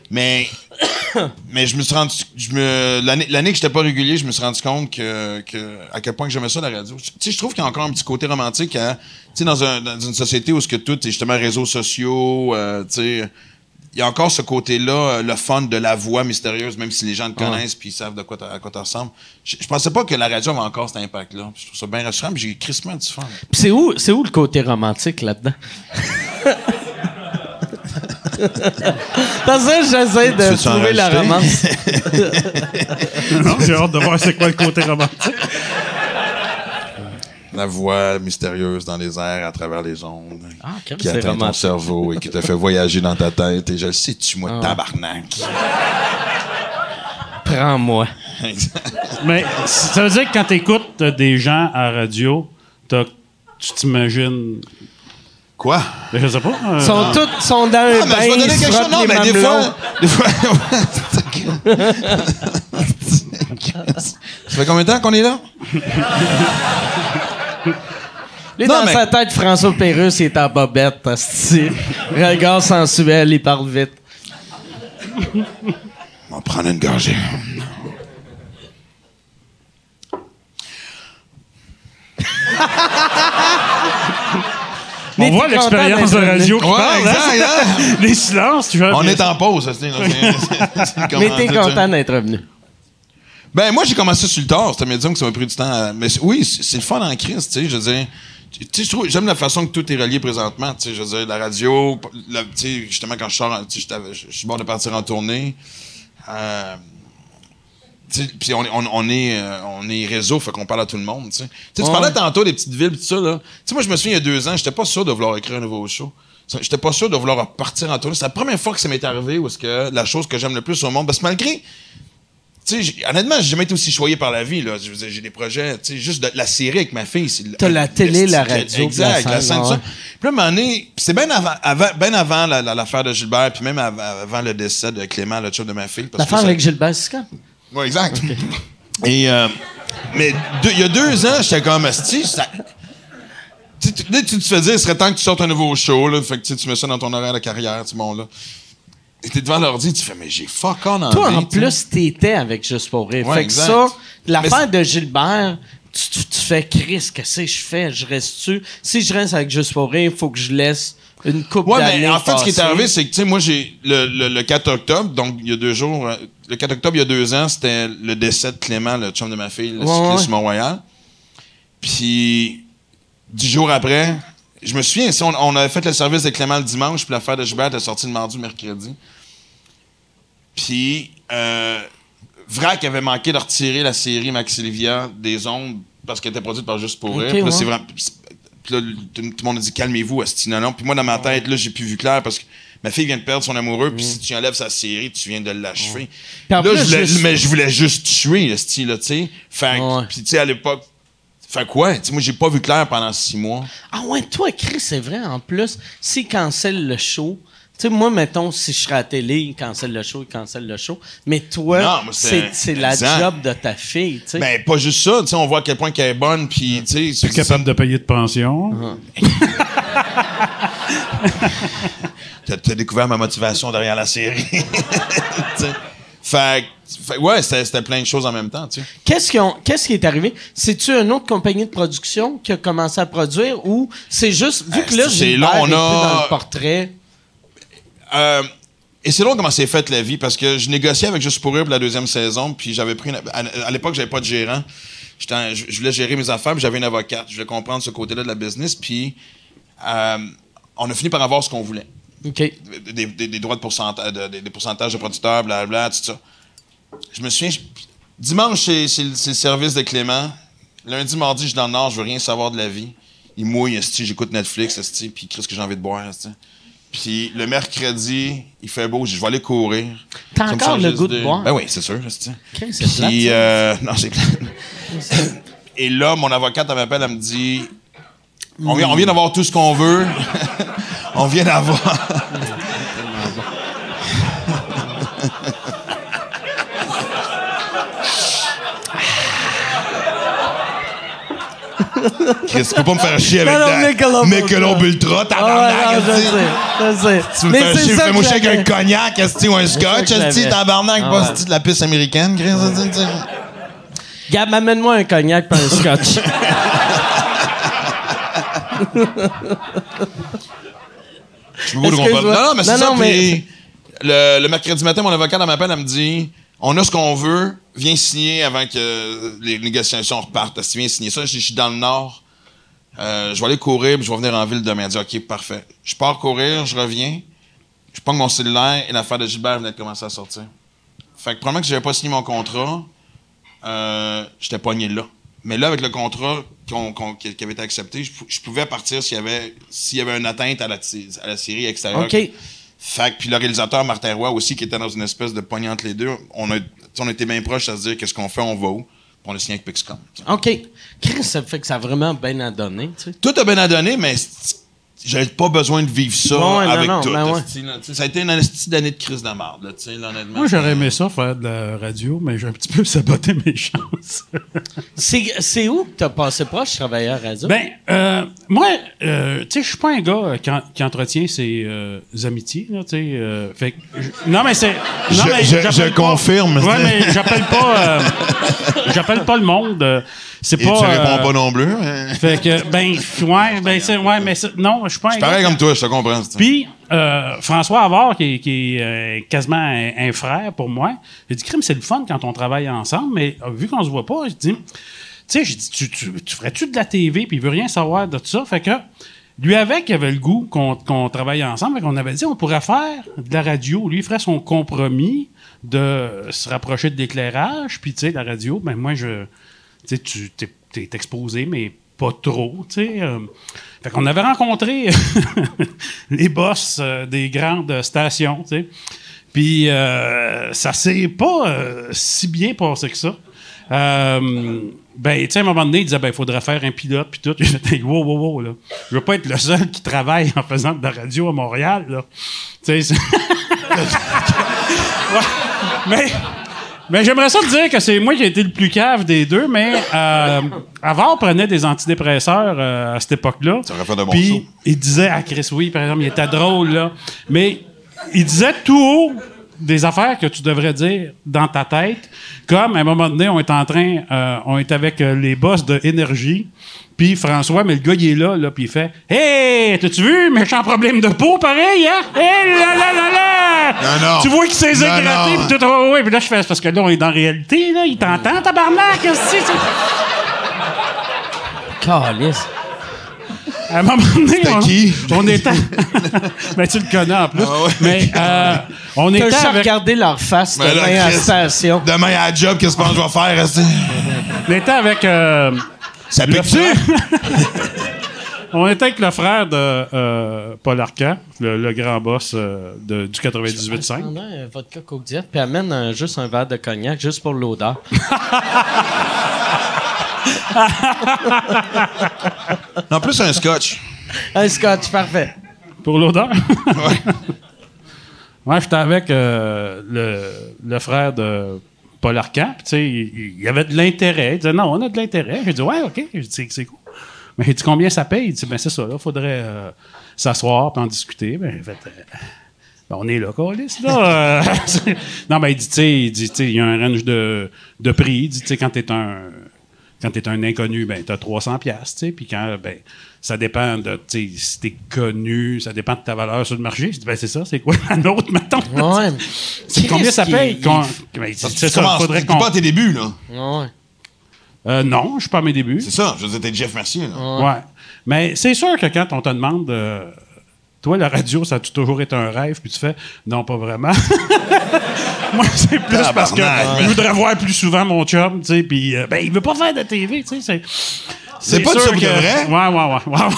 Speaker 4: Mais, mais je me suis rendu, je me, l'année, l'année que j'étais pas régulier, je me suis rendu compte que, que à quel point que j'aimais ça la radio. Tu sais, je trouve qu'il y a encore un petit côté romantique à, tu sais, dans, un, dans une société où ce que tout est justement réseaux sociaux, euh, tu sais, il y a encore ce côté-là, euh, le fun de la voix mystérieuse, même si les gens te connaissent puis ils savent de quoi à quoi tu ressembles. Je, je pensais pas que la radio avait encore cet impact-là. Je trouve ça bien rassurant, mais j'ai crissement du fun.
Speaker 1: Puis c'est où, c'est où le côté romantique là-dedans? Parce que j'essaie de trouver la romance.
Speaker 5: Non, J'ai hâte de voir c'est quoi le côté romantique.
Speaker 4: La voix mystérieuse dans les airs à travers les ondes.
Speaker 1: Ah,
Speaker 4: qui atteint ton cerveau et qui te fait voyager dans ta tête. Et je le sais, tu
Speaker 1: Ah.
Speaker 4: moi, tabarnak?
Speaker 1: Prends-moi.
Speaker 5: Mais ça veut dire que quand tu écoutes des gens à radio, tu t'imagines.
Speaker 4: Quoi?
Speaker 5: Ben, Je sais pas. euh,
Speaker 1: Ils sont tous sont dans un
Speaker 4: Ah, mais
Speaker 1: bain,
Speaker 4: je vais
Speaker 1: ils
Speaker 4: donner
Speaker 1: se
Speaker 4: quelque chose.
Speaker 1: frottent
Speaker 4: Non,
Speaker 1: les
Speaker 4: mais des
Speaker 1: mamelons.
Speaker 4: fois. Des fois. Ça fait combien de temps qu'on est là?
Speaker 1: Lui,
Speaker 4: Non,
Speaker 1: dans
Speaker 4: mais-
Speaker 1: sa tête, François Pérusse, il est en bobette, hostie. Regard sensuel, il parle vite.
Speaker 4: On va prendre une gorgée.
Speaker 5: on
Speaker 1: Mais
Speaker 5: voit l'expérience de radio qui
Speaker 4: Ouais,
Speaker 5: parle. hein?
Speaker 4: exact, hein?
Speaker 5: Les silences, tu vois.
Speaker 4: On est en pause, ça, c'est-
Speaker 1: Mais t'es content d'être revenu.
Speaker 4: Ben, moi, j'ai commencé sur le tard. C'était médium que ça m'a pris du temps. à- Mais oui, c'est le fun en crise, tu sais. Je veux dire, tu sais, je trouve- j'aime la façon que tout est relié présentement. Tu sais, je veux dire, la radio, la- tu sais, justement, quand je sors, tu sais, je suis bord de partir en tournée. Euh, puis on, est- on, on est euh, on est réseau, fait qu'on parle à tout le monde. Tu sais, Tu parlais tantôt des petites villes, tout ça là. Tu sais, moi, je me souviens il y a deux ans, j'étais pas sûr de vouloir écrire un nouveau show. J'étais pas sûr de vouloir partir en tournée. C'est la première fois que ça m'est arrivé où est-ce que la chose que j'aime le plus au monde, parce que malgré tu sais, j'ai- honnêtement, j'ai jamais été aussi choyé par la vie. Là. J'ai des projets, tu sais, juste de la série avec ma fille. c'est le-
Speaker 1: T'as la télé, la radio,
Speaker 4: Exact,
Speaker 1: la scène, ouais.
Speaker 4: ça. Puis là, c'est bien avant, avant, bien avant la- la- l'affaire de Gilbert, puis même avant, avant le décès de Clément, le chum de ma fille.
Speaker 1: L'affaire avec Gilbert Sicard.
Speaker 4: Oui, exact. Et, euh, mais deux- il y a deux ans, j'étais comme, Asti, ça. Tu, tu, là, tu te fais dire, il serait temps que tu sortes un nouveau show, là. Fait que tu sais, tu mets ça dans ton horaire de carrière, tu bon, là. Et t'es devant l'ordi, tu fais, mais j'ai fuck on envie.
Speaker 1: Toi, en plus, t'étais avec Juste pour rire.
Speaker 4: Ouais,
Speaker 1: fait que
Speaker 4: exact.
Speaker 1: ça,
Speaker 4: Mais
Speaker 1: l'affaire de Gilbert, tu, tu, tu fais Chris, qu'est-ce que je fais? Je reste-tu? Si je reste avec Juste pour rire, il faut que je laisse une coupe
Speaker 4: Ouais, mais en fait, ce qui est arrivé, c'est que, tu sais, moi, j'ai le, le, le 4 octobre, donc il y a deux jours, euh, le 4 octobre, il y a deux ans, c'était le décès de Clément, le chum de ma fille, le
Speaker 1: Ouais,
Speaker 4: cycliste
Speaker 1: ouais.
Speaker 4: Mont-Royal. Puis, dix jours après, je me souviens, si on, on avait fait le service de Clément le dimanche, puis l'affaire de Gilbert était sortie le mardi mercredi. Puis, euh, Vrac avait manqué de retirer la série Maxilivia des ondes parce qu'elle était produite par Juste pour
Speaker 1: Ok,
Speaker 4: rire. Puis là,
Speaker 1: ouais.
Speaker 4: Puis là, tout, le monde a dit calmez-vous, Asti. Non, non. Puis moi, dans ma tête, là, j'ai plus vu clair parce que ma fille vient de perdre son amoureux. Puis si tu enlèves sa série, tu viens de l'achever. Là, je voulais, mais je voulais juste tuer, Asti, là, tu sais. Fait. Puis, tu sais, à l'époque. Fait quoi? Moi, j'ai pas vu clair pendant six mois.
Speaker 1: Ah ouais, toi, Chris, c'est vrai, en plus, s'il cancelle le show, tu sais, moi, mettons, si je serais à la télé, il cancelle le show, il cancelle le show. Mais toi, c'est la job de ta fille, tu sais.
Speaker 4: Ben, pas juste ça. Tu sais, on voit à quel point qu'elle est bonne. Puis, tu sais.
Speaker 5: Capable de payer de pension.
Speaker 4: T'as t'as découvert ma motivation derrière la série. Tu fait, que- fait ouais, c'était plein de choses en même temps, tu sais.
Speaker 1: Qu'est-ce qui, qui est arrivé? C'est-tu une autre compagnie de production qui a commencé à produire ou c'est juste, vu que là,
Speaker 4: c'est
Speaker 1: Gilbert
Speaker 4: long, on a-
Speaker 1: dans le portrait,
Speaker 4: Euh, et c'est long comment c'est fait la vie parce que je négociais avec Juste pour rire pour la deuxième saison, puis j'avais pris une- à, à l'époque j'avais pas de gérant. Je, je voulais gérer mes affaires, puis j'avais une avocate. Je voulais comprendre ce côté-là de la business, puis euh, on a fini par avoir ce qu'on voulait. Des, des- des droits de pourcentage, de- des, des pourcentages de producteurs, blablabla, tout ça. Je me souviens, je- dimanche, c'est, c'est le- c'est le service de Clément. Lundi, mardi, je suis dans le Nord, je veux rien savoir de la vie. Il mouille, j'écoute Netflix, puis qu'est-ce que j'ai envie de boire. Puis le mercredi, il fait beau, je vais aller courir.
Speaker 1: T'as encore le goût de boire?
Speaker 4: Ben oui, c'est sûr, esti.
Speaker 1: OK, c'est
Speaker 4: Puis, euh, non, c'est. Et là, mon avocate, elle m'appelle, elle me dit on vient, on vient d'avoir tout ce qu'on veut. On vient d'avoir. Chris, tu peux pas me faire chier avec
Speaker 1: Non,
Speaker 4: ta
Speaker 1: Michelob Ultra. Ah
Speaker 4: tabarnak,
Speaker 1: non, je sais, je sais.
Speaker 4: Tu me
Speaker 1: Mais
Speaker 4: fais
Speaker 1: c'est
Speaker 4: chier, fais-moi chier avec un cognac, ou un scotch, esti, tabarnak,
Speaker 1: Ah
Speaker 4: pas esti, de la piste américaine, Chris.
Speaker 1: Gab, amène-moi un cognac et un scotch.
Speaker 4: Je comprendre. Non, non, mais c'est ça.
Speaker 1: mais-
Speaker 4: puis le, le mercredi matin, mon avocat, elle m'appelle, elle me dit On a ce qu'on veut, viens signer avant que les négociations repartent. Si viens signer ça, je dis, je suis dans le Nord. Euh, je vais aller courir, puis je vais venir en ville demain. Elle dit OK, parfait. Je pars courir, je reviens. Je prends mon cellulaire et l'affaire de Gilbert venait de commencer à sortir. Fait que, probablement que j'avais pas signé mon contrat, euh, j'étais pogné là. Mais là, avec le contrat qu'on- qu'on- qui avait été accepté, je, pou- je pouvais partir s'il y avait s'il y avait une atteinte à la, à la série extérieure.
Speaker 1: OK.
Speaker 4: Fait que, puis le réalisateur Martin Roy aussi, qui était dans une espèce de poignée entre les deux, on a, on était bien proches à se dire qu'est-ce qu'on fait, on va où? On a signé avec Pixcom.
Speaker 1: OK. Chris, ça fait que ça a vraiment bien à donner, tu sais.
Speaker 4: Tout a bien à donner, mais j'avais pas besoin de vivre ça
Speaker 1: Ouais,
Speaker 4: avec
Speaker 1: non,
Speaker 4: tout.
Speaker 1: ben ouais.
Speaker 4: là. Ça a été une d'année de crise de marde, là, tu sais, là, honnêtement.
Speaker 5: Moi, j'aurais aimé ça, faire de la radio, mais j'ai un petit peu saboté mes chances.
Speaker 1: C'est c'est où que t'as passé proche, travailleur radio?
Speaker 5: ben, euh, moi, euh, tu sais, je suis pas un gars euh, qui, en- qui entretient ses euh, amitiés, là, tu sais. euh, non, mais c'est.
Speaker 4: Je-
Speaker 5: mais
Speaker 4: je-
Speaker 5: j'appelle
Speaker 4: je
Speaker 5: pas-
Speaker 4: confirme,
Speaker 5: Ouais, mais j'appelle pas. euh, j'appelle pas le monde. Euh, c'est
Speaker 4: Et
Speaker 5: pas.
Speaker 4: tu réponds
Speaker 5: euh,
Speaker 4: pas non plus. hein?
Speaker 5: Fait que, ben, ouais, ben, c'est, ouais, mais non, je suis pas
Speaker 4: pareil comme toi, je te comprends.
Speaker 5: Puis, euh, François Havard, qui est, qui est, euh, quasiment un, un frère pour moi, j'ai dit, crime, c'est le fun quand on travaille ensemble, mais euh, vu qu'on se voit pas, je dis, tu sais, j'ai dit, tu, tu, tu ferais-tu de la TV, puis il veut rien savoir de tout ça? Fait que, lui avec, il avait le goût qu'on, qu'on travaille ensemble, qu'on avait dit, on pourrait faire de la radio. Lui, il ferait son compromis de se rapprocher de l'éclairage, puis, tu sais, la radio, ben, moi, je, tu t'es, t'es exposé, mais pas trop, tu sais. euh. fait qu'on avait rencontré les boss euh, des grandes stations, tu sais. Puis euh, ça s'est pas euh, si bien passé que ça. Ben, tu sais, à un moment donné, il disait, ben, il faudrait faire un pilote, puis tout. J'ai fait, wow, wow, wow, là. Je veux pas être le seul qui travaille en faisant de la radio à Montréal, là. Tu sais, Ouais. Mais, mais j'aimerais ça te dire que c'est moi qui ai été le plus cave des deux, mais euh, avant, on prenait des antidépresseurs euh, à cette époque-là.
Speaker 4: Ça aurait fait de bons
Speaker 5: Puis, il disait à Chris, oui, par exemple, il était drôle, là. Mais il disait tout haut des affaires que tu devrais dire dans ta tête. Comme, à un moment donné, on est en train, euh, on est avec euh, les boss de Énergie. Puis François, mais le gars, il est là, là, puis il fait Hey, t'as-tu vu, méchant problème de peau, pareil, hein? Hé là là là là!
Speaker 4: Non, non.
Speaker 5: Tu vois qu'il s'est gratté, puis tout, ouais, ouais, puis là, je fais, parce que là, on est dans la réalité, là, il t'entend, tabarnak, qu'est-ce que c'est?
Speaker 1: Calice.
Speaker 5: À un moment donné, on,
Speaker 4: qui?
Speaker 5: on était. Ben, tu le connais en plus.
Speaker 4: Ah ouais.
Speaker 5: Mais euh, on était avec,
Speaker 1: regardé leur face
Speaker 4: Mais là,
Speaker 1: demain à la station.
Speaker 4: Demain à la job, qu'est-ce que je vais faire?
Speaker 5: on était avec euh,
Speaker 4: Ça
Speaker 5: le
Speaker 4: pique-tu?
Speaker 5: on était avec le frère de euh, Paul Arcan, le, le grand boss euh, de- du 98.5.
Speaker 1: Prends un vodka Coke Diet, puis amène un- juste un verre de cognac, juste pour l'odeur.
Speaker 4: En plus, un scotch.
Speaker 1: Un scotch, parfait.
Speaker 5: Pour l'odeur? Ouais, j'étais avec euh, le, le frère de Paul Arcan. puis Tu sais, il, y avait de l'intérêt. Il disait non, on a de l'intérêt. J'ai dit ouais, ok. C'est- cool. Mais il dit combien ça paye? Il dit ben c'est ça, là, faudrait euh, s'asseoir et en discuter. Ben, j'ai fait, euh, ben, on est là, Calis, là. Euh, non, ben il dit, tu sais, il dit, tu sais, il y a un range de, de prix. Il dit, tu sais, quand t'es un quand t'es un inconnu, ben t'as 300 pièces, tu sais, puis quand ben ça dépend de, tu sais, si t'es connu, ça dépend de ta valeur sur le marché. Je dis ben c'est ça, c'est quoi la nôtre maintenant
Speaker 1: Ouais.
Speaker 5: C'est combien ça paye? ben, C'est
Speaker 4: tu
Speaker 5: ça,
Speaker 4: commences-
Speaker 5: faudrait
Speaker 4: tu
Speaker 5: qu'on.
Speaker 4: pas à tes débuts, là.
Speaker 1: Ouais.
Speaker 5: Euh, non, je suis pas à mes débuts.
Speaker 4: C'est ça. Je veux dire, t'es Jeff Mercier, là.
Speaker 5: Ouais. Mais c'est sûr que quand on te demande, euh, toi, la radio, ça a toujours été un rêve, puis tu fais, non, pas vraiment. Moi, c'est plus parce que je voudrais voir plus souvent mon chum, tu sais, puis euh, ben, il veut pas faire de TV, tu sais. C'est,
Speaker 4: C'est pas de
Speaker 5: sûr
Speaker 4: ça
Speaker 5: que-
Speaker 4: vrai?
Speaker 5: Ouais, ouais, ouais. ouais, ouais.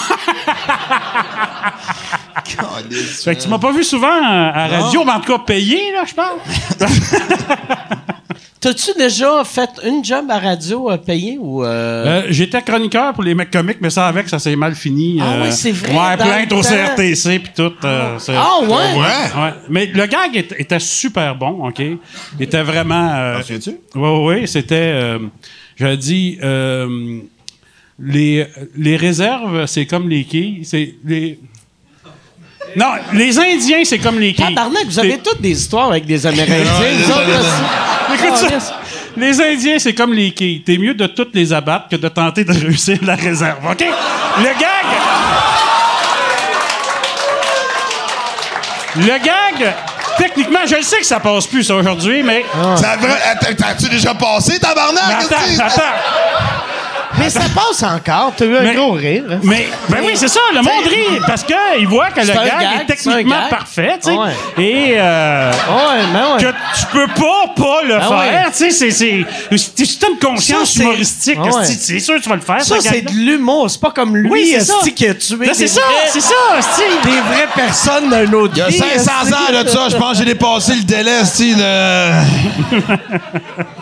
Speaker 5: Fait que tu m'as pas vu souvent euh, à la radio, mais en tout cas payé, là, je pense.
Speaker 1: T'as-tu déjà fait une job à radio euh, payée ou. euh,
Speaker 5: Euh, J'étais chroniqueur pour les mecs comiques, mais ça avec, ça s'est mal fini.
Speaker 1: Ah
Speaker 5: euh,
Speaker 1: ouais, c'est vrai,
Speaker 5: Ouais,
Speaker 1: dans
Speaker 5: plainte au. CRTC puis tout. euh, c'est-
Speaker 1: Ah, ouais?
Speaker 4: Ouais.
Speaker 5: Ouais. Mais le gag est- était super bon, OK? Il était vraiment. euh,
Speaker 4: souviens-tu?
Speaker 5: oui, oui, oui. C'était. Euh, dit. euh, les, les réserves, c'est comme les quilles. C'est les. Non, les Indiens, c'est comme les quilles.
Speaker 1: Tabarnak, vous avez toutes des histoires avec des Amérindiens. vous autres, aussi.
Speaker 5: Écoute ça. Les Indiens, c'est comme les quilles. T'es mieux de toutes les abattre que de tenter de réussir la réserve, OK? Le gag... Le gag, techniquement, je le sais que ça passe plus, ça, aujourd'hui, mais...
Speaker 4: Ça a T'as-tu déjà passé, tabarnak?
Speaker 5: Attends,
Speaker 4: Qu'est-ce que c'est?
Speaker 5: attends.
Speaker 1: Mais ça passe encore. T'as eu un
Speaker 5: Mais-
Speaker 1: gros rire. hein.
Speaker 5: Mais, ben oui, c'est ça, le monde rit, parce qu'il voit que le gag,
Speaker 1: gag,
Speaker 5: est techniquement
Speaker 1: gag.
Speaker 5: parfait, tu sais.
Speaker 1: Ouais.
Speaker 5: Et... euh,
Speaker 1: Ouais, mais ouais.
Speaker 5: que tu peux pas pas le
Speaker 1: Ah
Speaker 5: faire,
Speaker 1: ouais.
Speaker 5: tu sais, c'est c'est c'est c'est une conscience
Speaker 1: Ça,
Speaker 5: humoristique, c'est sûr que tu vas le faire.
Speaker 1: Ça,
Speaker 5: ce
Speaker 1: c'est de l'humour. C'est pas comme lui,
Speaker 5: Oui, c'est
Speaker 1: qui a tué
Speaker 5: Ben, c'est ça,
Speaker 1: vrais-
Speaker 5: c'est ça,
Speaker 1: des vraies personnes d'un autre
Speaker 4: Il y a
Speaker 1: vie,
Speaker 4: 500
Speaker 1: esti.
Speaker 4: ans là, de ça, je pense que j'ai dépassé le délai, de...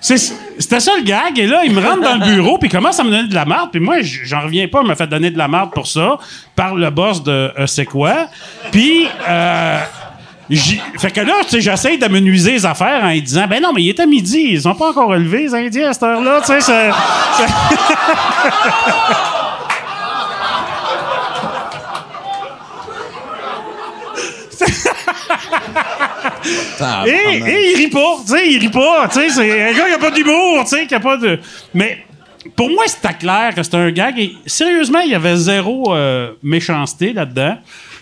Speaker 5: C'était ça le gag, et là, il me rentre dans le bureau, puis commence à me donner de la marde, puis moi, j'en reviens pas, il m'a fait donner de la marde pour ça, par le boss de euh, C'est quoi. Puis, euh, fait que là, tu sais, j'essaye d'amenuiser les affaires en disant, ben non, mais il est à midi, ils sont pas encore relevés, les Indiens, à cette heure-là, tu sais, c'est- Et, et il rit pas, tu sais, il rit pas, tu sais, c'est un gars qui a pas d'humour, tu sais, qui a pas de... Mais pour moi, c'était clair que c'était un gag. Et sérieusement, il y avait zéro euh, méchanceté là-dedans.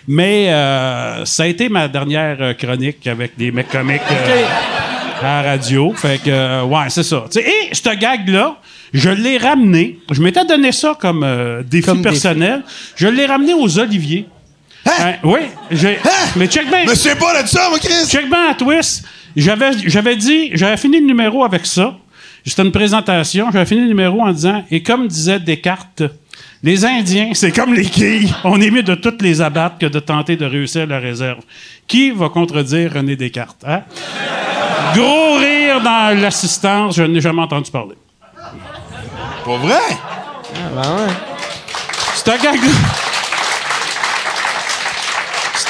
Speaker 5: Mais euh, ça a été ma dernière euh, chronique avec des mecs comiques euh, à la radio. Fait que, ouais, c'est ça. Tu sais, et ce gag-là, je l'ai ramené. Je m'étais donné ça comme défi
Speaker 1: Comme défi.
Speaker 5: personnel. Je l'ai ramené aux Oliviers. Hein, oui, j'ai- mais check bien.
Speaker 4: Je me souviens pas de ça, moi, Chris!
Speaker 5: Check bien à twist. J'avais, j'avais dit, j'avais fini le numéro avec ça. C'était une présentation. J'avais fini le numéro en disant, et comme disait Descartes, les Indiens, c'est comme les quilles. On est mieux de toutes les abattre que de tenter de réussir la réserve. Qui va contredire René Descartes? Hein? Gros rire dans l'assistance. Je n'ai jamais entendu parler.
Speaker 4: Pas vrai?
Speaker 5: C'est un gag-là. C'est un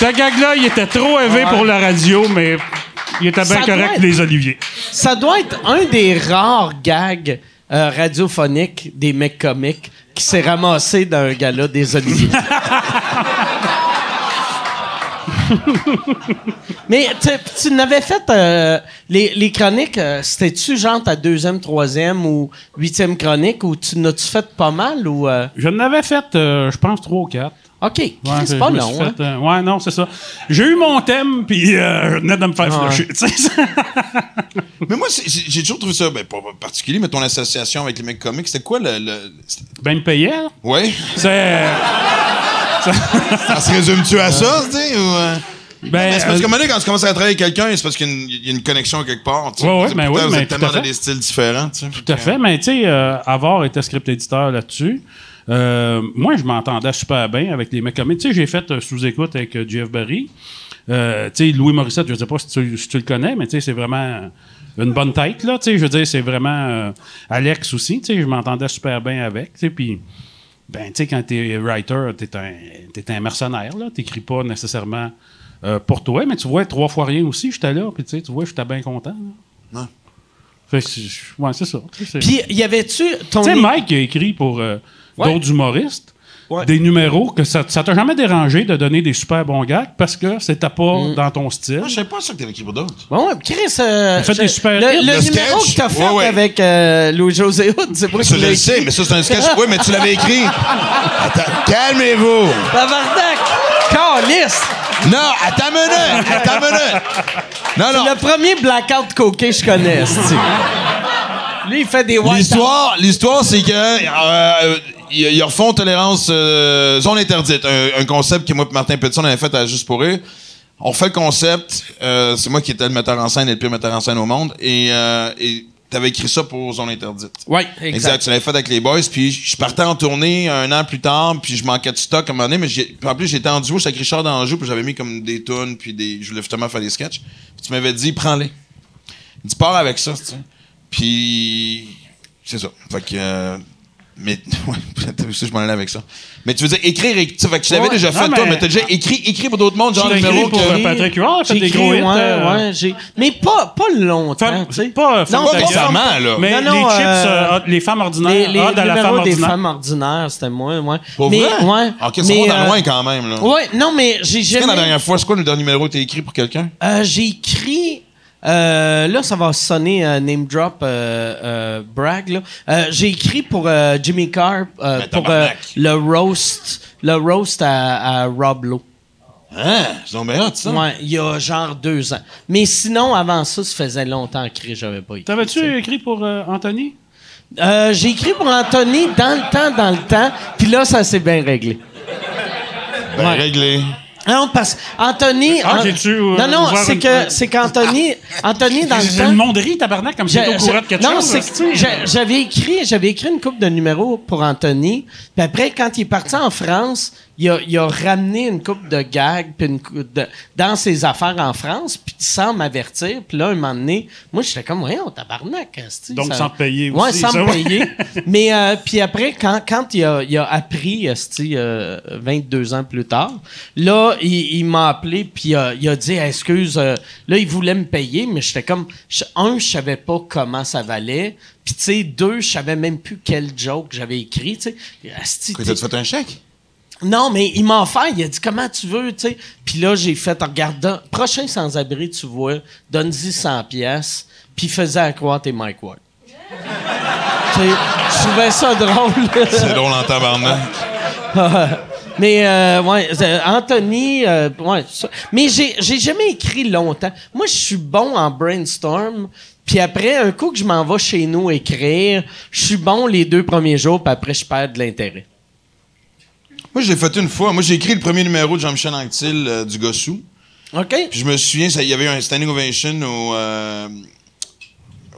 Speaker 5: gag-là, il était trop élevé pour la radio, mais il était bien correct
Speaker 1: être-
Speaker 5: les Oliviers.
Speaker 1: Ça doit être un des rares gags euh, radiophoniques des mecs comiques qui s'est ramassé dans un gala des Oliviers. Mais tu, tu n'avais fait euh, les, les chroniques, euh, c'était-tu genre ta deuxième, troisième ou huitième chronique ou tu n'as-tu fait pas mal ou euh,
Speaker 5: Je n'avais fait, euh, je pense, trois ou quatre.
Speaker 1: OK,
Speaker 5: Ouais,
Speaker 1: c'est pas long. hein?
Speaker 5: fait, euh, ouais, non, c'est ça. J'ai eu mon thème, puis euh, je venais de me faire
Speaker 1: Ouais.
Speaker 5: flusher. tu sais.
Speaker 4: Mais moi, j'ai toujours trouvé ça, ben, pas particulier, mais ton association avec les mecs comiques, c'était quoi le.
Speaker 5: ben, il me payait. là.
Speaker 4: Ouais?
Speaker 5: C'est.
Speaker 4: Ça se résume-tu à ça, tu sais? Ou... euh?
Speaker 5: Ben,
Speaker 4: Mais c'est parce
Speaker 5: euh,
Speaker 4: qu'à un moment donné, quand tu commences à travailler avec quelqu'un, c'est parce qu'il y a une- il y, a une connexion quelque part. tu sais.
Speaker 5: Ouais, ben
Speaker 4: pourtant,
Speaker 5: oui,
Speaker 4: vous
Speaker 5: mais
Speaker 4: êtes
Speaker 5: tout à
Speaker 4: tellement dans
Speaker 5: fait.
Speaker 4: des styles différents. tu sais.
Speaker 5: Tout à fait, mais tu sais, euh, Avard était script éditeur là-dessus. Euh, moi, je m'entendais super bien avec les mecs comme. Tu sais, j'ai fait euh, sous-écoute avec euh, Jeff Barry. Euh, tu sais, Louis Morissette, je sais pas si tu, si tu le connais, mais tu sais, c'est vraiment une bonne tête, là. Tu sais, je veux dire, c'est vraiment. Alex aussi, tu sais, je m'entendais super bien avec. Tu sais, puis. Ben, tu sais, quand t'es writer, t'es un, t'es un mercenaire, là. T'écris pas nécessairement pour toi, mais tu vois, trois fois rien aussi, j'étais là, puis tu sais, tu vois, j'étais bien content, là.
Speaker 4: Ouais.
Speaker 5: Fait que, c'est- ouais, c'est ça.
Speaker 1: Puis y avait-tu ton
Speaker 5: tu sais, Mike a écrit pour
Speaker 1: Ouais.
Speaker 5: d'autres humoristes
Speaker 1: Ouais.
Speaker 5: des numéros que ça, ça t'a jamais dérangé de donner des super bons gags parce que c'était pas
Speaker 1: Mm.
Speaker 5: dans ton style?
Speaker 4: Moi, je savais pas ça que t'avais écrit pour d'autres.
Speaker 1: Bon, ouais, Chris, euh,
Speaker 5: Faites
Speaker 1: je-
Speaker 5: des super
Speaker 1: le, le
Speaker 4: Le
Speaker 1: numéro
Speaker 4: sketch?
Speaker 1: que t'as fait
Speaker 4: Ouais, ouais.
Speaker 1: avec euh, Louis-José Hood, c'est pas
Speaker 4: Ça, je le sais,
Speaker 1: écrit.
Speaker 4: mais ça, c'est un sketch. Oui, mais tu l'avais écrit. Attends, calmez-vous.
Speaker 1: Tabarnak! Calice!
Speaker 4: Non, attends minute. Attends minute. Non, non.
Speaker 1: Le premier blackout coquet que je connais. Lui, il fait des white
Speaker 4: L'histoire, l'histoire, c'est que euh, ils ils refont tolérance euh, zone interdite, un, un concept que moi et Martin Petit on avait fait à Juste pour eux. On fait le concept, euh, c'est moi qui étais le metteur en scène et le pire metteur en scène au monde, et euh, et t'avais écrit ça pour zone interdite.
Speaker 1: Oui,
Speaker 4: Exact.
Speaker 1: exact.
Speaker 4: Tu l'avais fait avec les boys. Puis je partais en tournée un an plus tard, puis je manquais de stock à un moment donné, mais j'ai- en plus j'étais en duo, avec Richard d'Anjou, puis j'avais mis comme des tunes, puis des, je voulais justement faire des sketchs. Puis tu m'avais dit, prends-les. Il dit, pars avec ça, tu sais. Puis, c'est ça. Fait que, euh, mais, je m'en allais avec ça. Mais tu veux dire, écrire, tu fait que tu l'avais
Speaker 1: Ouais.
Speaker 4: déjà fait,
Speaker 5: Non,
Speaker 4: toi,
Speaker 5: mais-
Speaker 4: t'as déjà écrit, écrit pour d'autres mondes, genre numéro
Speaker 5: pour,
Speaker 4: que.
Speaker 5: Patrick Huard, fait
Speaker 1: J'ai
Speaker 5: des
Speaker 1: écrit,
Speaker 5: gros hits.
Speaker 1: ouais,
Speaker 5: euh,
Speaker 1: ouais, j'ai- mais pas, pas longtemps, tu sais.
Speaker 5: pas
Speaker 1: Non,
Speaker 4: Pas
Speaker 5: de
Speaker 4: récemment, là.
Speaker 5: Mais
Speaker 1: Non, non,
Speaker 5: les chips,
Speaker 1: euh,
Speaker 5: euh, les femmes ordinaires,
Speaker 1: Les, les
Speaker 5: Ode à la femme
Speaker 1: des femmes ordinaires, c'était moi, ouais.
Speaker 4: Pour
Speaker 1: mais,
Speaker 4: vrai?
Speaker 1: Ouais.
Speaker 4: Ok, ça
Speaker 1: mais,
Speaker 4: monte à
Speaker 1: euh,
Speaker 4: loin quand même, là.
Speaker 1: Ouais, non, mais j'ai
Speaker 4: C'est quand la
Speaker 1: jamais...
Speaker 4: dernière fois, c'est quoi le dernier numéro que t'as écrit pour quelqu'un?
Speaker 1: J'ai écrit. Euh, là, ça va sonner euh, name drop euh, euh, brag. Euh, j'ai écrit pour euh, Jimmy Carr euh,
Speaker 4: Mais
Speaker 1: pour euh, le roast, le roast à, à Rob Lowe.
Speaker 4: Hein? Donc bien hot, ça.
Speaker 1: Ouais, il y a genre deux ans. Mais sinon, avant ça, ça faisait longtemps que j'avais pas écrit.
Speaker 5: T'avais-tu écrit pour euh, Anthony?
Speaker 1: Euh, j'ai écrit pour Anthony dans le temps, dans le temps. Puis là, ça s'est bien réglé.
Speaker 4: Ben,
Speaker 1: Ouais.
Speaker 4: réglé.
Speaker 1: Non, parce Anthony.
Speaker 5: Ah, j'ai-tu, euh,
Speaker 1: non, non, c'est
Speaker 5: une-
Speaker 1: que c'est qu'Anthony, Anthony dans le
Speaker 5: C'est
Speaker 1: temps.
Speaker 5: le monde rit, tabarnak, comme si au courant de quelque
Speaker 1: non,
Speaker 5: chose.
Speaker 1: c'est que j'a- j'avais écrit, j'avais écrit une coupe de numéros pour Anthony. Puis après, quand il est parti en France, il a, il a ramené une coupe de gags puis une coupe de, dans ses affaires en France, puis sans m'avertir. Puis là, un moment donné, moi, j'étais comme, voyons, tabarnak.
Speaker 5: Donc,
Speaker 1: ça-
Speaker 5: sans payer
Speaker 1: Ouais,
Speaker 5: aussi,
Speaker 1: sans
Speaker 5: ça,
Speaker 1: me payer. Mais euh, puis après, quand, quand il, a, il a appris, euh, 22 ans plus tard, là, il, il m'a appelé, puis euh, il a dit, excuse, euh, là, il voulait me payer, mais j'étais comme, un, je savais pas comment ça valait, puis tu sais, deux, je savais même plus quel joke j'avais écrit, tu sais.
Speaker 4: Fait un chèque?
Speaker 1: Non, mais il m'a offert, il a dit comment tu veux, tu sais. Puis là, j'ai fait, regarde, prochain sans-abri, tu vois, donne-y 100 pièces, puis faisais à croire t'es Mike Ward. Je trouvais ça drôle.
Speaker 4: C'est drôle en tabarnak.
Speaker 1: mais, euh, ouais, euh, Anthony, euh, ouais, ça. Mais j'ai, j'ai jamais écrit longtemps. Moi, je suis bon en brainstorm. Puis après, un coup que je m'en vais chez nous écrire, je suis bon les deux premiers jours, puis après, je perds de l'intérêt.
Speaker 4: Moi, je l'ai fait une fois. Moi, j'ai écrit le premier numéro de Jean-Michel Anctil euh, du Gossou.
Speaker 1: OK?
Speaker 4: Puis je me souviens, il y avait un standing ovation au, euh,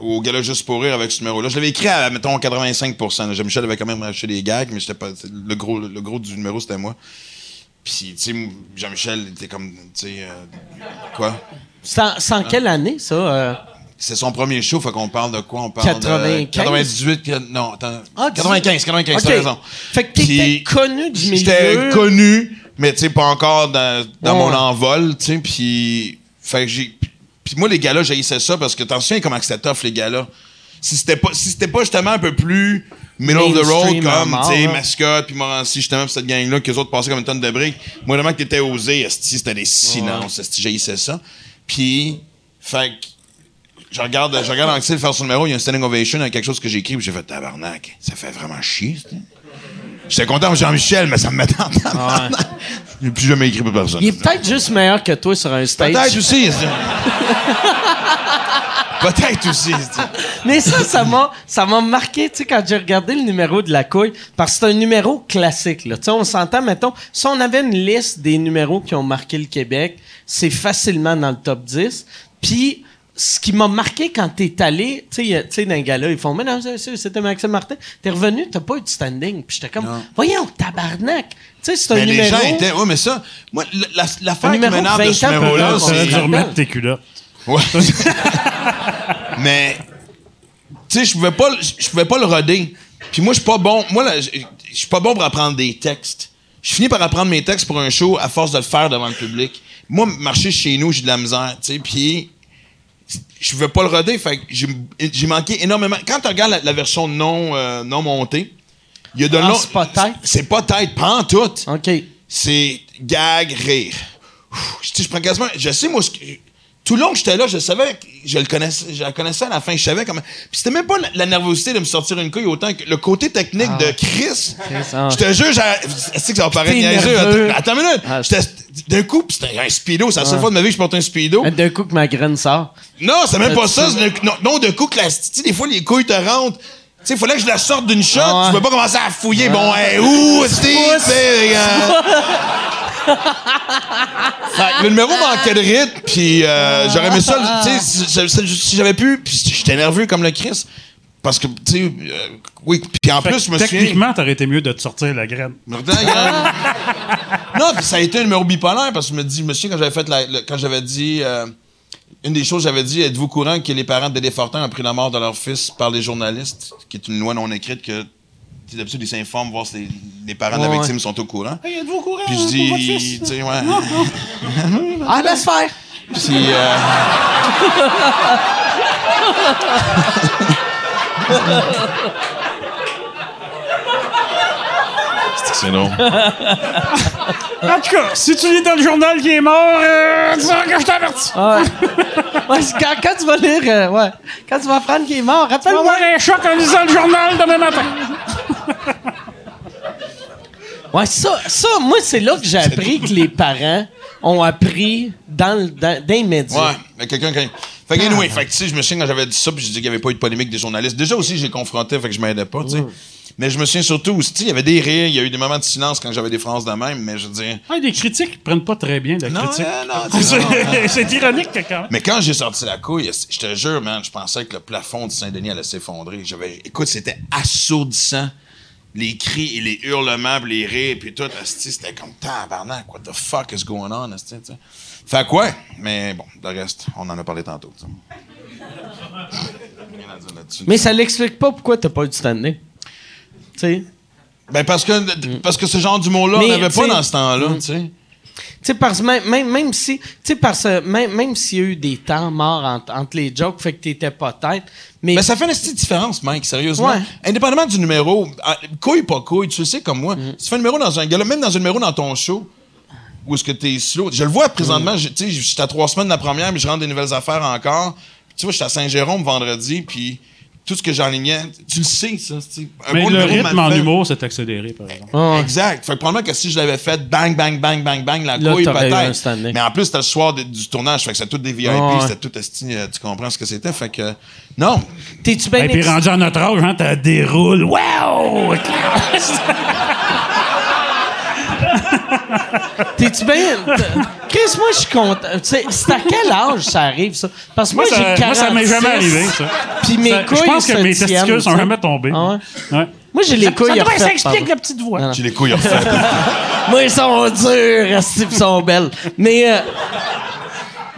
Speaker 4: au Gala Juste pour rire avec ce numéro-là. Je l'avais écrit à, mettons, 85 là. Jean-Michel avait quand même racheté des gags, mais pas, le, gros, le gros du numéro, c'était moi. Puis, tu sais, Jean-Michel était comme, tu sais, euh, quoi?
Speaker 1: C'est en quelle année, ça?
Speaker 4: C'est son premier show, fait qu'on parle de quoi? On parle
Speaker 1: 95?
Speaker 4: de 98, que- non, attends.
Speaker 1: Ah,
Speaker 4: 95, 95,
Speaker 1: OK.
Speaker 4: t'as raison.
Speaker 1: Fait que t'étais connu du milieu.
Speaker 4: J'étais connu, mais tu sais, pas encore dans, dans
Speaker 1: Ouais.
Speaker 4: mon envol, tu sais, puis... Fait que j'ai... Puis moi, les gars-là, j'haïssais ça parce que t'en souviens comment que c'était tough, les gars-là. Si c'était pas, si c'était pas justement un peu plus middle of the road, comme, tu sais,
Speaker 1: hein.
Speaker 4: Mascotte, puis Morancy, justement, puis cette gang-là, qu'eux autres passaient comme une tonne de briques. Moi, vraiment, que t'étais osé, c'était des silences, esti, j'haïssais ça. Puis, fait que, je regarde, je regarde Anctil faire son numéro, il y a un standing ovation avec quelque chose que j'ai écrit, puis j'ai fait tabarnak. Ça fait vraiment chier. J'étais content Jean-Michel, mais ça me mettait en tabarnak. Je n'ai plus jamais écrit pour personne.
Speaker 1: Il est peut-être juste meilleur que toi sur un stage.
Speaker 4: Peut-être aussi. Peut-être aussi.
Speaker 1: Mais ça, ça m'a, ça m'a marqué, tu sais, quand j'ai regardé le numéro de la couille, parce que c'est un numéro classique, là. Tu sais, on s'entend, mettons, si on avait une liste des numéros qui ont marqué le Québec, c'est facilement dans le top 10. Puis, ce qui m'a marqué quand t'es allé, tu sais, les gars-là, ils font, mais non, c'était Maxime Martin. T'es revenu, t'as pas eu de standing. Puis j'étais comme, voyons, tabarnak. Tu sais, c'est un
Speaker 4: Mais
Speaker 1: numéro.
Speaker 4: les gens étaient. Oui, mais ça, moi, la- la-
Speaker 1: Un
Speaker 4: qui m'énerve de
Speaker 1: 20
Speaker 4: ce numéro-là, c'est.
Speaker 5: dû remettre tes culottes.
Speaker 4: Ouais. mais, tu sais, je pouvais pas, le- je pouvais pas le roder. Puis moi, je suis pas bon. Moi, je suis pas bon pour apprendre des textes. Je finis par apprendre mes textes pour un show à force de le faire devant le public. Moi, marcher chez nous, j'ai de la misère, tu sais. Puis, je pouvais pas le roder. Fait que j'ai manqué énormément. Quand tu regardes la, la version non, euh, non montée, il y a de
Speaker 1: Ah,
Speaker 4: long-
Speaker 1: c'est pas tête?
Speaker 4: C'est pas tête, pas en tout
Speaker 1: OK.
Speaker 4: c'est gag, rire. Ouf, Je, je prends quasiment. Je sais, moi, ce que- tout le long que j'étais là, je savais, que je le connaissais, je la connaissais à la fin, je savais comment. Puis c'était même pas la, la nervosité de me sortir une couille autant que le côté technique de Chris.
Speaker 1: ah.
Speaker 4: Je te jure, est-ce que ça va paraître niaiseux? Attends, une minute.
Speaker 1: Ah,
Speaker 4: D'un coup, c'était un speedo. C'est la seule fois de ma vie que je porte un speedo.
Speaker 1: D'un coup que ma graine sort.
Speaker 4: Non, c'est même pas
Speaker 1: Euh,
Speaker 4: ça. c'est d'un- non, non, de coup que la. Des fois, les couilles te rentrent. Tu sais, il fallait que je la sorte d'une shot.
Speaker 1: Ah.
Speaker 4: Je pouvais pas commencer à fouiller. Bon, hey, où, Steve? Fait le numéro manquait de rythme, puis euh, j'aurais aimé ça, tu sais, si, j'avais pu, puis j'étais nerveux comme le Chris. Parce que, tu sais, euh, oui, puis en
Speaker 5: Fait
Speaker 4: plus, je me souviens...
Speaker 5: Techniquement, t'aurais été mieux de te sortir la graine.
Speaker 4: Non, puis ça a été un numéro bipolaire parce que je me dis, je me souviens quand j'avais fait la- le- quand j'avais dit euh, une des choses j'avais dit, êtes-vous courant que les parents de Dédé Fortin ont pris la mort de leur fils par les journalistes, qui est une loi non écrite que d'habitude ils s'informent voir si les, les parents de la
Speaker 1: Ouais,
Speaker 4: victime sont au courant.
Speaker 5: Hey, êtes-vous au courant
Speaker 4: Puis je
Speaker 5: pour votre
Speaker 4: dis,
Speaker 5: fils?
Speaker 4: tu sais, ouais.
Speaker 1: Ah, laisse faire.
Speaker 4: Puis euh, C'est drôle.
Speaker 5: En tout cas, si tu lis dans le journal qui est mort, euh, tu sauras que je t'avertis.
Speaker 1: Ah ouais. Ouais, quand, quand tu vas lire, euh, ouais, quand tu vas apprendre qu'il est mort,
Speaker 5: Tu vas
Speaker 1: rappelle-moi.
Speaker 5: avoir un choc en lisant le journal demain matin.
Speaker 1: Ouais, ça, ça, moi, c'est là que j'ai appris que les parents ont appris dans, le- dans, dans les médias.
Speaker 4: Ouais, mais quelqu'un qui. Fait que, anyway, fait que, tu sais, je me souviens quand j'avais dit ça, puis j'ai dit qu'il n'y avait pas eu de polémique des journalistes. Déjà aussi, j'ai confronté, fait que je m'aidais pas, tu sais. Mais je me souviens surtout, tu sais, il y avait des rires, il y a eu des moments de silence quand j'avais des phrases de même, mais je veux dire.
Speaker 5: Ah, des critiques ne prennent pas très bien la
Speaker 4: Non,
Speaker 5: critique.
Speaker 4: non, non, tu sais,
Speaker 5: C'est ironique, quand même.
Speaker 4: Mais quand j'ai sorti la couille, je te jure, man, je pensais que le plafond de Saint-Denis allait s'effondrer. J'avais, écoute, c'était assourdissant. Les cris et les hurlements, puis les rires, puis tout, c'était comme tabarnak, what the fuck is going on, asti, tu sais. Fait quoi? Mais bon, le reste, on en a parlé tantôt, tu sais. Rien à dire là-dessus.
Speaker 1: Mais ça l'explique pas pourquoi t'as pas eu de stand-up. Tu sais.
Speaker 4: Ben parce que, parce que ce genre d'humour-là, on n'avait pas dans ce temps-là, tu sais.
Speaker 1: Tu sais, parce même, même, même si, tu sais, parce même, même s'il y a eu des temps morts entre, entre les jokes, fait que t'étais pas tête, mais,
Speaker 4: Mais ça fait une petite différence, Mike, sérieusement.
Speaker 1: Ouais.
Speaker 4: Indépendamment du numéro, ah, couille pas couille, tu le sais comme moi.
Speaker 1: Mm.
Speaker 4: Si tu fais un numéro dans un gala, même dans un numéro dans ton show, où est-ce que t'es slow, je le vois
Speaker 1: Mm.
Speaker 4: présentement, je- tu sais, j'étais à trois semaines de la première, mais je rentre des nouvelles affaires encore. Tu vois, j'étais à Saint-Jérôme vendredi, puis tout ce que j'enlignais, tu le sais, ça. un
Speaker 5: Mais
Speaker 4: bon
Speaker 5: le rythme en humour s'est accéléré, par exemple.
Speaker 1: Ouais.
Speaker 4: Exact. Fait que probablement que si je l'avais fait bang, bang, bang, bang, bang, la couille, peut-être. Mais en plus, c'était le soir de- du tournage, fait que c'était tout des VIP,
Speaker 1: Ouais.
Speaker 4: c'était tout esti, euh, tu comprends ce que c'était. Fait que, non.
Speaker 1: t'es-tu bien
Speaker 5: Et puis rendu à notre âge, hein, t'as déroule. Wow!
Speaker 1: T'es-tu bien? Chris, moi, je suis content. Tu sais, C'est à quel âge ça arrive, ça? Parce que moi,
Speaker 5: Moi,
Speaker 1: j'ai
Speaker 5: ça,
Speaker 1: 46.
Speaker 5: moi, ça m'est jamais arrivé, ça.
Speaker 1: Puis mes
Speaker 5: Ça-
Speaker 1: couilles.
Speaker 5: je pense que mes
Speaker 1: tiennent,
Speaker 5: testicules sont jamais tombés.
Speaker 1: Ah ouais?
Speaker 5: Ouais.
Speaker 1: Moi, j'ai les couilles
Speaker 5: ça,
Speaker 1: refaites,
Speaker 5: ça explique la petite voix.
Speaker 4: J'ai les couilles refaites.
Speaker 1: Moi, ils sont durs, ils sont belles. Mais, euh,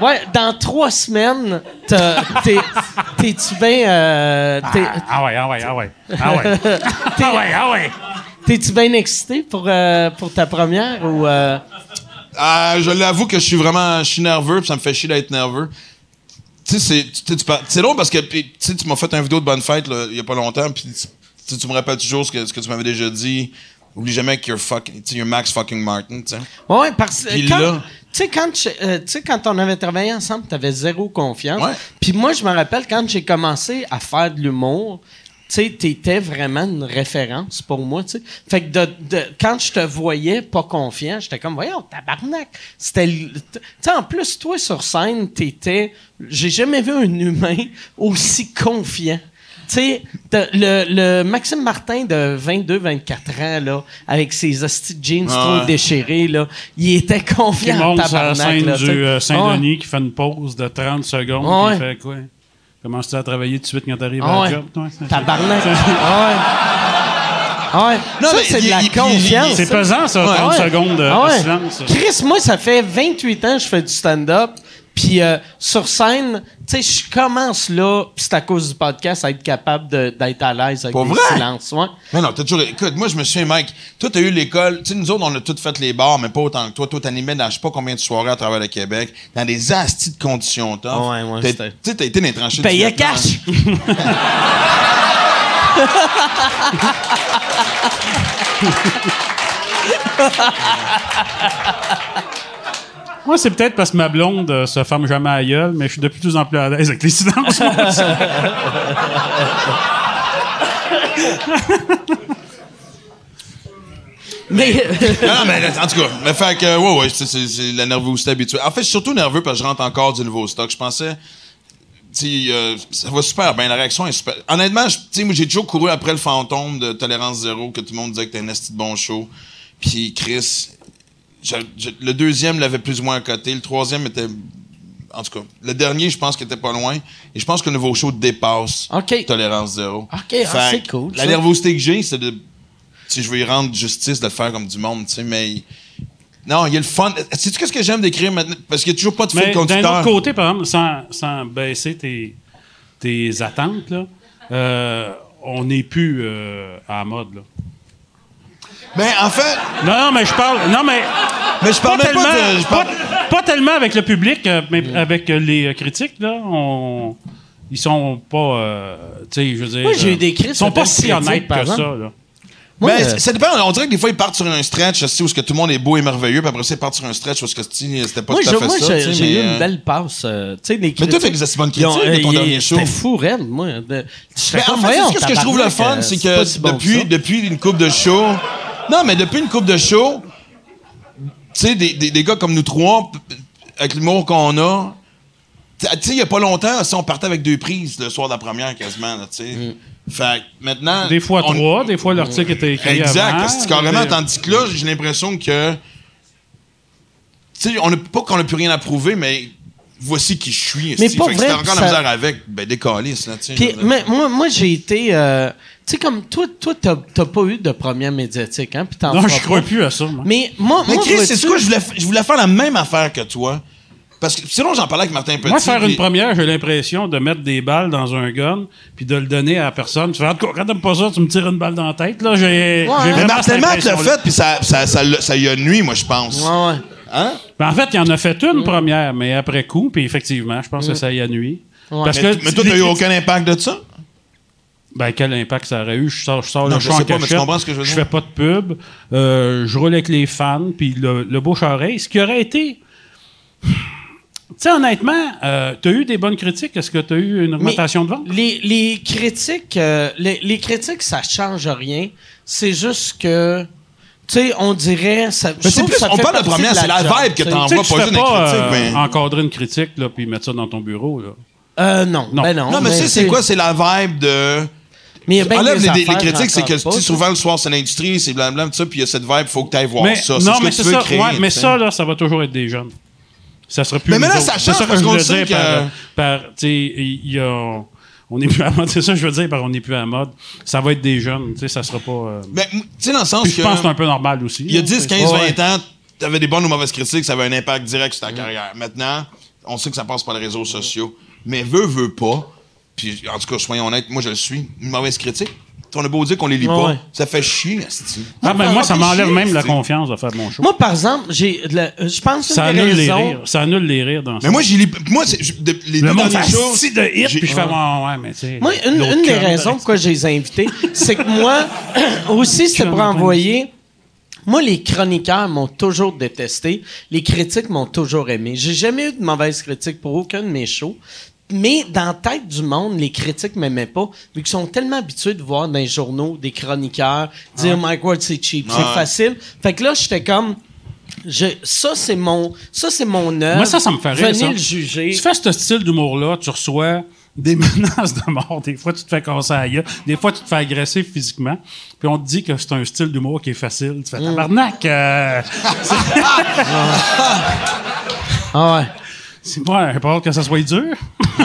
Speaker 1: ouais, dans trois semaines, t'es-tu bien. euh, t'es-
Speaker 5: Ah ouais, ah ouais, ah ouais. Ah ouais. ah ouais, ah ouais.
Speaker 1: T'es-tu bien excité pour, euh, pour ta première ou. euh,
Speaker 4: Ah, je l'avoue que je suis vraiment je suis nerveux, puis ça me fait chier d'être nerveux. Tu sais, c'est- drôle parce que puis, tu m'as fait une vidéo de bonne fête il y a pas longtemps, puis tu me rappelles toujours ce que, ce que tu m'avais déjà dit. Oublie jamais que you're fucking, you're Max fucking Martin, tu sais.
Speaker 1: Ouais, parce que. Quand-
Speaker 4: là-
Speaker 1: Tu sais, quand, je- euh, tu sais, quand on avait travaillé ensemble, t'avais zéro confiance. Puis moi, je me rappelle quand j'ai commencé à faire de l'humour, tu sais, t'étais vraiment une référence pour moi, tu sais. Fait que de, de- quand je te voyais pas confiant, j'étais comme, voyons, tabarnak. C'était, le- tu sais, en plus, toi, sur scène, t'étais, j'ai jamais vu un humain aussi confiant. Tu sais, le, le Maxime Martin de 22-24 ans, là, avec ses hosties jeans
Speaker 4: Ah
Speaker 1: trop déchirés, là, il était
Speaker 5: Qui
Speaker 1: confiant en
Speaker 5: monte sur la
Speaker 1: tabarnak.
Speaker 5: scène
Speaker 1: là,
Speaker 5: du euh, Saint-Denis qui fait une pause de 30 secondes.
Speaker 1: Ouais.
Speaker 5: Qui fait quoi? Commences-tu à travailler tout de suite quand t'arrives
Speaker 1: Ah
Speaker 5: à
Speaker 1: ouais.
Speaker 5: la job? toi?
Speaker 1: Tabarnak. Ah ouais. Ah ouais.
Speaker 4: Non,
Speaker 1: ça,
Speaker 4: mais
Speaker 1: c'est de la confiance.
Speaker 5: C'est
Speaker 1: ça.
Speaker 5: pesant, ça, 30
Speaker 1: Ah ouais.
Speaker 5: secondes de,
Speaker 1: Ah
Speaker 5: de
Speaker 1: ouais.
Speaker 5: silence.
Speaker 1: Chris, moi, ça fait 28 ans que je fais du stand-up. Puis euh, sur scène, tu sais, je commence là, puis c'est à cause du podcast, à être capable d'être à l'aise avec
Speaker 4: Pas vrai?
Speaker 1: silences. Ouais.
Speaker 4: Mais non, t'as toujours. Écoute, moi, je me souviens, Mike, toi, t'as eu l'école. Tu sais, nous autres, on a tous fait les bars, mais pas autant que toi. Toi, t'animais dans je sais pas combien de soirées à travers le Québec, dans des astis de conditions tough.
Speaker 1: Ouais, ouais,
Speaker 4: Tu sais, t'as été dans les tranchées
Speaker 1: Payais cash.
Speaker 5: Moi, c'est peut-être parce que ma blonde euh, se ferme jamais à gueule, mais je suis de plus en plus à l'aise avec les silences.
Speaker 1: Mais.
Speaker 4: Non, non, mais en tout cas, mais fait que, ouais, ouais, c'est, c'est- c'est la nervosité habituelle. En fait, je suis surtout nerveux parce que je rentre encore du nouveau stock. Je pensais, tu sais, euh, ça va super bien, la réaction est super. Honnêtement, je- tu sais, moi, j'ai toujours couru après le fantôme de Tolérance Zéro, que tout le monde disait que t'es un esti de bon show. Puis Chris, je- je- le deuxième l'avait plus ou moins à côté, le troisième était. En tout cas, le dernier, je pense qu'il était pas loin. Et je pense que le nouveau show dépasse
Speaker 1: OK.
Speaker 4: Tolérance Zéro.
Speaker 1: OK, ah, c'est cool,
Speaker 4: La
Speaker 1: ça.
Speaker 4: nervosité que j'ai, c'est de. Si je veux y rendre justice, de le faire comme du monde, tu sais, mais. Non, il y a le fun. Sais-tu qu'est-ce que j'aime d'écrire maintenant? Parce qu'il n'y a toujours pas de fil
Speaker 5: Mais d'un
Speaker 4: conducteur.
Speaker 5: autre côté, par exemple, sans, sans baisser tes, tes attentes, là, euh, on n'est plus euh, à la mode. Là.
Speaker 4: Ben, en fait,
Speaker 5: Non, non, mais je parle. Non, mais.
Speaker 4: mais je parle
Speaker 5: Pas tellement,
Speaker 4: pas de. je parle-
Speaker 5: pas- pas tellement avec le public, euh, mais avec euh, les euh, critiques, là. On, ils sont pas. euh, tu sais, je veux dire.
Speaker 1: Moi, j'ai eu des critiques
Speaker 5: Ils sont pas si
Speaker 1: critiques,
Speaker 5: honnêtes que ça, là.
Speaker 1: Moi,
Speaker 4: Ben,
Speaker 1: euh,
Speaker 4: ça dépend. On dirait que des fois, ils partent sur un stretch aussi, où est-ce que tout le monde est beau et merveilleux, puis après ça, ils partent sur un stretch où est-ce que c'était pas
Speaker 1: moi,
Speaker 4: tout à fait
Speaker 1: moi,
Speaker 4: ça. sais,
Speaker 1: j'ai eu
Speaker 4: mais,
Speaker 1: une belle passe. euh, tu sais, les
Speaker 4: Mais toi,
Speaker 1: critiques.
Speaker 4: t'as des bonnes critiques de ton dernier show.
Speaker 1: C'était fou, raide, moi. De- j'étais
Speaker 4: Mais en fait, ce que je trouve le fun, c'est que depuis, une coupe de show. Non, mais depuis une coupe de show, tu sais, des, des, des gars comme nous trois, avec l'humour qu'on a, tu sais, il y a pas longtemps, si on partait avec deux prises le soir de la première quasiment, tu sais.
Speaker 1: Mm.
Speaker 4: Fait que maintenant.
Speaker 5: Des fois
Speaker 4: on-
Speaker 5: trois, des fois l'article était écrit
Speaker 4: Exact.
Speaker 5: avant.
Speaker 4: C'est carrément,
Speaker 5: mais-
Speaker 4: tandis que là, j'ai l'impression que. Tu sais, on a pas qu'on a plus rien à prouver, mais voici qui je suis.
Speaker 1: Mais pas
Speaker 4: Fait que
Speaker 1: vrai,
Speaker 4: si t'as encore
Speaker 1: ça-
Speaker 4: la misère avec, ben décalisse, là.
Speaker 1: Puis, mais moi, moi j'ai été. euh, sais, comme toi, toi, t'as t'as pas eu de première médiatique, hein? Puis t'en
Speaker 5: Non,
Speaker 1: feras
Speaker 5: je crois
Speaker 1: pas.
Speaker 5: plus à ça, moi.
Speaker 1: Mais moi,
Speaker 4: Mais
Speaker 1: moi,
Speaker 4: Chris,
Speaker 1: vois-tu-
Speaker 4: c'est quoi? Je voulais, f- je voulais faire la même affaire que toi. Parce que sinon, j'en parlais avec Martin Petit.
Speaker 5: Moi, faire une première, j'ai l'impression de mettre des balles dans un gun puis de le donner à la personne. Tu fais, En tout cas, quand t'aimes pas ça, tu me tires une balle dans la tête. Là, j'ai.
Speaker 4: Mais
Speaker 5: vraiment
Speaker 4: Martin
Speaker 5: cette
Speaker 4: Matt l'a
Speaker 5: impression-là.
Speaker 4: fait, puis ça, ça, ça, l'a- ça y a nuit, moi, je pense.
Speaker 1: Ouais, ouais.
Speaker 4: Hein?
Speaker 5: Ben, en fait, il en a fait une première, mais après coup, puis effectivement, je pense que ça y a nuit. Parce
Speaker 4: Mais,
Speaker 5: que
Speaker 4: mais toi, t'as eu aucun impact de ça?
Speaker 5: Ben, quel impact ça aurait eu? Je sors, je sors
Speaker 4: Non,
Speaker 5: le
Speaker 4: je
Speaker 5: show en
Speaker 4: sais pas, mais tu
Speaker 5: cachette,
Speaker 4: comprends ce que je veux dire?
Speaker 5: fais pas de pub. euh, je roule avec les fans, puis le, le bouche-oreille. Ce qui aurait été... Tu sais, honnêtement, euh, t'as eu des bonnes critiques? Est-ce que t'as eu une augmentation de vente?
Speaker 1: Les, les critiques, euh, les, les critiques, ça change rien. C'est juste que, tu sais, on dirait. Ça,
Speaker 4: Mais c'est plus,
Speaker 1: que ça
Speaker 4: on parle de première, c'est la vibe que
Speaker 1: tu
Speaker 4: t'envoies.
Speaker 5: Tu
Speaker 4: pas
Speaker 5: tu
Speaker 4: juste
Speaker 5: pas
Speaker 4: critiques,
Speaker 5: euh,
Speaker 4: mais-
Speaker 5: encadrer une critique, là, puis mettre ça dans ton bureau, là.
Speaker 1: Euh, non,
Speaker 5: Non.
Speaker 1: ben non.
Speaker 4: Non, mais tu sais, c'est quoi? C'est la vibe de.
Speaker 1: Mais il y a bien
Speaker 4: Enlève
Speaker 1: des
Speaker 4: les, les critiques, c'est que
Speaker 1: pas,
Speaker 4: souvent le soir, c'est l'industrie, c'est blablabla, tout ça, puis il y a cette vibe, faut que tu ailles voir
Speaker 5: mais,
Speaker 4: ça.
Speaker 5: non,
Speaker 4: ce
Speaker 5: mais
Speaker 4: que
Speaker 5: c'est ça.
Speaker 4: créer.
Speaker 5: ouais, mais ça, là, ça va toujours être des jeunes. Ça sera plus
Speaker 4: Mais maintenant,
Speaker 5: autres.
Speaker 4: ça change
Speaker 5: ça que
Speaker 4: parce
Speaker 5: je
Speaker 4: qu'on sait que-
Speaker 5: par, tu sais, il y a... On n'est plus à la mode, c'est ça que je veux dire par on n'est plus à la mode. Ça va être des jeunes, tu sais, ça sera pas... euh,
Speaker 4: Mais, tu sais, dans le sens
Speaker 5: Puis je
Speaker 4: que.
Speaker 5: pense que c'est un peu normal aussi.
Speaker 4: Il y a
Speaker 5: là,
Speaker 4: 10,
Speaker 5: tu sais.
Speaker 4: 15,
Speaker 1: Ouais.
Speaker 4: 20 ans, t'avais des bonnes ou mauvaises critiques, ça avait un impact direct sur ta carrière. Maintenant, on sait que ça passe par les réseaux sociaux. Mais veut, veut pas. Puis, en tout cas, soyons honnêtes, moi, je le suis. Une mauvaise critique. On a beau dire qu'on les lit pas.
Speaker 1: Ouais.
Speaker 4: Ça fait chier, asti.
Speaker 5: Ah, ben, moi, ça m'enlève même la confiance de faire mon show.
Speaker 1: Moi, par exemple, j'ai, le- je pense que
Speaker 5: ça annule les rires. Ça annule les rires dans ça.
Speaker 4: Mais moi, j'ai lis. Moi, c'est- je- de- les
Speaker 5: le
Speaker 4: deux
Speaker 5: monde
Speaker 4: dernières
Speaker 5: fait
Speaker 4: choses.
Speaker 5: si de hit, puis je fais, ouais, ouais, mais tu sais...
Speaker 1: Moi, une, des raisons pourquoi je les ai invités, c'est que moi, aussi, c'était pour envoyer. Moi, les chroniqueurs m'ont toujours détesté. Les critiques m'ont toujours aimé. J'ai jamais eu de mauvaise critique pour aucun de mes shows. Mais dans la tête du monde, les critiques m'aimaient pas, vu qu'ils sont tellement habitués de voir dans les journaux des chroniqueurs dire Mike Ward c'est cheap, c'est facile. Fait que là, j'étais comme, je, ça c'est mon, ça c'est mon œuvre.
Speaker 5: Moi, ça, ça me fait rire,
Speaker 1: Venez
Speaker 5: ça.
Speaker 1: le juger.
Speaker 5: Tu fais ce style d'humour-là, tu reçois des menaces de mort. Des fois, tu te fais casser gueule. Des fois, tu te fais agresser physiquement. Puis on te dit que c'est un style d'humour qui est facile. Tu fais
Speaker 1: Mm.
Speaker 5: tabarnak. euh,
Speaker 1: Ah ouais.
Speaker 5: C'est pas pas hâte que ça soit dur.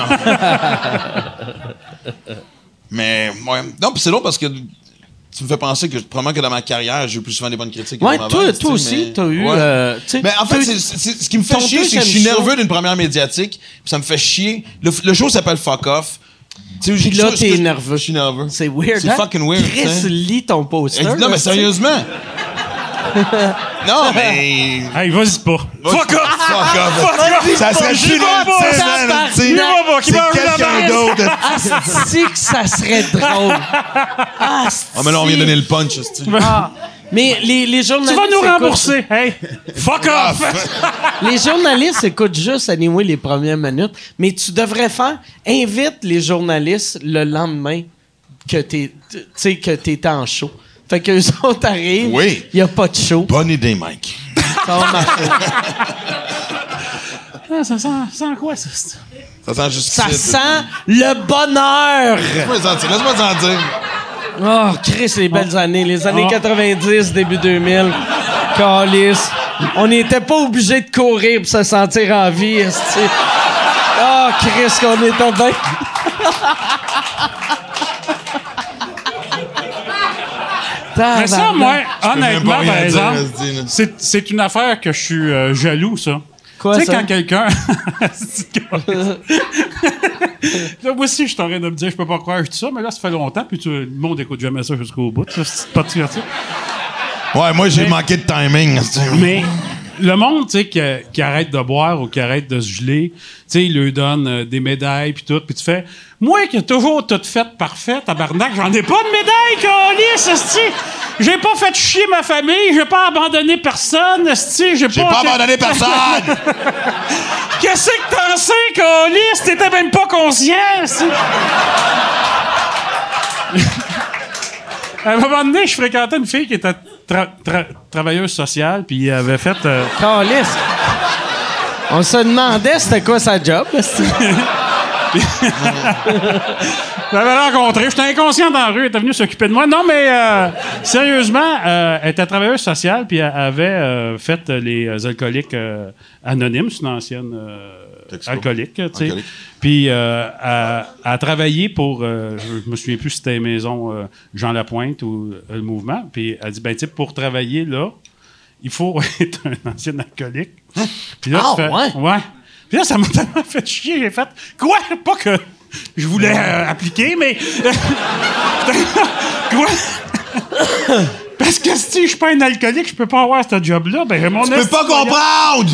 Speaker 4: Mais, ouais. Non, puis c'est long parce que tu me fais penser que probablement que dans ma carrière, j'ai eu plus souvent des bonnes critiques. que
Speaker 1: Ouais, toi,
Speaker 4: mauvaises,
Speaker 1: toi aussi,
Speaker 4: mais-
Speaker 1: t'as eu.
Speaker 4: Ouais.
Speaker 1: euh,
Speaker 4: Mais en fait,
Speaker 1: t'as-
Speaker 4: c'est- c'est- ce qui me fait chier, c'est que je suis nerveux d'une première médiatique, puis ça me fait chier. Le, le show s'appelle Fuck Off. Tu sais,
Speaker 1: Puis là, t'es nerveux.
Speaker 4: Je suis nerveux.
Speaker 1: C'est weird.
Speaker 4: C'est
Speaker 1: hein?
Speaker 4: fucking weird.
Speaker 1: Chris, lis ton poster.
Speaker 4: non, mais sérieusement. Non, mais.
Speaker 5: Hey, vas-y pas.
Speaker 4: Fuck off! Fuck off! Ça serait plus tu tu C'est quelqu'un d'autre.
Speaker 1: Ah, c'est que ça serait drôle. Ah,
Speaker 4: Ah, mais là, on vient donner le punch.
Speaker 1: Ah. Mais les, les
Speaker 5: Tu
Speaker 1: journalistes.
Speaker 5: vas nous
Speaker 1: écoutent-
Speaker 5: rembourser. Hey, fuck
Speaker 4: Ah,
Speaker 5: off.
Speaker 1: Les journalistes écoutent juste anyway les premières minutes. Mais tu devrais faire. Invite les journalistes le lendemain que t'es, tu sais, que t'es en show. Fait qu'eux autres arrivent.
Speaker 4: Oui.
Speaker 1: Il n'y a pas de show.
Speaker 4: Bonne idée, Mike.
Speaker 1: Ça va marcher.
Speaker 5: Ah, ça, sent, ça sent quoi, ça?
Speaker 4: Ça sent juste
Speaker 1: Ça sent le bonheur.
Speaker 4: Laisse-moi t'en dire. Laisse-moi t'en dire.
Speaker 1: Oh, Chris, les belles années. Les années
Speaker 5: Oh.
Speaker 1: 90, début 2000. Calice. On n'était pas obligé de courir pour se sentir en vie. Oh, Chris, qu'on était bien.
Speaker 5: Mais ça, moi, honnêtement, par exemple, c'est, une affaire que je suis euh, jaloux, ça.
Speaker 1: Quoi,
Speaker 5: tu sais, quand quelqu'un. Là, moi aussi, je suis en train de me dire, je peux pas croire que je dis ça, mais là, ça fait longtemps, puis tu, le monde écoute jamais ça jusqu'au bout. C'est pas diverti.
Speaker 4: Ouais, moi, j'ai manqué de timing.
Speaker 5: Mais le monde, tu sais, qui, qui arrête de boire ou qui arrête de se geler, tu sais, il lui donne euh, des médailles puis tout, puis tu fais, moi qui ai toujours tout fait parfait, tabarnak, j'en ai pas de médaille, calice, esti! J'ai pas fait chier ma famille, j'ai pas abandonné personne, esti, j'ai
Speaker 4: J'ai
Speaker 5: pas...
Speaker 4: pas abandonné personne!
Speaker 5: Qu'est-ce que t'en sais, calice? T'étais même pas conscient! À un moment donné, je fréquentais une fille qui était tra- tra- travailleuse sociale, puis avait fait... euh.
Speaker 1: On se demandait c'était quoi sa job.
Speaker 5: Je l'avais rencontré. J'étais inconscient dans la rue. Elle était venue s'occuper de moi. Non, mais euh, sérieusement, euh, elle était travailleuse sociale, puis elle avait euh, fait les alcooliques anonymes. C'est une ancienne. Alcoolique, tu sais. Puis euh, a travaillé pour, euh, je me souviens plus si c'était Maison euh, Jean Lapointe ou euh, le mouvement. Puis elle dit, ben tu sais, pour travailler là, il faut être un ancien alcoolique. Puis là,
Speaker 1: Ah,
Speaker 5: tu fais-
Speaker 1: ouais?
Speaker 5: Ouais. Puis là, ça m'a tellement fait chier. J'ai fait, quoi? Pas que je voulais euh, appliquer, mais. quoi? Parce que si je suis pas un alcoolique, je peux pas avoir ce job-là. Ben, mon
Speaker 4: Tu peux pas comprendre!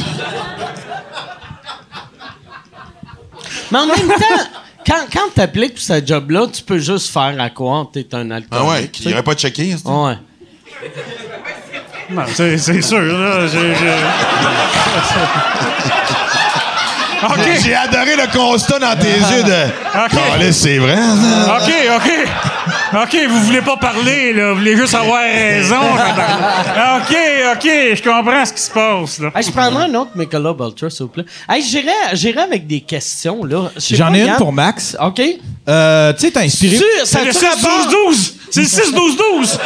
Speaker 1: Mais en même temps, quand, quand t'appliques pour ce job-là, tu peux juste faire à quoi t'es un alcoolique.
Speaker 4: Ah ouais,
Speaker 1: tu
Speaker 4: il
Speaker 1: sais.
Speaker 4: aurait pas checké. esti.
Speaker 1: Ouais.
Speaker 5: Non, c'est, c'est sûr, là. J'ai, j'ai- OK.
Speaker 4: J'ai adoré le constat dans tes yeux de.
Speaker 5: Ok.
Speaker 4: Calisse, c'est vrai, ça?
Speaker 5: OK, OK. OK, vous voulez pas parler, là. Vous voulez juste avoir raison. OK, OK, je comprends ce qui se passe, là.
Speaker 1: Hey, je prendrais un autre Michelob Ultra, s'il vous plaît. Hey, j'irais avec des questions, là.
Speaker 3: J'en ai une
Speaker 1: Yann.
Speaker 3: pour Max.
Speaker 1: OK.
Speaker 3: Euh, tu sais, t'as inspiré.
Speaker 5: C'est le
Speaker 1: a-tu rapport,
Speaker 5: 6-12-12. C'est le 6-12-12.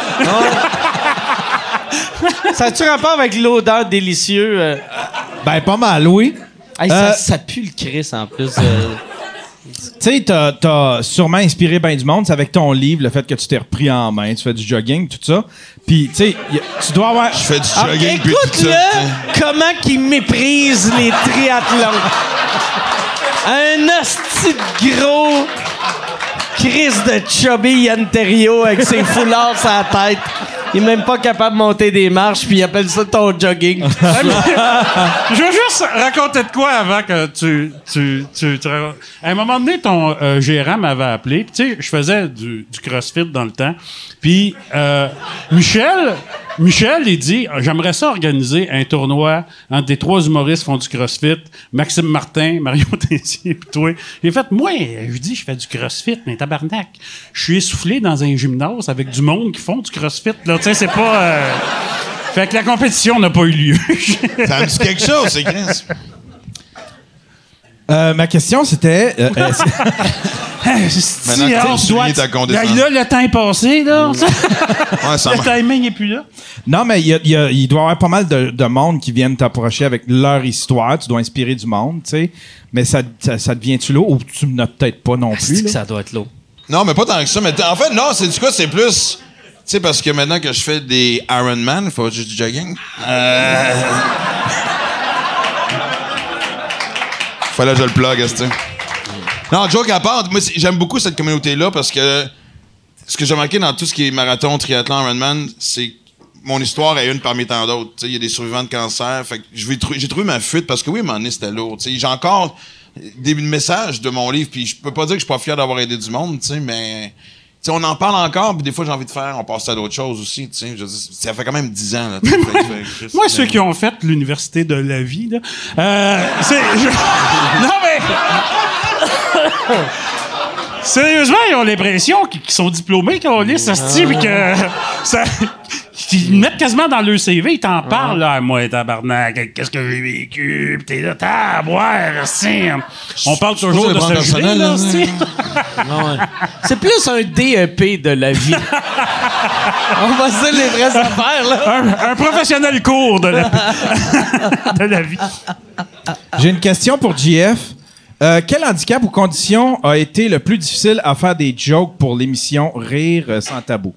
Speaker 1: ça a-tu rapport avec l'odeur délicieuse? euh?
Speaker 3: Ben, pas mal, oui.
Speaker 1: Hey, ça,
Speaker 3: Euh,
Speaker 1: ça pue le Chris, en plus. euh.
Speaker 3: Tu sais, t'as, t'as sûrement inspiré bien du monde. C'est avec ton livre, le fait que tu t'es repris en main, tu fais du jogging, tout ça. Puis, tu sais, tu dois avoir.
Speaker 4: Je fais du
Speaker 1: Ah,
Speaker 4: jogging puis tout ça.
Speaker 1: Écoute-le, comment qu'il méprise les triathlons. Un hostie de gros Chris de chubby Yann Terriot avec ses foulards sur la tête. Il est même pas capable de monter des marches, puis il appelle ça ton jogging.
Speaker 5: Je veux juste raconter de quoi avant que tu. tu, tu, tu. À un moment donné, ton euh, gérant m'avait appelé. puis Tu sais, je faisais du, du CrossFit dans le temps. Puis euh, Michel, Michel, il dit J'aimerais ça organiser un tournoi entre des trois humoristes font du CrossFit, Maxime Martin, Mario Tessier, puis toi. J'ai fait Moi, je dis, je fais du CrossFit, mais tabarnak. Je suis essoufflé dans un gymnase avec du monde qui font du CrossFit. Tu sais, c'est pas. euh, Fait que la compétition n'a pas eu lieu.
Speaker 4: Ça me dit quelque chose, c'est.
Speaker 3: Euh, ma question, c'était. euh,
Speaker 4: Maintenant que t'as souligné ta condescendance.
Speaker 5: Là, le temps est passé, là.
Speaker 4: Ouais, ça
Speaker 5: le timing n'est plus là.
Speaker 3: non, mais il y a- il y a- il doit y avoir pas mal de, de monde qui viennent t'approcher avec leur histoire. Tu dois inspirer du monde, tu sais. Mais ça, ça, ça devient-tu là ou tu n'as peut-être pas non plus?
Speaker 1: C'est que
Speaker 3: là?
Speaker 1: ça doit être lourd?
Speaker 4: Non, mais pas tant que ça. Mais t- en fait, non, c'est du quoi, c'est plus. Tu sais, parce que maintenant que je fais des Ironman, il faut juste du jogging. Euh... Fallait je le plug, que- Non, joke à part, moi, j'aime beaucoup cette communauté-là parce que ce que j'ai remarqué dans tout ce qui est marathon, triathlon, Ironman, c'est mon histoire est une parmi tant d'autres. Il y a des survivants de cancer. Fait j'ai trouvé ma fuite parce que oui, donné, c'était lourd. J'ai encore des messages de mon livre, puis je peux pas dire que je suis pas fier d'avoir aidé du monde, mais on en parle encore, puis des fois j'ai envie de faire, on passe à d'autres choses aussi. Je dire, ça fait quand même 10 ans. Là, fait
Speaker 5: Moi, ceux qui ont fait l'université de la vie, là, euh, c'est... je- Non, mais... Sérieusement, ils ont l'impression qu'ils sont diplômés, qu'on lit ce style, que... Ça... Ils mettent quasiment dans leur CV, ils t'en parlent, là. Moi, tabarnak, qu'est-ce que j'ai vécu? Pis t'es là, t'as à boire. On parle toujours de ce
Speaker 4: personnel,
Speaker 5: là,
Speaker 4: là.
Speaker 5: esti.
Speaker 1: C'est plus un DEP de la vie. On va se dire les vraies affaires, là.
Speaker 5: un, un professionnel court de la, de la vie.
Speaker 3: J'ai une question pour JF. Euh, quel handicap ou condition a été le plus difficile à faire des jokes pour l'émission Rire sans tabou?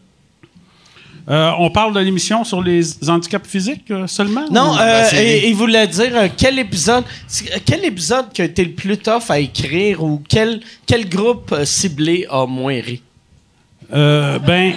Speaker 5: Euh, on parle de l'émission sur les handicaps physiques euh, seulement?
Speaker 1: Non,
Speaker 5: ou-
Speaker 1: euh, et- il voulait dire quel épisode, quel épisode qui a été le plus tough à écrire ou quel, quel groupe ciblé a moins ri?
Speaker 5: Euh, ben,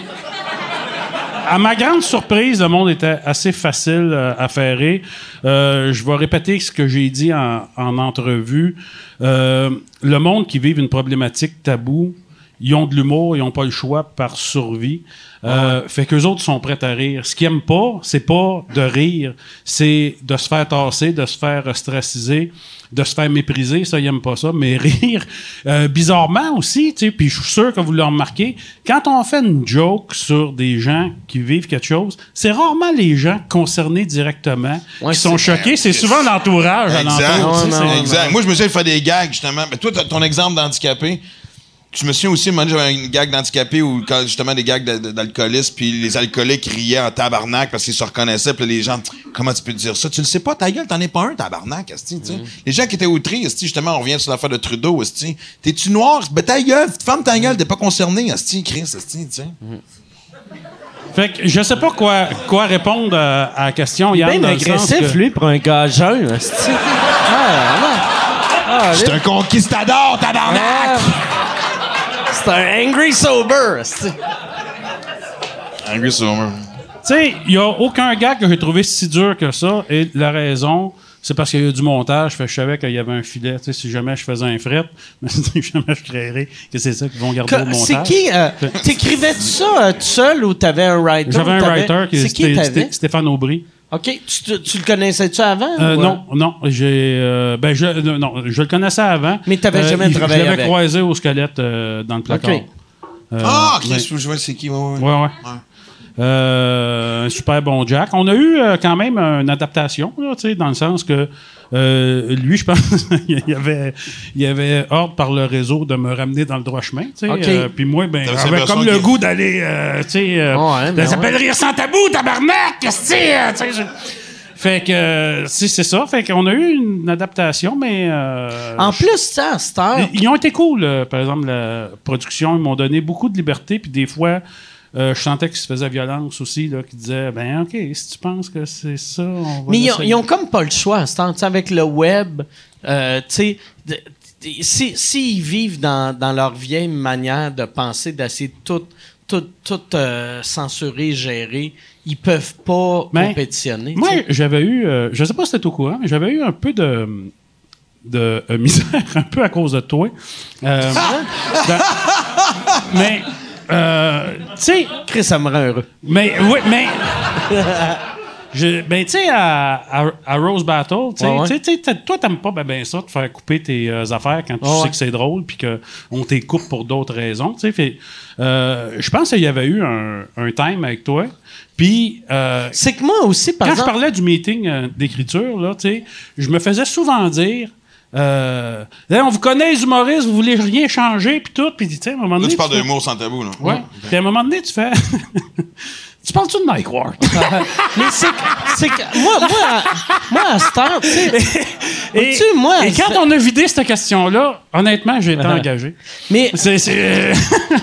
Speaker 5: à ma grande surprise, le monde était assez facile à faire rire. Euh, je vais répéter ce que j'ai dit en, en entrevue. Euh, le monde qui vit une problématique taboue, ils ont de l'humour, ils n'ont pas le choix par survie. Euh, Fait qu'eux autres sont prêts à rire. Ce qu'ils aiment pas, c'est pas de rire, c'est de se faire tasser, de se faire ostraciser, de se faire mépriser. Ça, ils aiment pas ça. Mais rire, euh, bizarrement aussi, tu sais, puis je suis sûr que vous l'avez remarqué, quand on fait une joke sur des gens qui vivent quelque chose, c'est rarement les gens concernés directement
Speaker 1: Ouais,
Speaker 5: qui sont choqués. C'est souvent l'entourage
Speaker 4: Exact.
Speaker 5: sais,
Speaker 1: non,
Speaker 4: exact. Moi, je me de faire des gags, justement. Mais toi, t'as- ton exemple d'handicapé, je me souviens aussi, moi, j'avais une gag d'handicapé où, quand, justement, des gags d'alcoolisme, puis les alcooliques riaient en tabarnak parce qu'ils se reconnaissaient, puis les gens, comment tu peux dire ça? Tu le sais pas, ta gueule, t'en es pas un, tabarnak, esti, tu sais. Les gens qui étaient outrés, esti, justement, on revient sur l'affaire de Trudeau, esti. T'es-tu noir? Ben, ta gueule, ferme ta gueule, t'es pas concerné, esti, Chris, esti, tu sais.
Speaker 5: Fait que je sais pas quoi, quoi répondre euh, à la question, le sens
Speaker 1: agressif,
Speaker 5: que-
Speaker 1: lui, pour un gars jeune. hostie. Ah. Ah,
Speaker 4: C'est un conquistador, tabarnak!
Speaker 1: ah. C'est un angry sober.
Speaker 4: Angry Summer.
Speaker 5: Tu sais, il n'y a aucun gars que j'ai trouvé si dur que ça. Et la raison, c'est parce qu'il y a eu du montage. Fait je savais qu'il y avait un filet. Tu sais, si jamais je faisais un fret, mais si jamais je créerais que c'est ça qu'ils vont garder au
Speaker 1: Que-
Speaker 5: montage.
Speaker 1: C'est qui? euh, T'écrivais-tu ça euh, tout seul ou t'avais un writer?
Speaker 5: J'avais un writer qui c'était Stéphane Aubry.
Speaker 1: OK. Tu, tu le connaissais-tu avant?
Speaker 5: Euh,
Speaker 1: ou,
Speaker 5: non, non, j'ai, euh, ben je, euh, non, je le connaissais avant.
Speaker 1: Mais t'avais
Speaker 5: Euh,
Speaker 1: jamais
Speaker 5: il-
Speaker 1: travaillé
Speaker 5: Je l'avais croisé au squelette euh, dans le placard.
Speaker 1: OK.
Speaker 5: Euh,
Speaker 4: Ah,
Speaker 5: mais-
Speaker 4: Chris, je vois c'est qui, ouais, ouais.
Speaker 5: Ouais, ouais. Euh, un super bon Jack. On a eu euh, quand même une adaptation, là, tu sais, dans le sens que euh, lui, je pense, il y avait, il y avait ordre par le réseau de me ramener dans le droit chemin. tu sais.
Speaker 1: OK.
Speaker 5: Euh, Puis moi, ben, j'avais comme le goût d'aller, euh, tu sais, euh,
Speaker 1: Ouais, mais
Speaker 5: ça s'appelle
Speaker 1: ouais.
Speaker 5: rire sans tabou, tabarnak, qu'est-ce que c'est, euh, tu sais, je- Fait que euh, c'est c'est ça. Fait qu'on a eu une adaptation, mais euh,
Speaker 1: En plus, ça, heure,
Speaker 5: ils, ils ont été cool, euh, par exemple, la production. Ils m'ont donné beaucoup de liberté. Puis des fois, euh, je sentais qu'ils se faisaient violence aussi, là, qui disaient Ben, OK, si tu penses que c'est ça, on va.
Speaker 1: Mais ils ont, ils ont comme pas le choix. à ce temps, tu sais, avec le web, euh, tu sais, si- s'ils vivent dans, dans leur vieille manière de penser, d'essayer de tout, tout, tout euh, censurer, gérer, ils peuvent pas compétitionner.
Speaker 5: Moi, j'avais eu, euh, je sais pas si c'était au courant, mais j'avais eu un peu de, de misère, un peu à cause de toi. Euh, dans- mais, euh, tu sais,
Speaker 1: Chris, ça me rend heureux.
Speaker 5: mais, oui, mais. Je, ben, tu sais, à, à, à Rose Battle, tu sais,
Speaker 1: Ouais, ouais.
Speaker 5: toi, t'aimes pas ben, ben ça, te faire couper tes euh, affaires quand tu
Speaker 1: Ouais,
Speaker 5: sais que c'est drôle, puis qu'on t'écoute pour d'autres raisons, tu sais. Euh, je pense qu'il y avait eu un, un time avec toi, puis euh,
Speaker 1: C'est que moi aussi, par
Speaker 5: quand je parlais du meeting d'écriture, là, tu sais, je me faisais souvent dire. Euh, Là, on vous connaît les humoristes, vous voulez rien changer, puis tout, puis tu sais, à un moment
Speaker 4: Là,
Speaker 5: donné.
Speaker 4: tu parles
Speaker 5: fais-
Speaker 4: l'humour sans tabou, là.
Speaker 5: Ouais. Puis à un moment donné, tu fais. tu parles-tu de Mike Ward?
Speaker 1: Mais c'est que, c'est que moi, moi, à, moi, à heure, tu sais,
Speaker 5: et,
Speaker 1: tu sais, moi,
Speaker 5: et quand on a vidé cette question-là, honnêtement, j'ai été engagé.
Speaker 1: mais
Speaker 5: C'est. J'ai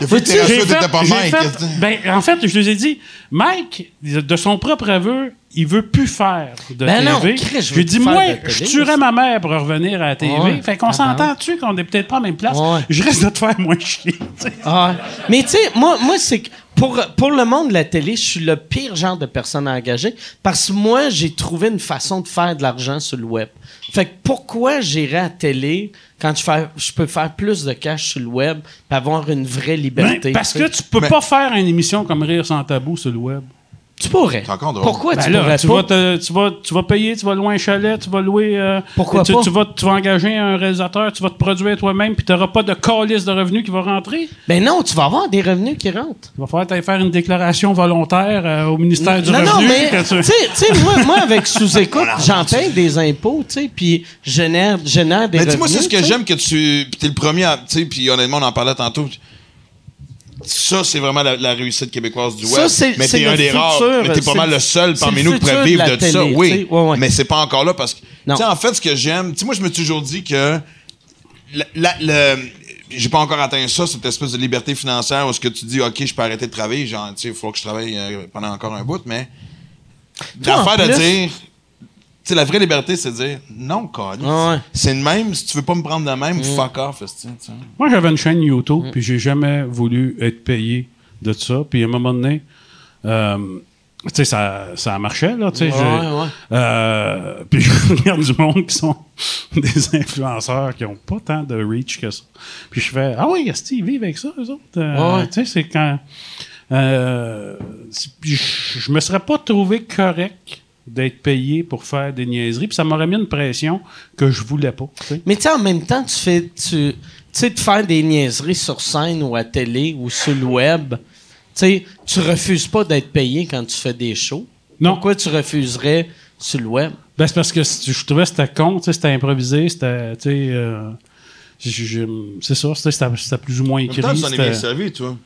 Speaker 5: fait-
Speaker 4: t'étais pas Mike.
Speaker 5: ben, en fait, je les ai dit, Mike, de son propre aveu, il veut plus faire de
Speaker 1: Ben non,
Speaker 5: TV.
Speaker 1: Chris, je plus faire
Speaker 5: moi, je tuerais ma mère pour revenir à la TV.
Speaker 1: Ouais.
Speaker 5: Fait qu'on
Speaker 1: Ah ben
Speaker 5: s'entend-tu qu'on est peut-être pas à la même place?
Speaker 1: Ouais.
Speaker 5: Je risque de te faire moins chier.
Speaker 1: Ah, mais tu sais, moi, moi c'est que pour, pour le monde de la télé, je suis le pire genre de personne à engager parce que moi, j'ai trouvé une façon de faire de l'argent sur le web. Fait que pourquoi j'irais à la télé quand je, fais, je peux faire plus de cash sur le web et avoir une vraie liberté?
Speaker 5: Ben, parce que tu peux pas faire une émission comme Rire sans tabou sur le web.
Speaker 1: Tu pourrais.
Speaker 4: C'est encore drôle.
Speaker 1: Pourquoi
Speaker 5: Ben
Speaker 1: tu
Speaker 5: là,
Speaker 1: pourrais
Speaker 5: tu
Speaker 1: pas?
Speaker 5: vas, te- tu, vas, tu vas payer, tu vas louer un chalet, tu vas louer. euh,
Speaker 1: Pourquoi
Speaker 5: tu,
Speaker 1: pas?
Speaker 5: Tu vas, tu vas engager un réalisateur, tu vas te produire toi-même, puis tu n'auras pas de calice de revenus qui va rentrer?
Speaker 1: Ben non, tu vas avoir des revenus qui rentrent.
Speaker 5: Il va falloir t'aller faire une déclaration volontaire euh, au ministère du
Speaker 1: non,
Speaker 5: Revenu.
Speaker 1: non, mais tu sais, moi, moi, avec sous-écoute, j'en paye des impôts, tu sais, puis je génère, génère des
Speaker 4: Mais
Speaker 1: revenus.
Speaker 4: dis-moi, c'est ce que j'aime que tu. Puis t'es le premier à. Tu sais, puis honnêtement, on en parlait tantôt. Ça, c'est vraiment la, la réussite québécoise du web.
Speaker 1: Ça, c'est-
Speaker 4: mais t'es un des rares. Mais t'es pas mal
Speaker 1: le-
Speaker 4: seul parmi nous qui pourrait vivre
Speaker 1: de
Speaker 4: ça.
Speaker 1: télé,
Speaker 4: Oui.
Speaker 1: Ouais, ouais.
Speaker 4: Mais c'est pas encore là parce que.
Speaker 1: Non.
Speaker 4: Tu sais, en fait, ce que j'aime. Tu sais, moi, je me suis toujours dit que. la- la- le- j'ai pas encore atteint ça, cette espèce de liberté financière où est-ce que tu dis, OK, je peux arrêter de travailler, genre, tu sais, il faut que je travaille euh, pendant encore un bout, mais l'affaire de dire, sais, la vraie liberté, c'est de dire, non, God,
Speaker 1: Ah ouais.
Speaker 4: c'est le même, si tu veux pas me prendre de même, fuck off, esti, tu sais.
Speaker 5: Moi, j'avais une chaîne
Speaker 1: Mm.
Speaker 5: YouTube, puis j'ai jamais voulu être payé de ça. Puis à un moment donné, euh, tu sais, ça, ça marchait, là, tu sais.
Speaker 1: Ouais,
Speaker 5: j'ai-
Speaker 1: ouais.
Speaker 5: euh, puis je regarde du monde qui sont des influenceurs qui ont pas tant de reach que ça. Puis je fais, ah oui, Esti, ils vivent avec ça, eux autres. Euh,
Speaker 1: Ouais.
Speaker 5: Tu sais, c'est quand... Euh, je me serais pas trouvé correct d'être payé pour faire des niaiseries. Puis ça m'aurait mis une pression que je voulais pas.
Speaker 1: Mais tu sais, en même temps, tu fais. Tu tu sais, de faire des niaiseries sur scène ou à télé ou sur le web, tu sais, tu refuses pas d'être payé quand tu fais des shows.
Speaker 5: Non.
Speaker 1: Pourquoi tu refuserais sur le web?
Speaker 5: Ben, c'est parce que je trouvais que c'était con, tu sais, c'était improvisé, c'était, tu sais, euh, c'est ça, c'était- plus ou moins
Speaker 4: En même
Speaker 5: écrit.
Speaker 4: temps, tu t'en es
Speaker 5: c'était-
Speaker 4: bien servi, toi.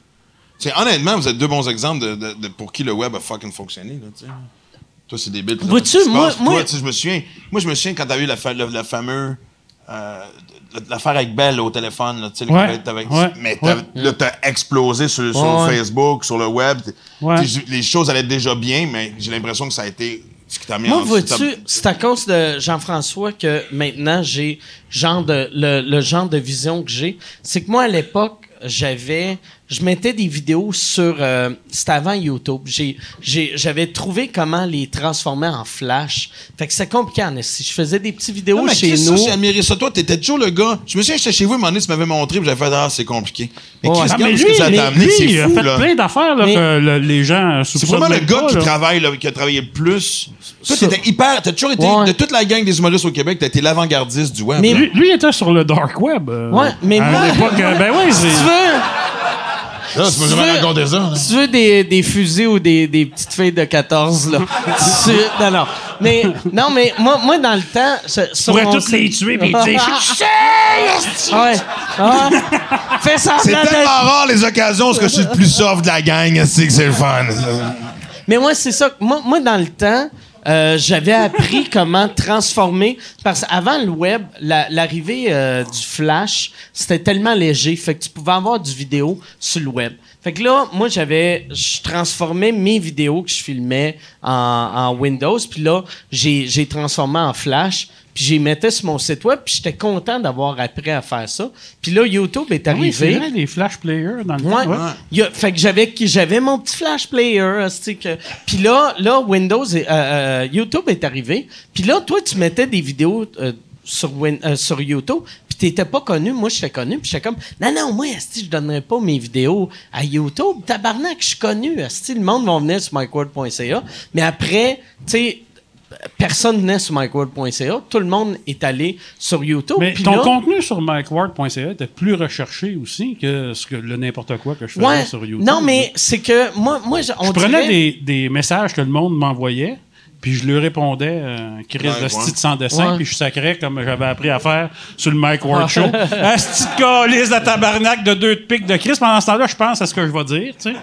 Speaker 4: Honnêtement, vous êtes deux bons exemples de, de- de pour qui le web a fucking fonctionné, là. Toi, c'est débile.
Speaker 1: Vois-tu, moi- moi-
Speaker 4: Toi, je me souviens, moi, je me souviens quand t'as eu la, fa- le, le fameux, euh, l'affaire avec Belle au téléphone, là, tu sais, le
Speaker 5: Ouais,
Speaker 4: mais t'as-
Speaker 5: ouais.
Speaker 4: là, t'as explosé sur, sur. Facebook, sur le web. T'es-
Speaker 5: Ouais.
Speaker 4: t'es- Les choses allaient déjà bien, mais j'ai l'impression que ça a été ce qui t'a mis
Speaker 1: Moi,
Speaker 4: en
Speaker 1: vois-tu, c'est à cause de Jean-François que maintenant j'ai genre de le, le genre de vision que j'ai. C'est que moi à l'époque j'avais, je mettais des vidéos sur, euh, c'était avant YouTube. J'ai, j'ai, j'avais trouvé comment les transformer en flash. Fait que c'est compliqué en esti. Je faisais des petites vidéos
Speaker 4: Non, mais
Speaker 1: chez
Speaker 4: ça,
Speaker 1: nous.
Speaker 4: j'ai admiré ça. Toi, t'étais toujours le gars. Je me souviens, j'étais chez vous, un moment donné, tu m'avais montré, puis j'avais fait, ah, c'est compliqué. Mais
Speaker 1: Ouais.
Speaker 4: Chris,
Speaker 5: Ah,
Speaker 4: ce
Speaker 5: lui,
Speaker 4: que ça t'a amené,
Speaker 5: lui,
Speaker 4: c'est
Speaker 5: il a
Speaker 4: fou,
Speaker 5: fait
Speaker 4: là.
Speaker 5: plein d'affaires là,
Speaker 1: Mais-
Speaker 5: que le- les gens
Speaker 4: C'est vraiment le gars
Speaker 5: pas,
Speaker 4: qui
Speaker 5: là.
Speaker 4: travaille, là, qui a travaillé le plus. Toi,
Speaker 1: Ça-
Speaker 4: t'étais hyper. T'as toujours été.
Speaker 1: Ouais.
Speaker 4: De toute la gang des humoristes au Québec, t'as été l'avant-gardiste du web.
Speaker 1: Mais-.
Speaker 5: Lui, lui était sur le dark web. euh,
Speaker 1: Ouais, mais
Speaker 5: à
Speaker 1: moi-
Speaker 5: l'époque, euh, ben oui,
Speaker 1: Si
Speaker 5: c'est...
Speaker 4: Là, tu m'as
Speaker 1: tu
Speaker 4: jamais
Speaker 1: veux-
Speaker 4: raconté ça. là.
Speaker 1: si tu veux des, des fusils ou des, des petites filles de 14, là. tu- non, non. Mais, non, mais moi, moi dans le temps. mon
Speaker 5: toutes les tuer puis dire
Speaker 1: Ouais. Ah. Fais semblant
Speaker 4: C'est tellement rare les occasions où je suis le plus soft de la gang, c'est que c'est le fun.
Speaker 1: Mais moi, c'est ça. Moi, moi, dans le temps, euh, j'avais appris comment transformer. Parce qu'avant le web, la- l'arrivée euh, du flash, c'était tellement léger. Fait que tu pouvais avoir du vidéo sur le web. Fait que là, moi, j'avais. Je transformais mes vidéos que je filmais en, en Windows. Puis là, j'ai transformé en flash. Puis j'ai mettais sur mon site web. Puis j'étais content d'avoir appris à faire ça. Puis là, YouTube est
Speaker 5: Ah oui, c'est
Speaker 1: arrivé.
Speaker 5: vrai, les flash players dans le
Speaker 1: Ouais.
Speaker 5: temps. ouais.
Speaker 1: Il y a- fait que j'avais j'avais mon petit flash player, que puis là là Windows est- euh, euh, YouTube est arrivé. Puis là toi tu mettais des vidéos euh, sur Win- sur YouTube, puis t'étais pas connu, moi j'étais connu, puis j'étais comme non non moi asti je donnerais pas mes vidéos à YouTube, tabarnak, je suis connu, asti le monde va venir sur micword.ca, mais après tu sais personne venait sur micword.ca, tout le monde est allé sur YouTube.
Speaker 5: Mais
Speaker 1: puis
Speaker 5: ton
Speaker 1: là-
Speaker 5: contenu sur MikeWard.ca était plus recherché aussi que ce que le n'importe quoi que je faisais
Speaker 1: Ouais.
Speaker 5: sur YouTube.
Speaker 1: Non, mais c'est que moi, moi je- on
Speaker 5: je prenais
Speaker 1: dirait-
Speaker 5: des, des messages que le monde m'envoyait, puis je lui répondais, euh, Chris
Speaker 4: Ouais,
Speaker 5: de
Speaker 4: ouais.
Speaker 5: style sans dessin,
Speaker 1: Ouais.
Speaker 5: puis je sacrais comme j'avais appris à faire sur le Mike Ward Show. Asti de calice de tabarnak de deux de pique de Chris? Pendant ce temps-là, je pense à ce que je vais dire, tu sais.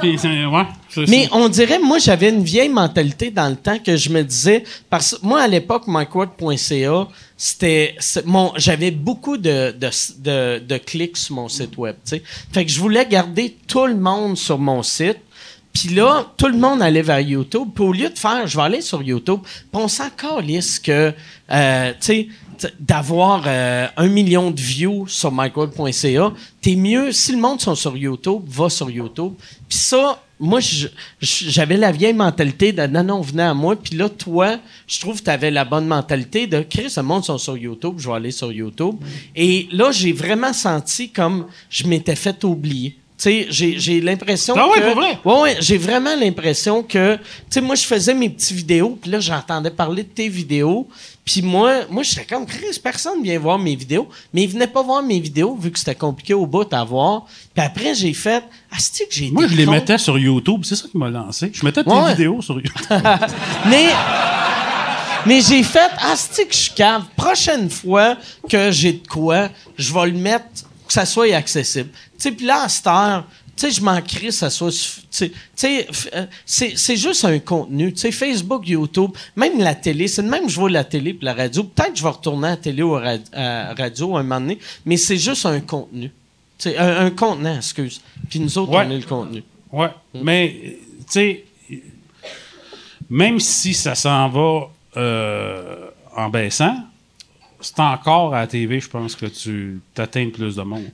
Speaker 5: Puis, ouais, c'est
Speaker 1: Mais on dirait, moi, j'avais une vieille mentalité dans le temps que je me disais, parce que moi, à l'époque, myquote.ca, c'était, mon, j'avais beaucoup de, de, de, de clics sur mon site web, tu sais. Fait que je voulais garder tout le monde sur mon site. Puis là, tout le monde allait vers YouTube. Puis au lieu de faire, je vais aller sur YouTube, puis on s'en calisse que, euh, tu sais, d'avoir euh, un million de views sur mycode.ca, t'es mieux, si le monde sont sur YouTube, va sur YouTube. Puis ça, moi, j'avais la vieille mentalité de non, non, venez à moi. Puis là, toi, je trouve que tu avais la bonne mentalité de Chris, le monde sont sur YouTube, je vais aller sur YouTube. Et là, j'ai vraiment senti comme je m'étais fait oublier. Tu sais, j'ai, j'ai l'impression
Speaker 5: Ah ouais,
Speaker 1: que...
Speaker 5: pour vrai?
Speaker 1: Ouais, ouais, j'ai vraiment l'impression que, tu sais, moi, je faisais mes petites vidéos, puis là, j'entendais parler de tes vidéos, puis moi, moi, j'étais comme, Chris, personne vient voir mes vidéos, mais ils venaient pas voir mes vidéos, vu que c'était compliqué au bout à voir. Puis après, j'ai fait, ah, c'est que j'ai
Speaker 5: Moi, je les mettais sur YouTube. C'est ça qui m'a lancé. Je mettais tes
Speaker 1: Ouais.
Speaker 5: vidéos sur YouTube.
Speaker 1: Mais, mais j'ai fait, ah, c'est que je suis cave. Prochaine fois que j'ai de quoi, je vais le mettre, que ça soit accessible. Puis là, à cette heure, tu sais, je m'en crie, ça soit. Tu sais- euh, c'est juste un contenu. Tu sais, Facebook, YouTube, même la télé, c'est même je vois la télé puis la radio. Peut-être que je vais retourner à la télé ou à la radio un moment donné, mais c'est juste un contenu. Tu sais, un, un contenant, excuse. Puis nous autres,
Speaker 5: Ouais.
Speaker 1: on est le contenu.
Speaker 5: Ouais. Mais, tu sais, même si ça s'en va euh, en baissant, c'est encore à la TV, je pense que tu atteins plus de monde.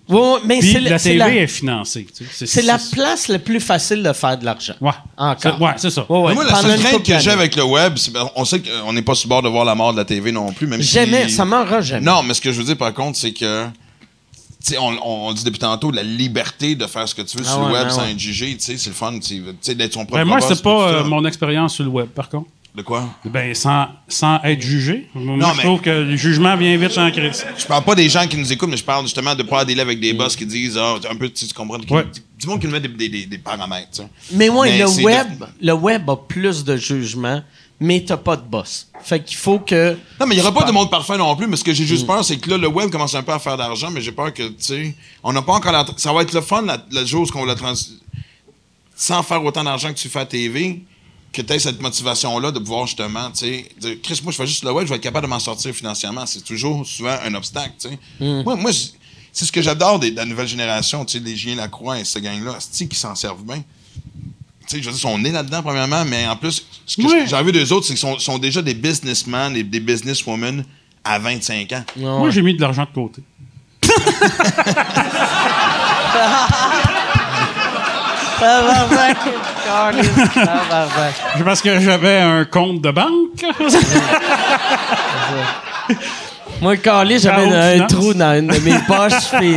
Speaker 1: Mais
Speaker 5: Puis la TV
Speaker 1: la,
Speaker 5: est financée. tu sais.
Speaker 1: c'est la place la plus facile de faire de l'argent.
Speaker 5: Ouais.
Speaker 1: Encore.
Speaker 5: C'est- Ouais, c'est ça.
Speaker 1: Ouais, ouais.
Speaker 4: Mais moi, la seule crainte que j'ai avec le web, c'est ben, on sait qu'on n'est pas sur le bord de voir la mort de la TV non plus, même
Speaker 1: Jamais,
Speaker 4: si...
Speaker 1: ça m'aura jamais.
Speaker 4: Non, mais ce que je veux dire, par contre, c'est que... tu sais, on, on dit depuis tantôt la liberté de faire ce que tu veux
Speaker 1: Ah
Speaker 4: sur
Speaker 1: ouais,
Speaker 4: le web
Speaker 1: ben
Speaker 4: sans
Speaker 1: ouais.
Speaker 4: être jugé, tu sais, c'est le fun, d'être son propre
Speaker 5: Ben, moi, c'est pas euh, mon expérience sur le web, par contre.
Speaker 4: De quoi?
Speaker 5: Ben, sans, sans être jugé. Moi,
Speaker 4: Non,
Speaker 5: je
Speaker 4: mais-
Speaker 5: trouve que le jugement vient vite en crise.
Speaker 4: Je parle pas des gens qui nous écoutent, mais je parle justement de pas aller avec des boss qui disent, ah, un peu, tu comprends, qui- du monde qui nous met des, des, des, des paramètres.
Speaker 1: Mais ouais,
Speaker 4: Mais
Speaker 1: le web,
Speaker 4: de-
Speaker 1: le web a plus de jugement, mais t'as pas de boss. Fait qu'il faut que.
Speaker 4: Non, mais il n'y aura pas de monde parfait non plus, mais ce que j'ai
Speaker 1: Mm.
Speaker 4: juste peur, c'est que là, le web commence un peu à faire d'argent, mais j'ai peur que, tu sais, on n'a pas encore la. Ça va être le fun, la, le jour où on va la trans. Sans faire autant d'argent que tu fais à TV, que tu aies cette motivation-là de pouvoir justement, tu sais, dire, Chris, moi, je fais juste le web, je vais être capable de m'en sortir financièrement. C'est toujours souvent un obstacle, tu sais.
Speaker 1: Mm.
Speaker 4: Moi, c'est ce que j'adore des- de la nouvelle génération, tu sais, les Julien Lacroix et ce gang-là, c'est qui s'en servent bien. Tu sais, je veux dire, ils sont nés là-dedans, premièrement, mais en plus, ce que
Speaker 5: Oui.
Speaker 4: j'ai vu d'eux autres, c'est qu'ils sont, sont déjà des businessmen et des businesswomen à 25 ans.
Speaker 5: Moi, j'ai mis de l'argent de côté.
Speaker 1: Tabarnak.
Speaker 5: Parce que j'avais un compte de banque.
Speaker 1: Moi, Carly, j'avais un
Speaker 5: finance.
Speaker 1: trou dans une de mes poches. Puis,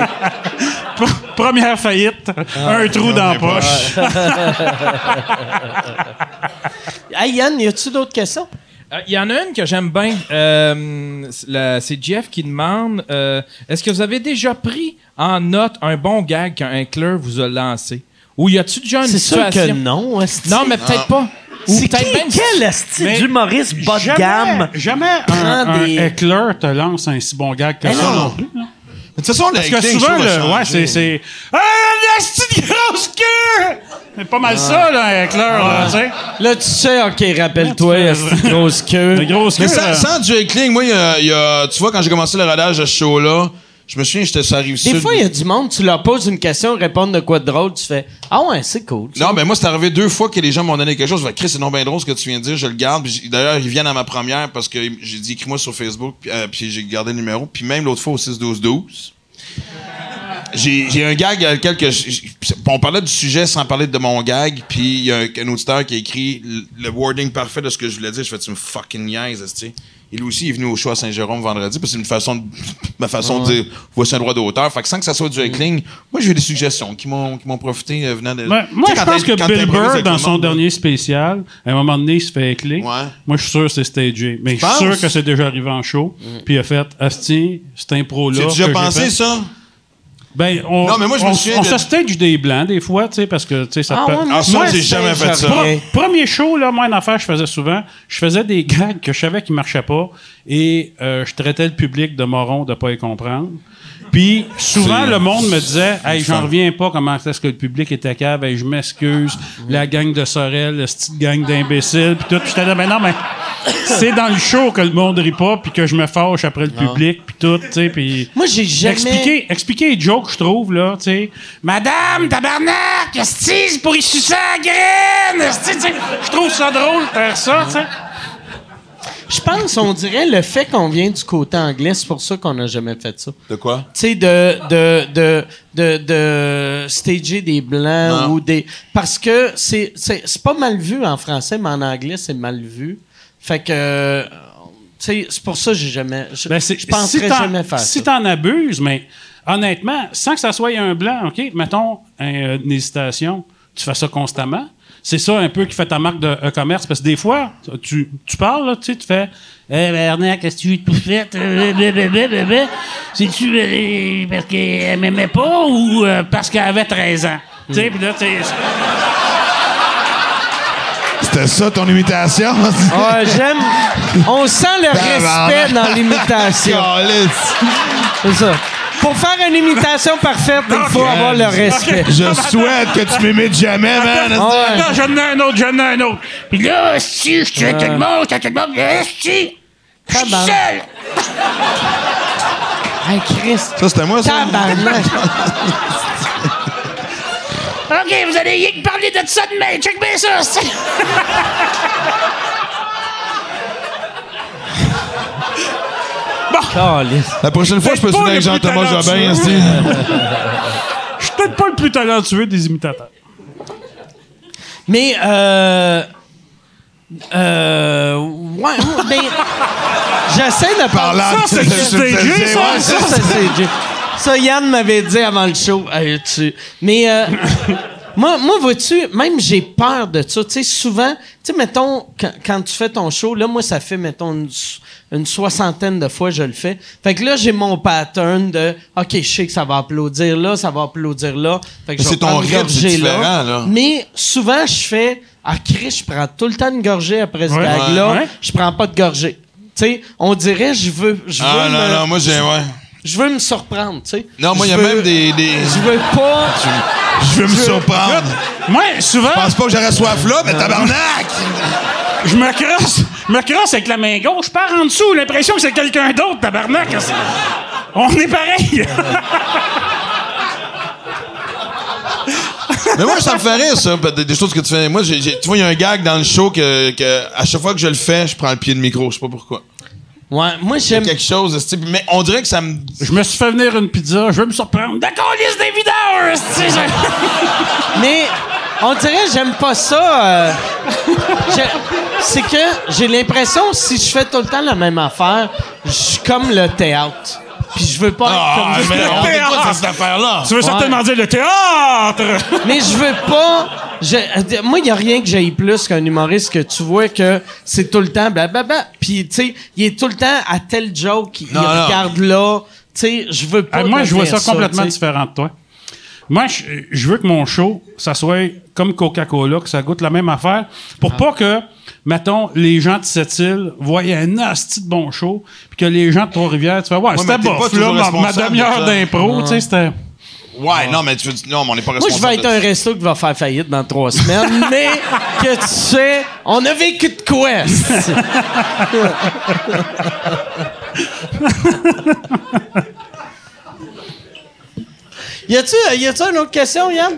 Speaker 5: Première faillite, un trou dans la poche.
Speaker 1: hey, Yann, y a-tu d'autres questions?
Speaker 3: Euh, Il y en a une que j'aime bien. Euh, c'est c'est Jeff qui demande euh, Est-ce que vous avez déjà pris en note un bon gag qu'un heckler vous a lancé? Ou y a-tu déjà une
Speaker 1: C'est sûr
Speaker 3: situation?
Speaker 1: que non. esti.
Speaker 3: Non, mais peut-être pas. Ou
Speaker 1: C'est
Speaker 3: peut-être
Speaker 1: qui,
Speaker 3: même.
Speaker 1: quel esti
Speaker 5: Mais
Speaker 1: d'humoriste bas de
Speaker 5: Jamais,
Speaker 1: gamme?
Speaker 5: jamais un,
Speaker 1: Prends
Speaker 5: un
Speaker 1: des-
Speaker 5: heckler te lance un si bon gag que ça
Speaker 1: non.
Speaker 5: non plus. là.
Speaker 4: De toute façon,
Speaker 5: Parce que souvent, le, ouais, c'est, c'est. Ah, la grosse queue! C'est pas mal ça, là, un heckler, là, tu sais.
Speaker 1: Là, tu sais, OK, rappelle-toi,
Speaker 5: Ouais, tu
Speaker 1: esti grosse queue.
Speaker 5: La grosse queue.
Speaker 4: Mais sans,
Speaker 5: là.
Speaker 4: sans du heckling, moi, il y a- il y a- tu vois, quand j'ai commencé le rodage de ce show-là, je me souviens, j'étais sur la rive
Speaker 1: Des
Speaker 4: sud.
Speaker 1: fois, il y a du monde, tu leur poses une question, ils répondent de quoi de drôle, tu fais Ah ouais, c'est cool.
Speaker 4: Non, ben moi, c'est arrivé deux fois que les gens m'ont donné quelque chose. Je fais, Chris, c'est non bien drôle ce que tu viens de dire, je le garde. D'ailleurs, ils viennent à ma première parce que j'ai dit, écris-moi sur Facebook, puis, euh, puis j'ai gardé le numéro. Puis même l'autre fois au 6-12-12. J'ai un gag à lequel que je- je- on parlait du sujet sans parler de mon gag, puis il y a un, un auditeur qui a écrit le, le wording parfait de ce que je voulais dire. Je fais, tu me fucking niaises, tu sais. Et lui aussi, il est venu au show à Saint-Jérôme vendredi, parce que c'est une façon de, ma façon de dire, voici un droit d'auteur. Fait que sans que ça soit du heckling, moi, j'ai eu des suggestions qui m'ont qui m'ont profité euh, venant de.
Speaker 5: Ouais, moi, je pense que Bill Burr, dans son
Speaker 4: monde,
Speaker 5: dernier spécial, à un moment donné, il se fait.
Speaker 4: Ouais.
Speaker 5: Moi, je suis sûr que c'est stagé. Mais je suis sûr que c'est déjà arrivé en show. Puis il a fait, Asti, cette impro-là.
Speaker 4: J'ai déjà pensé ça?
Speaker 5: Ben, on,
Speaker 4: Non, mais moi, je me souviens
Speaker 5: on
Speaker 4: de-
Speaker 5: se stage des blancs, des fois, tu sais, parce que, tu sais, ça
Speaker 1: Ah
Speaker 5: peut...
Speaker 1: ouais,
Speaker 4: Ah, ça,
Speaker 1: moi,
Speaker 4: j'ai jamais fait ça.
Speaker 5: Premier show, là, moi, une affaire je faisais souvent, je faisais des gags que je savais qu'ils marchaient pas et euh, je traitais le public de moron de pas y comprendre. Puis souvent, le monde me disait Hey, j'en reviens pas comment est-ce que le public était cave, Hey, je m'excuse, la gang de Sorel, la petite gang d'imbéciles, puis tout. Puis j'étais là, ben non, mais c'est dans le show que le monde rit pas, puis que je me fâche après le public, puis tout, tu sais, puis...
Speaker 1: Moi, j'ai jamais.
Speaker 5: Expliquer, expliquer les jokes, je trouve, là, tu sais. Madame, tabarnak, esti, c'est pour y sucer la graine. Je trouve ça drôle de faire ça, tu sais.
Speaker 1: Je pense, on dirait, le fait qu'on vient du côté anglais, c'est pour ça qu'on n'a jamais fait ça.
Speaker 4: De quoi?
Speaker 1: Tu sais, de, de, de, de, de stager des blancs
Speaker 4: Non.
Speaker 1: ou des. Parce que c'est, c'est, c'est pas mal vu en français, mais en anglais, c'est mal vu. Fait que. Tu sais, c'est pour ça que j'ai jamais. Je,
Speaker 5: Ben,
Speaker 1: je penserais
Speaker 5: si
Speaker 1: jamais faire
Speaker 5: Si
Speaker 1: ça.
Speaker 5: t'en abuses, mais honnêtement, sans que ça soit un blanc, OK, mettons un, euh, une hésitation, tu fais ça constamment. C'est ça un peu qui fait ta marque de commerce. Parce que des fois, tu, tu parles, là, tu sais, tu fais Eh, Bernard, qu'est-ce que tu as tout fait? Euh. C'est-tu euh, parce qu'elle m'aimait pas ou parce qu'elle avait 13 ans? Tu sais, puis là, tu sais,
Speaker 7: C'était ça ton imitation?
Speaker 1: Ouais, j'aime. On sent le respect dans l'imitation. C'est ça. pour faire une imitation parfaite, il faut avoir le respect.
Speaker 7: Je souhaite que tu m'imites jamais, man.
Speaker 1: Ouais.
Speaker 5: Attends, j'en ai un autre, j'en ai un autre. Puis là, si je tue tout le monde, je tout le monde, mais si, je suis
Speaker 1: Tabarnak.
Speaker 5: seul.
Speaker 1: Hey, Chris.
Speaker 4: Ça, c'était moi, ça?
Speaker 1: Tabarnak.
Speaker 5: OK, vous allez rien que parler de ça demain. Check bien ça. c'est-
Speaker 4: La prochaine fois, je peux
Speaker 5: Peut-être
Speaker 4: souvenir avec Jean-Thomas Jobin.
Speaker 5: Je suis peut-être pas le plus talentueux des imitateurs.
Speaker 1: Mais, euh. Euh. Ouais, mais. J'essaie de parler.
Speaker 5: Ça, c'est stagé, ça.
Speaker 1: Ça, ça, c'est. Ça, Yann m'avait dit avant le show. Tu- Mais euh, moi, moi vois-tu, même j'ai peur de ça. Tu sais, souvent, tu sais, mettons, quand, quand tu fais ton show, là, moi, ça fait, mettons, une, soixantaine de fois je le fais. Fait que là, j'ai mon pattern de, OK, je sais que ça va applaudir là, ça va applaudir là. Fait que
Speaker 4: Mais
Speaker 1: je vais
Speaker 4: c'est ton rythme, c'est différent, là.
Speaker 1: Mais souvent, je fais, ah, Chris, je prends tout le temps une gorgée après ce
Speaker 5: Ouais.
Speaker 1: gag-là.
Speaker 5: Ouais.
Speaker 1: Je prends pas de gorgée. Tu sais, on dirait, je veux, je veux
Speaker 4: Ah, non,
Speaker 1: me-
Speaker 4: non, moi, j'ai, ouais.
Speaker 1: Je veux me surprendre, tu sais.
Speaker 4: Non, moi, il y a
Speaker 1: veux-
Speaker 4: même des, des...
Speaker 1: Je veux pas.
Speaker 7: Je veux me surprendre.
Speaker 5: Moi, souvent,
Speaker 7: Je pense pas que j'aurais soif là, mais tabarnak!
Speaker 5: je me crosse. Je me crosse avec la main gauche. Je pars en dessous. L'impression que c'est quelqu'un d'autre, tabarnak. On est pareil.
Speaker 4: Mais moi, ça me fait rire, ça, des, des choses que tu fais. Moi, j'ai, j'ai- tu vois, il y a un gag dans le show que, que, à chaque fois que je le fais, je prends le pied de micro. Je sais pas pourquoi.
Speaker 1: Ouais, moi, j'aime.
Speaker 4: Quelque chose de ce type. Mais on dirait que ça me.
Speaker 5: Je me suis fait venir une pizza. Je veux me surprendre. D'accord, liste des videurs.
Speaker 1: Mais on dirait que j'aime pas ça. euh, je- C'est que j'ai l'impression si je fais tout le temps la même affaire, je suis comme le théâtre. Puis je veux pas être
Speaker 4: Ah,
Speaker 1: comme
Speaker 4: mais on
Speaker 5: théâtre.
Speaker 4: écoute cette affaire-là?
Speaker 5: Tu veux certainement dire le théâtre?
Speaker 1: Mais je veux pas. je- moi, il y a rien que j'aille plus qu'un humoriste que tu vois que c'est tout le temps blablabla. Puis, tu sais, il est tout le temps à tel joke, il
Speaker 4: Non, non.
Speaker 1: regarde là. Tu sais, je veux pas.
Speaker 5: Ah, moi, je vois
Speaker 1: devenir
Speaker 5: ça complètement
Speaker 1: tu sais.
Speaker 5: différent de toi. Moi, je, je veux que mon show, ça soit comme Coca-Cola, que ça goûte la même affaire, pour pas que, mettons, les gens de cette île voient un asti de bon show, puis que les gens de Trois-Rivières, tu fais, ouais, c'était bof, là, ma, ma
Speaker 4: responsable de
Speaker 5: demi-heure d'impro, tu sais, c'était...
Speaker 4: Ouais, non, mais tu veux dire, non, mais on n'est pas
Speaker 1: Moi, je
Speaker 4: responsable.
Speaker 1: vais être un resto qui va faire faillite dans trois semaines, mais que tu sais, on a vécu de quoi? esti? y a-tu y a-tu une autre question, Yann?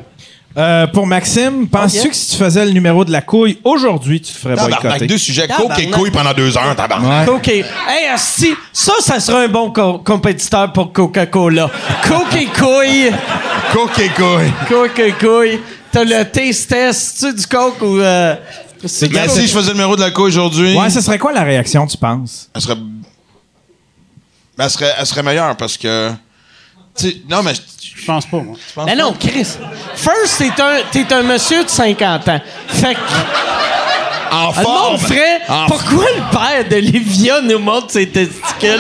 Speaker 3: Euh, pour Maxime, penses-tu que si tu faisais le numéro de la couille aujourd'hui, tu te ferais
Speaker 4: Tabarnak,
Speaker 3: boycotter?
Speaker 4: deux sujets. Coke et couilles pendant deux heures, tabarnak.
Speaker 3: Ouais.
Speaker 1: OK. Hey, asti, ça, ça sera un bon co- compétiteur pour Coca-Cola. Coke et couille.
Speaker 4: Coke et couilles.
Speaker 1: Coke et couille. T'as le taste test. Tu du coke ou... Euh, c'est
Speaker 4: Mais si je faisais le numéro de la couille aujourd'hui,
Speaker 3: Ouais, ce serait quoi la réaction, tu penses?
Speaker 4: elle serait. Ben, elle serait, elle serait meilleure parce que. Tu non, mais.
Speaker 5: Je pense pas, moi.
Speaker 1: Mais non, Chris. First, t'es un, t'es un monsieur de 50 ans. Fait que
Speaker 4: En
Speaker 1: le monde
Speaker 4: forme! En
Speaker 1: Pourquoi le père de Livia nous montre ses testicules?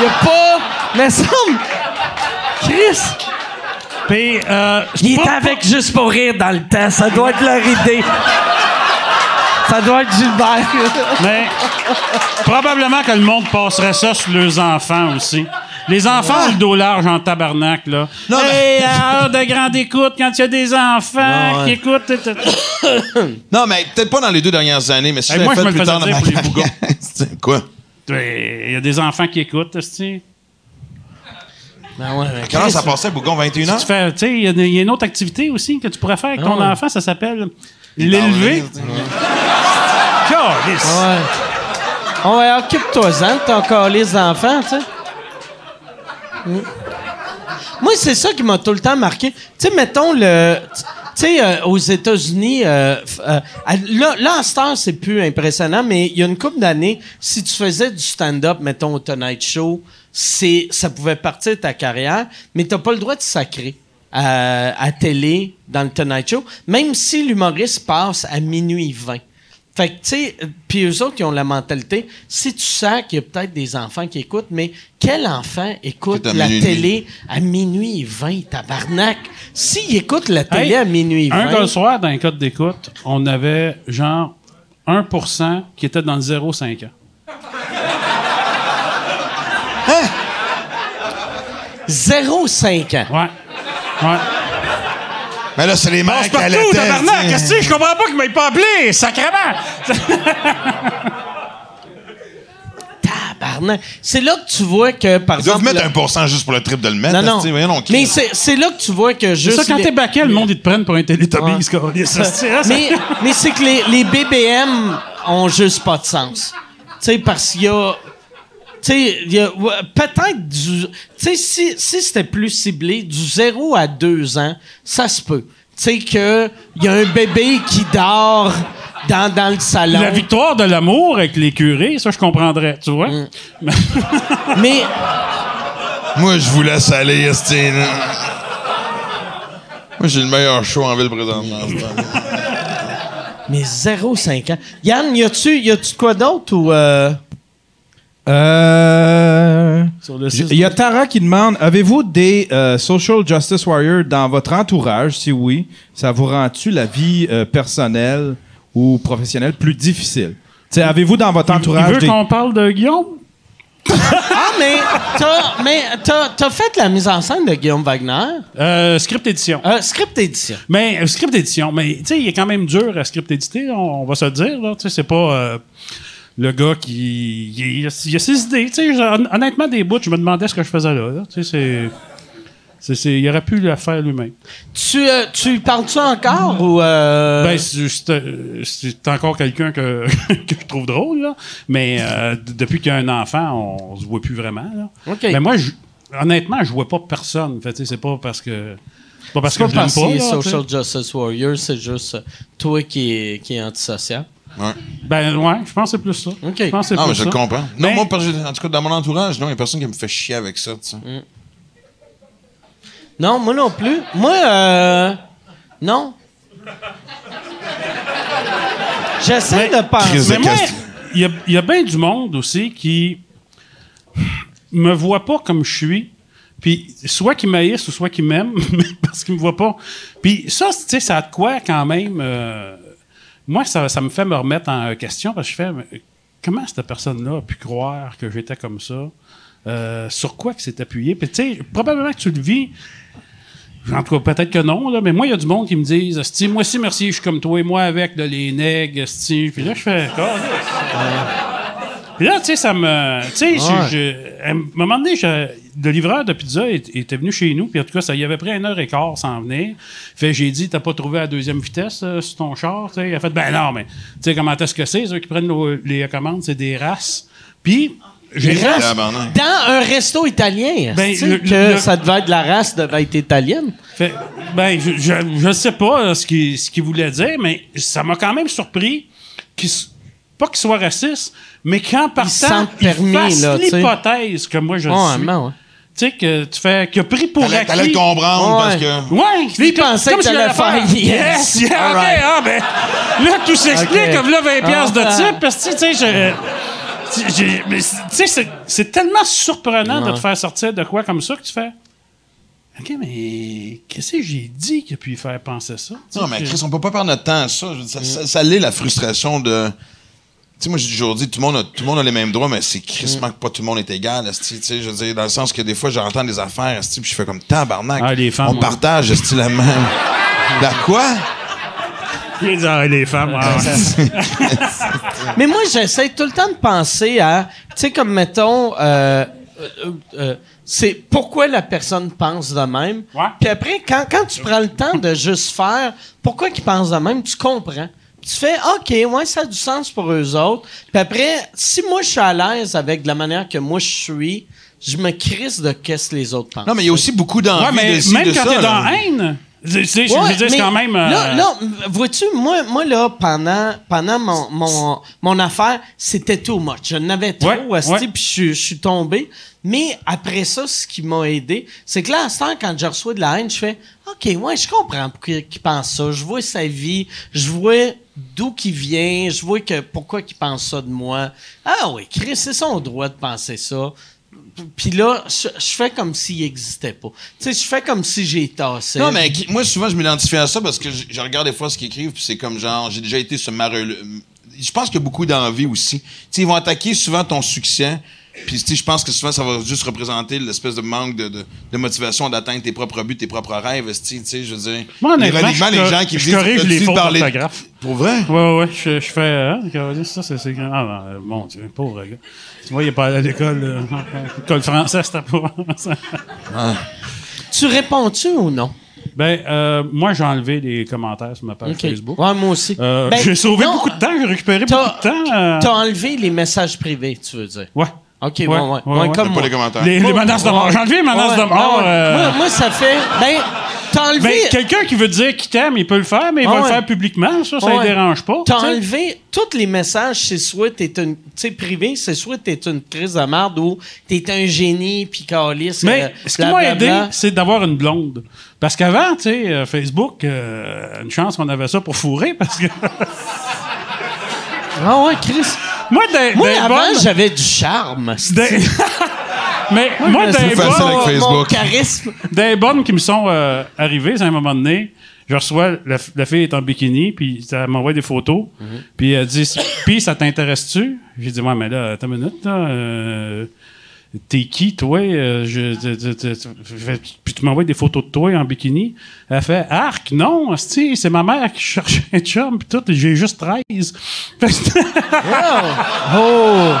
Speaker 1: Il a pas... Mais semble... Chris...
Speaker 5: Puis, euh,
Speaker 1: Il
Speaker 5: pas-
Speaker 1: était avec Juste pour rire dans le temps. Ça doit être leur idée. Ça doit être Gilbert.
Speaker 5: Mais probablement que le monde passerait ça sur leurs enfants aussi. Les enfants ont le dos large en tabarnak, là.
Speaker 4: Non,
Speaker 5: Hey, à heure de grande écoute, quand il y a des enfants
Speaker 1: Ouais.
Speaker 5: qui écoutent... t- t-
Speaker 4: Non, mais peut-être pas dans les deux dernières années, mais si
Speaker 5: Hey,
Speaker 4: je
Speaker 5: moi, je me
Speaker 4: plus tard dans ma Quoi?
Speaker 5: Il y a des enfants qui écoutent, esti.
Speaker 1: Ben ouais, mais
Speaker 4: Comment ça passait, Bougon, 21 ans?
Speaker 5: Tu fais, tu il y, a- il y a une autre activité aussi que tu pourrais faire avec ton
Speaker 1: Ah ouais.
Speaker 5: enfant, ça s'appelle l'élever. Calisse.
Speaker 1: Ouais. Ouais, occupe-toi-en de ton calice d'enfant, tu sais. Mm. Moi, c'est ça qui m'a tout le temps marqué. Tu sais, mettons le. Tu sais, euh, aux États-Unis, euh, euh, là, là, en ce temps, c'est plus impressionnant, mais il y a une couple d'années, si tu faisais du stand-up, mettons au Tonight Show, c'est, ça pouvait partir de ta carrière, mais t'as pas le droit de sacrer à, à télé dans le Tonight Show, même si l'humoriste passe à minuit 20. Fait que, tu sais, euh, puis eux autres, ils ont la mentalité, si tu sens qu'il y a peut-être des enfants qui écoutent, mais quel enfant écoute la
Speaker 4: minuit.
Speaker 1: télé à minuit 20, tabarnak? S'il écoute la télé
Speaker 5: Hey,
Speaker 1: à minuit 20...
Speaker 5: Un gars soir, dans un code d'écoute, on avait genre 1% qui était dans le 0,5 ans.
Speaker 1: 0-5 ans.
Speaker 5: Ouais. Ouais.
Speaker 7: Mais là, c'est les mères qui
Speaker 5: partout,
Speaker 7: allaitaient,
Speaker 5: tabarnak! Qu'est-ce que je comprends pas qu'il m'ait pas appelé, sacrément!
Speaker 1: Tabarnak. C'est là que tu vois que, par
Speaker 7: Ils doivent
Speaker 1: exemple...
Speaker 7: mettre
Speaker 1: le-
Speaker 7: un pourcent juste pour le trip de le mettre.
Speaker 1: Non, non.
Speaker 7: voyons.
Speaker 1: Mais c'est c'est là que tu vois que
Speaker 5: C'est
Speaker 1: juste...
Speaker 5: ça, quand
Speaker 1: les-
Speaker 5: t'es baquet, le monde, ils te prennent pour un télétobies,
Speaker 1: Ouais.
Speaker 5: c'est-
Speaker 1: mais mais c'est que les, les BBM ont juste pas de sens. Tu sais, parce qu'il y a. peut-être du. Tu sais, si, si c'était plus ciblé, du 0 à 2 ans, ça se peut. Tu sais, qu'il y a un bébé qui dort dans, dans le salon.
Speaker 5: La victoire de l'amour avec les curés, ça, je comprendrais, tu vois?
Speaker 1: Mm. Mais.
Speaker 7: Moi, je vous laisse aller, Esti. là. Moi, j'ai le meilleur show en ville présentement.
Speaker 1: Mais 0,5 ans. Yann, y a-tu y a-tu de quoi d'autre ou. euh,
Speaker 3: Euh. Il y a Tara qui demande Avez-vous des euh, social justice warriors dans votre entourage? Si oui, ça vous rend-tu la vie euh, personnelle ou professionnelle plus difficile? T'sais, Avez-vous dans votre
Speaker 5: Il
Speaker 3: entourage
Speaker 5: veut
Speaker 3: des.
Speaker 5: qu'on parle de Guillaume?
Speaker 1: Ah, mais t'as mais t'as- t'as fait la mise en scène de Guillaume Wagner?
Speaker 5: Euh, script édition.
Speaker 1: Euh, script édition.
Speaker 5: Mais euh, script édition, mais tu sais, il est quand même dur à script éditer, on, on va se le dire. Là, Tu sais, c'est pas euh, le gars qui. Il, a, il a ses idées. tu sais, hon- honnêtement, des bouts, je me demandais ce que je faisais là. là. Tu sais, c'est. c'est- c'est- il aurait pu le faire lui-même.
Speaker 1: Tu, euh, tu parles-tu encore ou. euh,
Speaker 5: Ben, c'est encore quelqu'un que, que je trouve drôle, là. Mais euh, depuis qu'il y a un enfant, on, se voit plus vraiment. Là. Mais moi, je- honnêtement, je vois pas personne. Fait, c'est pas parce que. C'est pas parce que
Speaker 1: pas
Speaker 5: je l'aime pas. là.
Speaker 1: Social Justice Warrior, c'est juste toi qui est, qui est antisocial.
Speaker 5: Ben ouais, je pense que c'est plus ça.
Speaker 1: OK.
Speaker 5: Je pense que c'est
Speaker 7: Non,
Speaker 5: plus
Speaker 7: mais je
Speaker 5: ça.
Speaker 7: comprends. Non,
Speaker 5: Mais-
Speaker 7: moi, parce que, en tout cas, dans mon entourage, non, il y a personne qui me fait chier avec ça, tu sais.
Speaker 1: Non, moi non plus. Moi, euh. Non. J'essaie de penser.
Speaker 5: Il y a, il y a bien du monde aussi qui me voit pas comme je suis. Puis soit qu'ils m'haïssent ou soit qu'ils m'aiment, mais parce qu'ils me voient pas. Puis ça, tu sais, ça a de quoi quand même. euh, moi, ça, ça me fait me remettre en question parce que je fais comment cette personne-là a pu croire que j'étais comme ça? Euh, sur quoi que s'est appuyé? Puis tu sais, probablement que tu le vis. En tout cas, peut-être que non, là, mais moi, il y a du monde qui me disent moi aussi, merci, je suis comme toi, et moi avec de les nègres. Puis là, je fais Puis là, tu sais, ça me. Tu sais, à un moment donné, je- le livreur de pizza était venu chez nous, puis en tout cas, ça y avait pris une heure et quart sans venir. Fait j'ai dit, t'as pas trouvé la deuxième vitesse euh, sur ton char? Tu sais, il a fait, ben non, mais tu sais, comment est-ce que c'est, ceux qui prennent nos- les commandes, c'est des races. Puis, j'ai?
Speaker 7: Tabarnak.
Speaker 1: Dans un resto italien,
Speaker 5: Ben, le-
Speaker 1: que
Speaker 5: le-
Speaker 1: ça devait être la race devait être italienne?
Speaker 5: Fait, ben, je, je, je sais pas euh, ce qu'il ce voulait dire, mais ça m'a quand même surpris qu'il pas qu'il soit raciste, mais qu'en partant,
Speaker 1: sente
Speaker 5: il
Speaker 1: permis,
Speaker 5: l'hypothèse que moi je
Speaker 1: Ouais,
Speaker 5: suis.
Speaker 1: ouais.
Speaker 5: Tu sais, que tu fais, qu'il a pris pour
Speaker 7: T'allais
Speaker 5: acquis.
Speaker 7: t'allais le comprendre parce que.
Speaker 5: Ouais,
Speaker 1: Lui, pensait
Speaker 5: comme
Speaker 1: que t'allais faire yes.
Speaker 5: Yes, yeah, ok, ah, ben, là, tout s'explique,
Speaker 1: Ok.
Speaker 5: comme là, 20 piastres de
Speaker 1: Ah.
Speaker 5: type, parce que, tu sais, je- tu- j'ai- mais c'est- tu sais, c'est- c'est tellement surprenant de te faire sortir de quoi comme ça que tu fais. OK, mais qu'est-ce que j'ai dit qui a pu lui faire penser ça?
Speaker 7: Non, mais
Speaker 5: que-
Speaker 7: Chris, on peut pas perdre notre temps à ça. Ça, ça, ça l'est, la frustration de. Tu sais, moi, j'ai toujours dit, tout le monde a, tout le monde a les mêmes droits, mais c'est crissement que pas tout le monde est égal, tu sais, je veux dire, dans le sens que des fois, j'entends des affaires, esti, puis je fais comme tabarnak.
Speaker 5: Ah, les femmes,
Speaker 7: on
Speaker 5: ouais.
Speaker 7: partage, esti, la même. La quoi?
Speaker 5: Il dit, ah, les femmes, ouais.
Speaker 1: Mais moi, j'essaie tout le temps de penser à, tu sais, comme mettons, euh, euh, euh, c'est pourquoi la personne pense de même. Puis après, quand, quand tu prends le temps de juste faire pourquoi qu'ils pensent de même, tu comprends. Tu fais, OK, ouais, ça a du sens pour eux autres. Puis après, si moi, je suis à l'aise avec de la manière que moi, je suis, je me crisse de qu'est-ce que les autres pensent.
Speaker 7: Non, mais il y a aussi beaucoup d'envie
Speaker 5: Ouais, mais
Speaker 7: de ci,
Speaker 5: même
Speaker 7: de
Speaker 5: quand t'es dans
Speaker 7: là.
Speaker 5: haine, c'est- c'est- je
Speaker 1: Ouais,
Speaker 5: veux dire, c'est quand même. euh,
Speaker 1: Là, là, vois-tu, moi, moi, là, pendant, pendant mon, mon, mon affaire, c'était too much. Je n'avais trop,
Speaker 5: Ouais, ouais.
Speaker 1: puis je, suis- je suis tombé. Mais après ça, ce qui m'a aidé, c'est que là, à ce temps, quand je reçois de la haine, je fais OK, ouais, je comprends pourquoi il pense ça. Je vois sa vie, je vois d'où qu'il vient, je vois que pourquoi il pense ça de moi. Ah oui, Chris, c'est son droit de penser ça. Puis là, je, fais comme s'il n'existait pas. Tu sais, je fais comme si j'ai tassé.
Speaker 7: Non, mais qui- moi, souvent, je m'identifie à ça parce que je, je regarde des fois ce qu'ils écrivent, puis c'est comme genre, j'ai déjà été ce mareux. Je pense qu'il y a beaucoup d'envie aussi. Tu sais, ils vont attaquer souvent ton succès
Speaker 4: Puis, tu sais, je pense que souvent, ça va juste représenter l'espèce de manque de, de, de motivation d'atteindre tes propres buts, tes propres rêves, tu sais, je veux dire.
Speaker 5: Moi,
Speaker 4: ironiquement, les gens qui me
Speaker 5: je
Speaker 4: disent.
Speaker 5: corrige les fautes d'orthographe.
Speaker 4: Pour vrai?
Speaker 5: Ouais, ouais, je, je fais. Hein, Caroline, ça, c'est. c'est- Ah, non, mon Dieu, pauvre gars. Tu vois, il est pas allé à l'école. euh, L'école française, c'était pas.
Speaker 1: Tu réponds-tu ou non?
Speaker 5: ben, euh, moi, j'ai enlevé les commentaires sur ma page
Speaker 1: OK.
Speaker 5: Facebook.
Speaker 1: Ouais, moi aussi.
Speaker 5: Euh,
Speaker 1: Ben,
Speaker 5: j'ai sauvé
Speaker 1: non,
Speaker 5: beaucoup de temps, j'ai récupéré beaucoup de temps. euh,
Speaker 1: T'as enlevé les messages privés, tu veux dire?
Speaker 5: Ouais.
Speaker 1: OK,
Speaker 5: Ouais,
Speaker 1: ouais, ouais.
Speaker 5: ouais,
Speaker 1: Ouais,
Speaker 5: ouais.
Speaker 1: comme
Speaker 4: Pas
Speaker 1: moi.
Speaker 4: les commentaires.
Speaker 5: Les, les menaces de mort. J'ai enlevé les menaces
Speaker 1: Ouais,
Speaker 5: de mort. euh,
Speaker 1: Moi, moi, ça fait... Ben, t'as enlevé...
Speaker 5: ben, quelqu'un qui veut dire qu'il t'aime, il peut le faire, mais il va le faire publiquement. Ça, ça ne dérange pas.
Speaker 1: T'as enlevé tous les messages, c'est soit t'es une... Tu sais, privé, c'est soit t'es une crise de merde ou t'es un génie, puis calice, euh,
Speaker 5: Mais ce qui m'a aidé, c'est d'avoir une blonde. Parce qu'avant, tu sais, euh, Facebook, euh, une chance qu'on avait ça pour fourrer, parce que
Speaker 1: Ah ouais, Chris.
Speaker 5: Moi, des,
Speaker 1: Moi,
Speaker 5: des
Speaker 1: avant,
Speaker 5: bonnes-
Speaker 1: j'avais du charme.
Speaker 5: des- mais moi, des bonnes,
Speaker 4: avec
Speaker 1: Mon charisme.
Speaker 5: des bonnes qui me sont euh, arrivées à un moment donné, je reçois, la, la fille est en bikini, puis elle m'envoie des photos, puis elle dit, puis ça t'intéresse-tu? J'ai dit, ouais, mais là, attends une minute, là, euh, T'es qui, toi? Euh, je, puis tu m'envoies des photos de toi en bikini. Elle fait Arc, non, c'est ma mère qui cherche un chum, puis tout, j'ai juste 13. Fait que-
Speaker 1: Oh!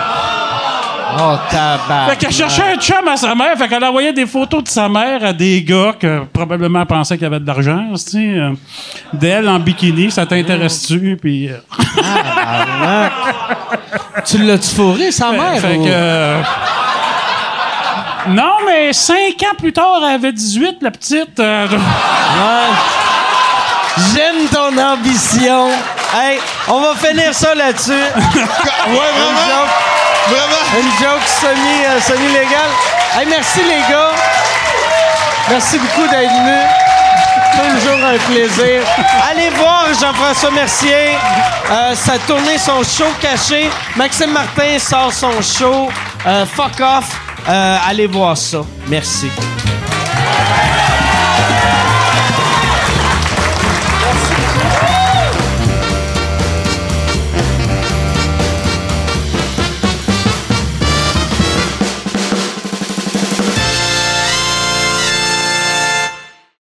Speaker 1: Oh, tabac.
Speaker 5: fait qu'elle cherchait un chum à sa mère, fait qu'elle envoyait des photos de sa mère à des gars que probablement pensaient qu'il y avait de l'argent, euh, d'elle en bikini, ça t'intéresse-tu? Puis. euh,
Speaker 1: Tu l'as-tu fourré, sa mère?
Speaker 5: Fait
Speaker 1: ou-
Speaker 5: que. euh, Non, mais cinq ans plus tard, elle avait 18, la petite. euh,
Speaker 1: Ouais. J'aime ton ambition. Hey, on va finir ça là-dessus.
Speaker 4: Ouais,
Speaker 1: Une
Speaker 4: vraiment?
Speaker 1: joke,
Speaker 4: Vraiment?
Speaker 1: une joke semi, euh, semi-légale. Hey, merci les gars. Merci beaucoup d'être venus. Toujours un plaisir. Allez voir Jean-François Mercier. Euh, sa tournée, son show caché. Maxime Martin sort son show. Euh, fuck off. Euh, allez voir ça. Merci.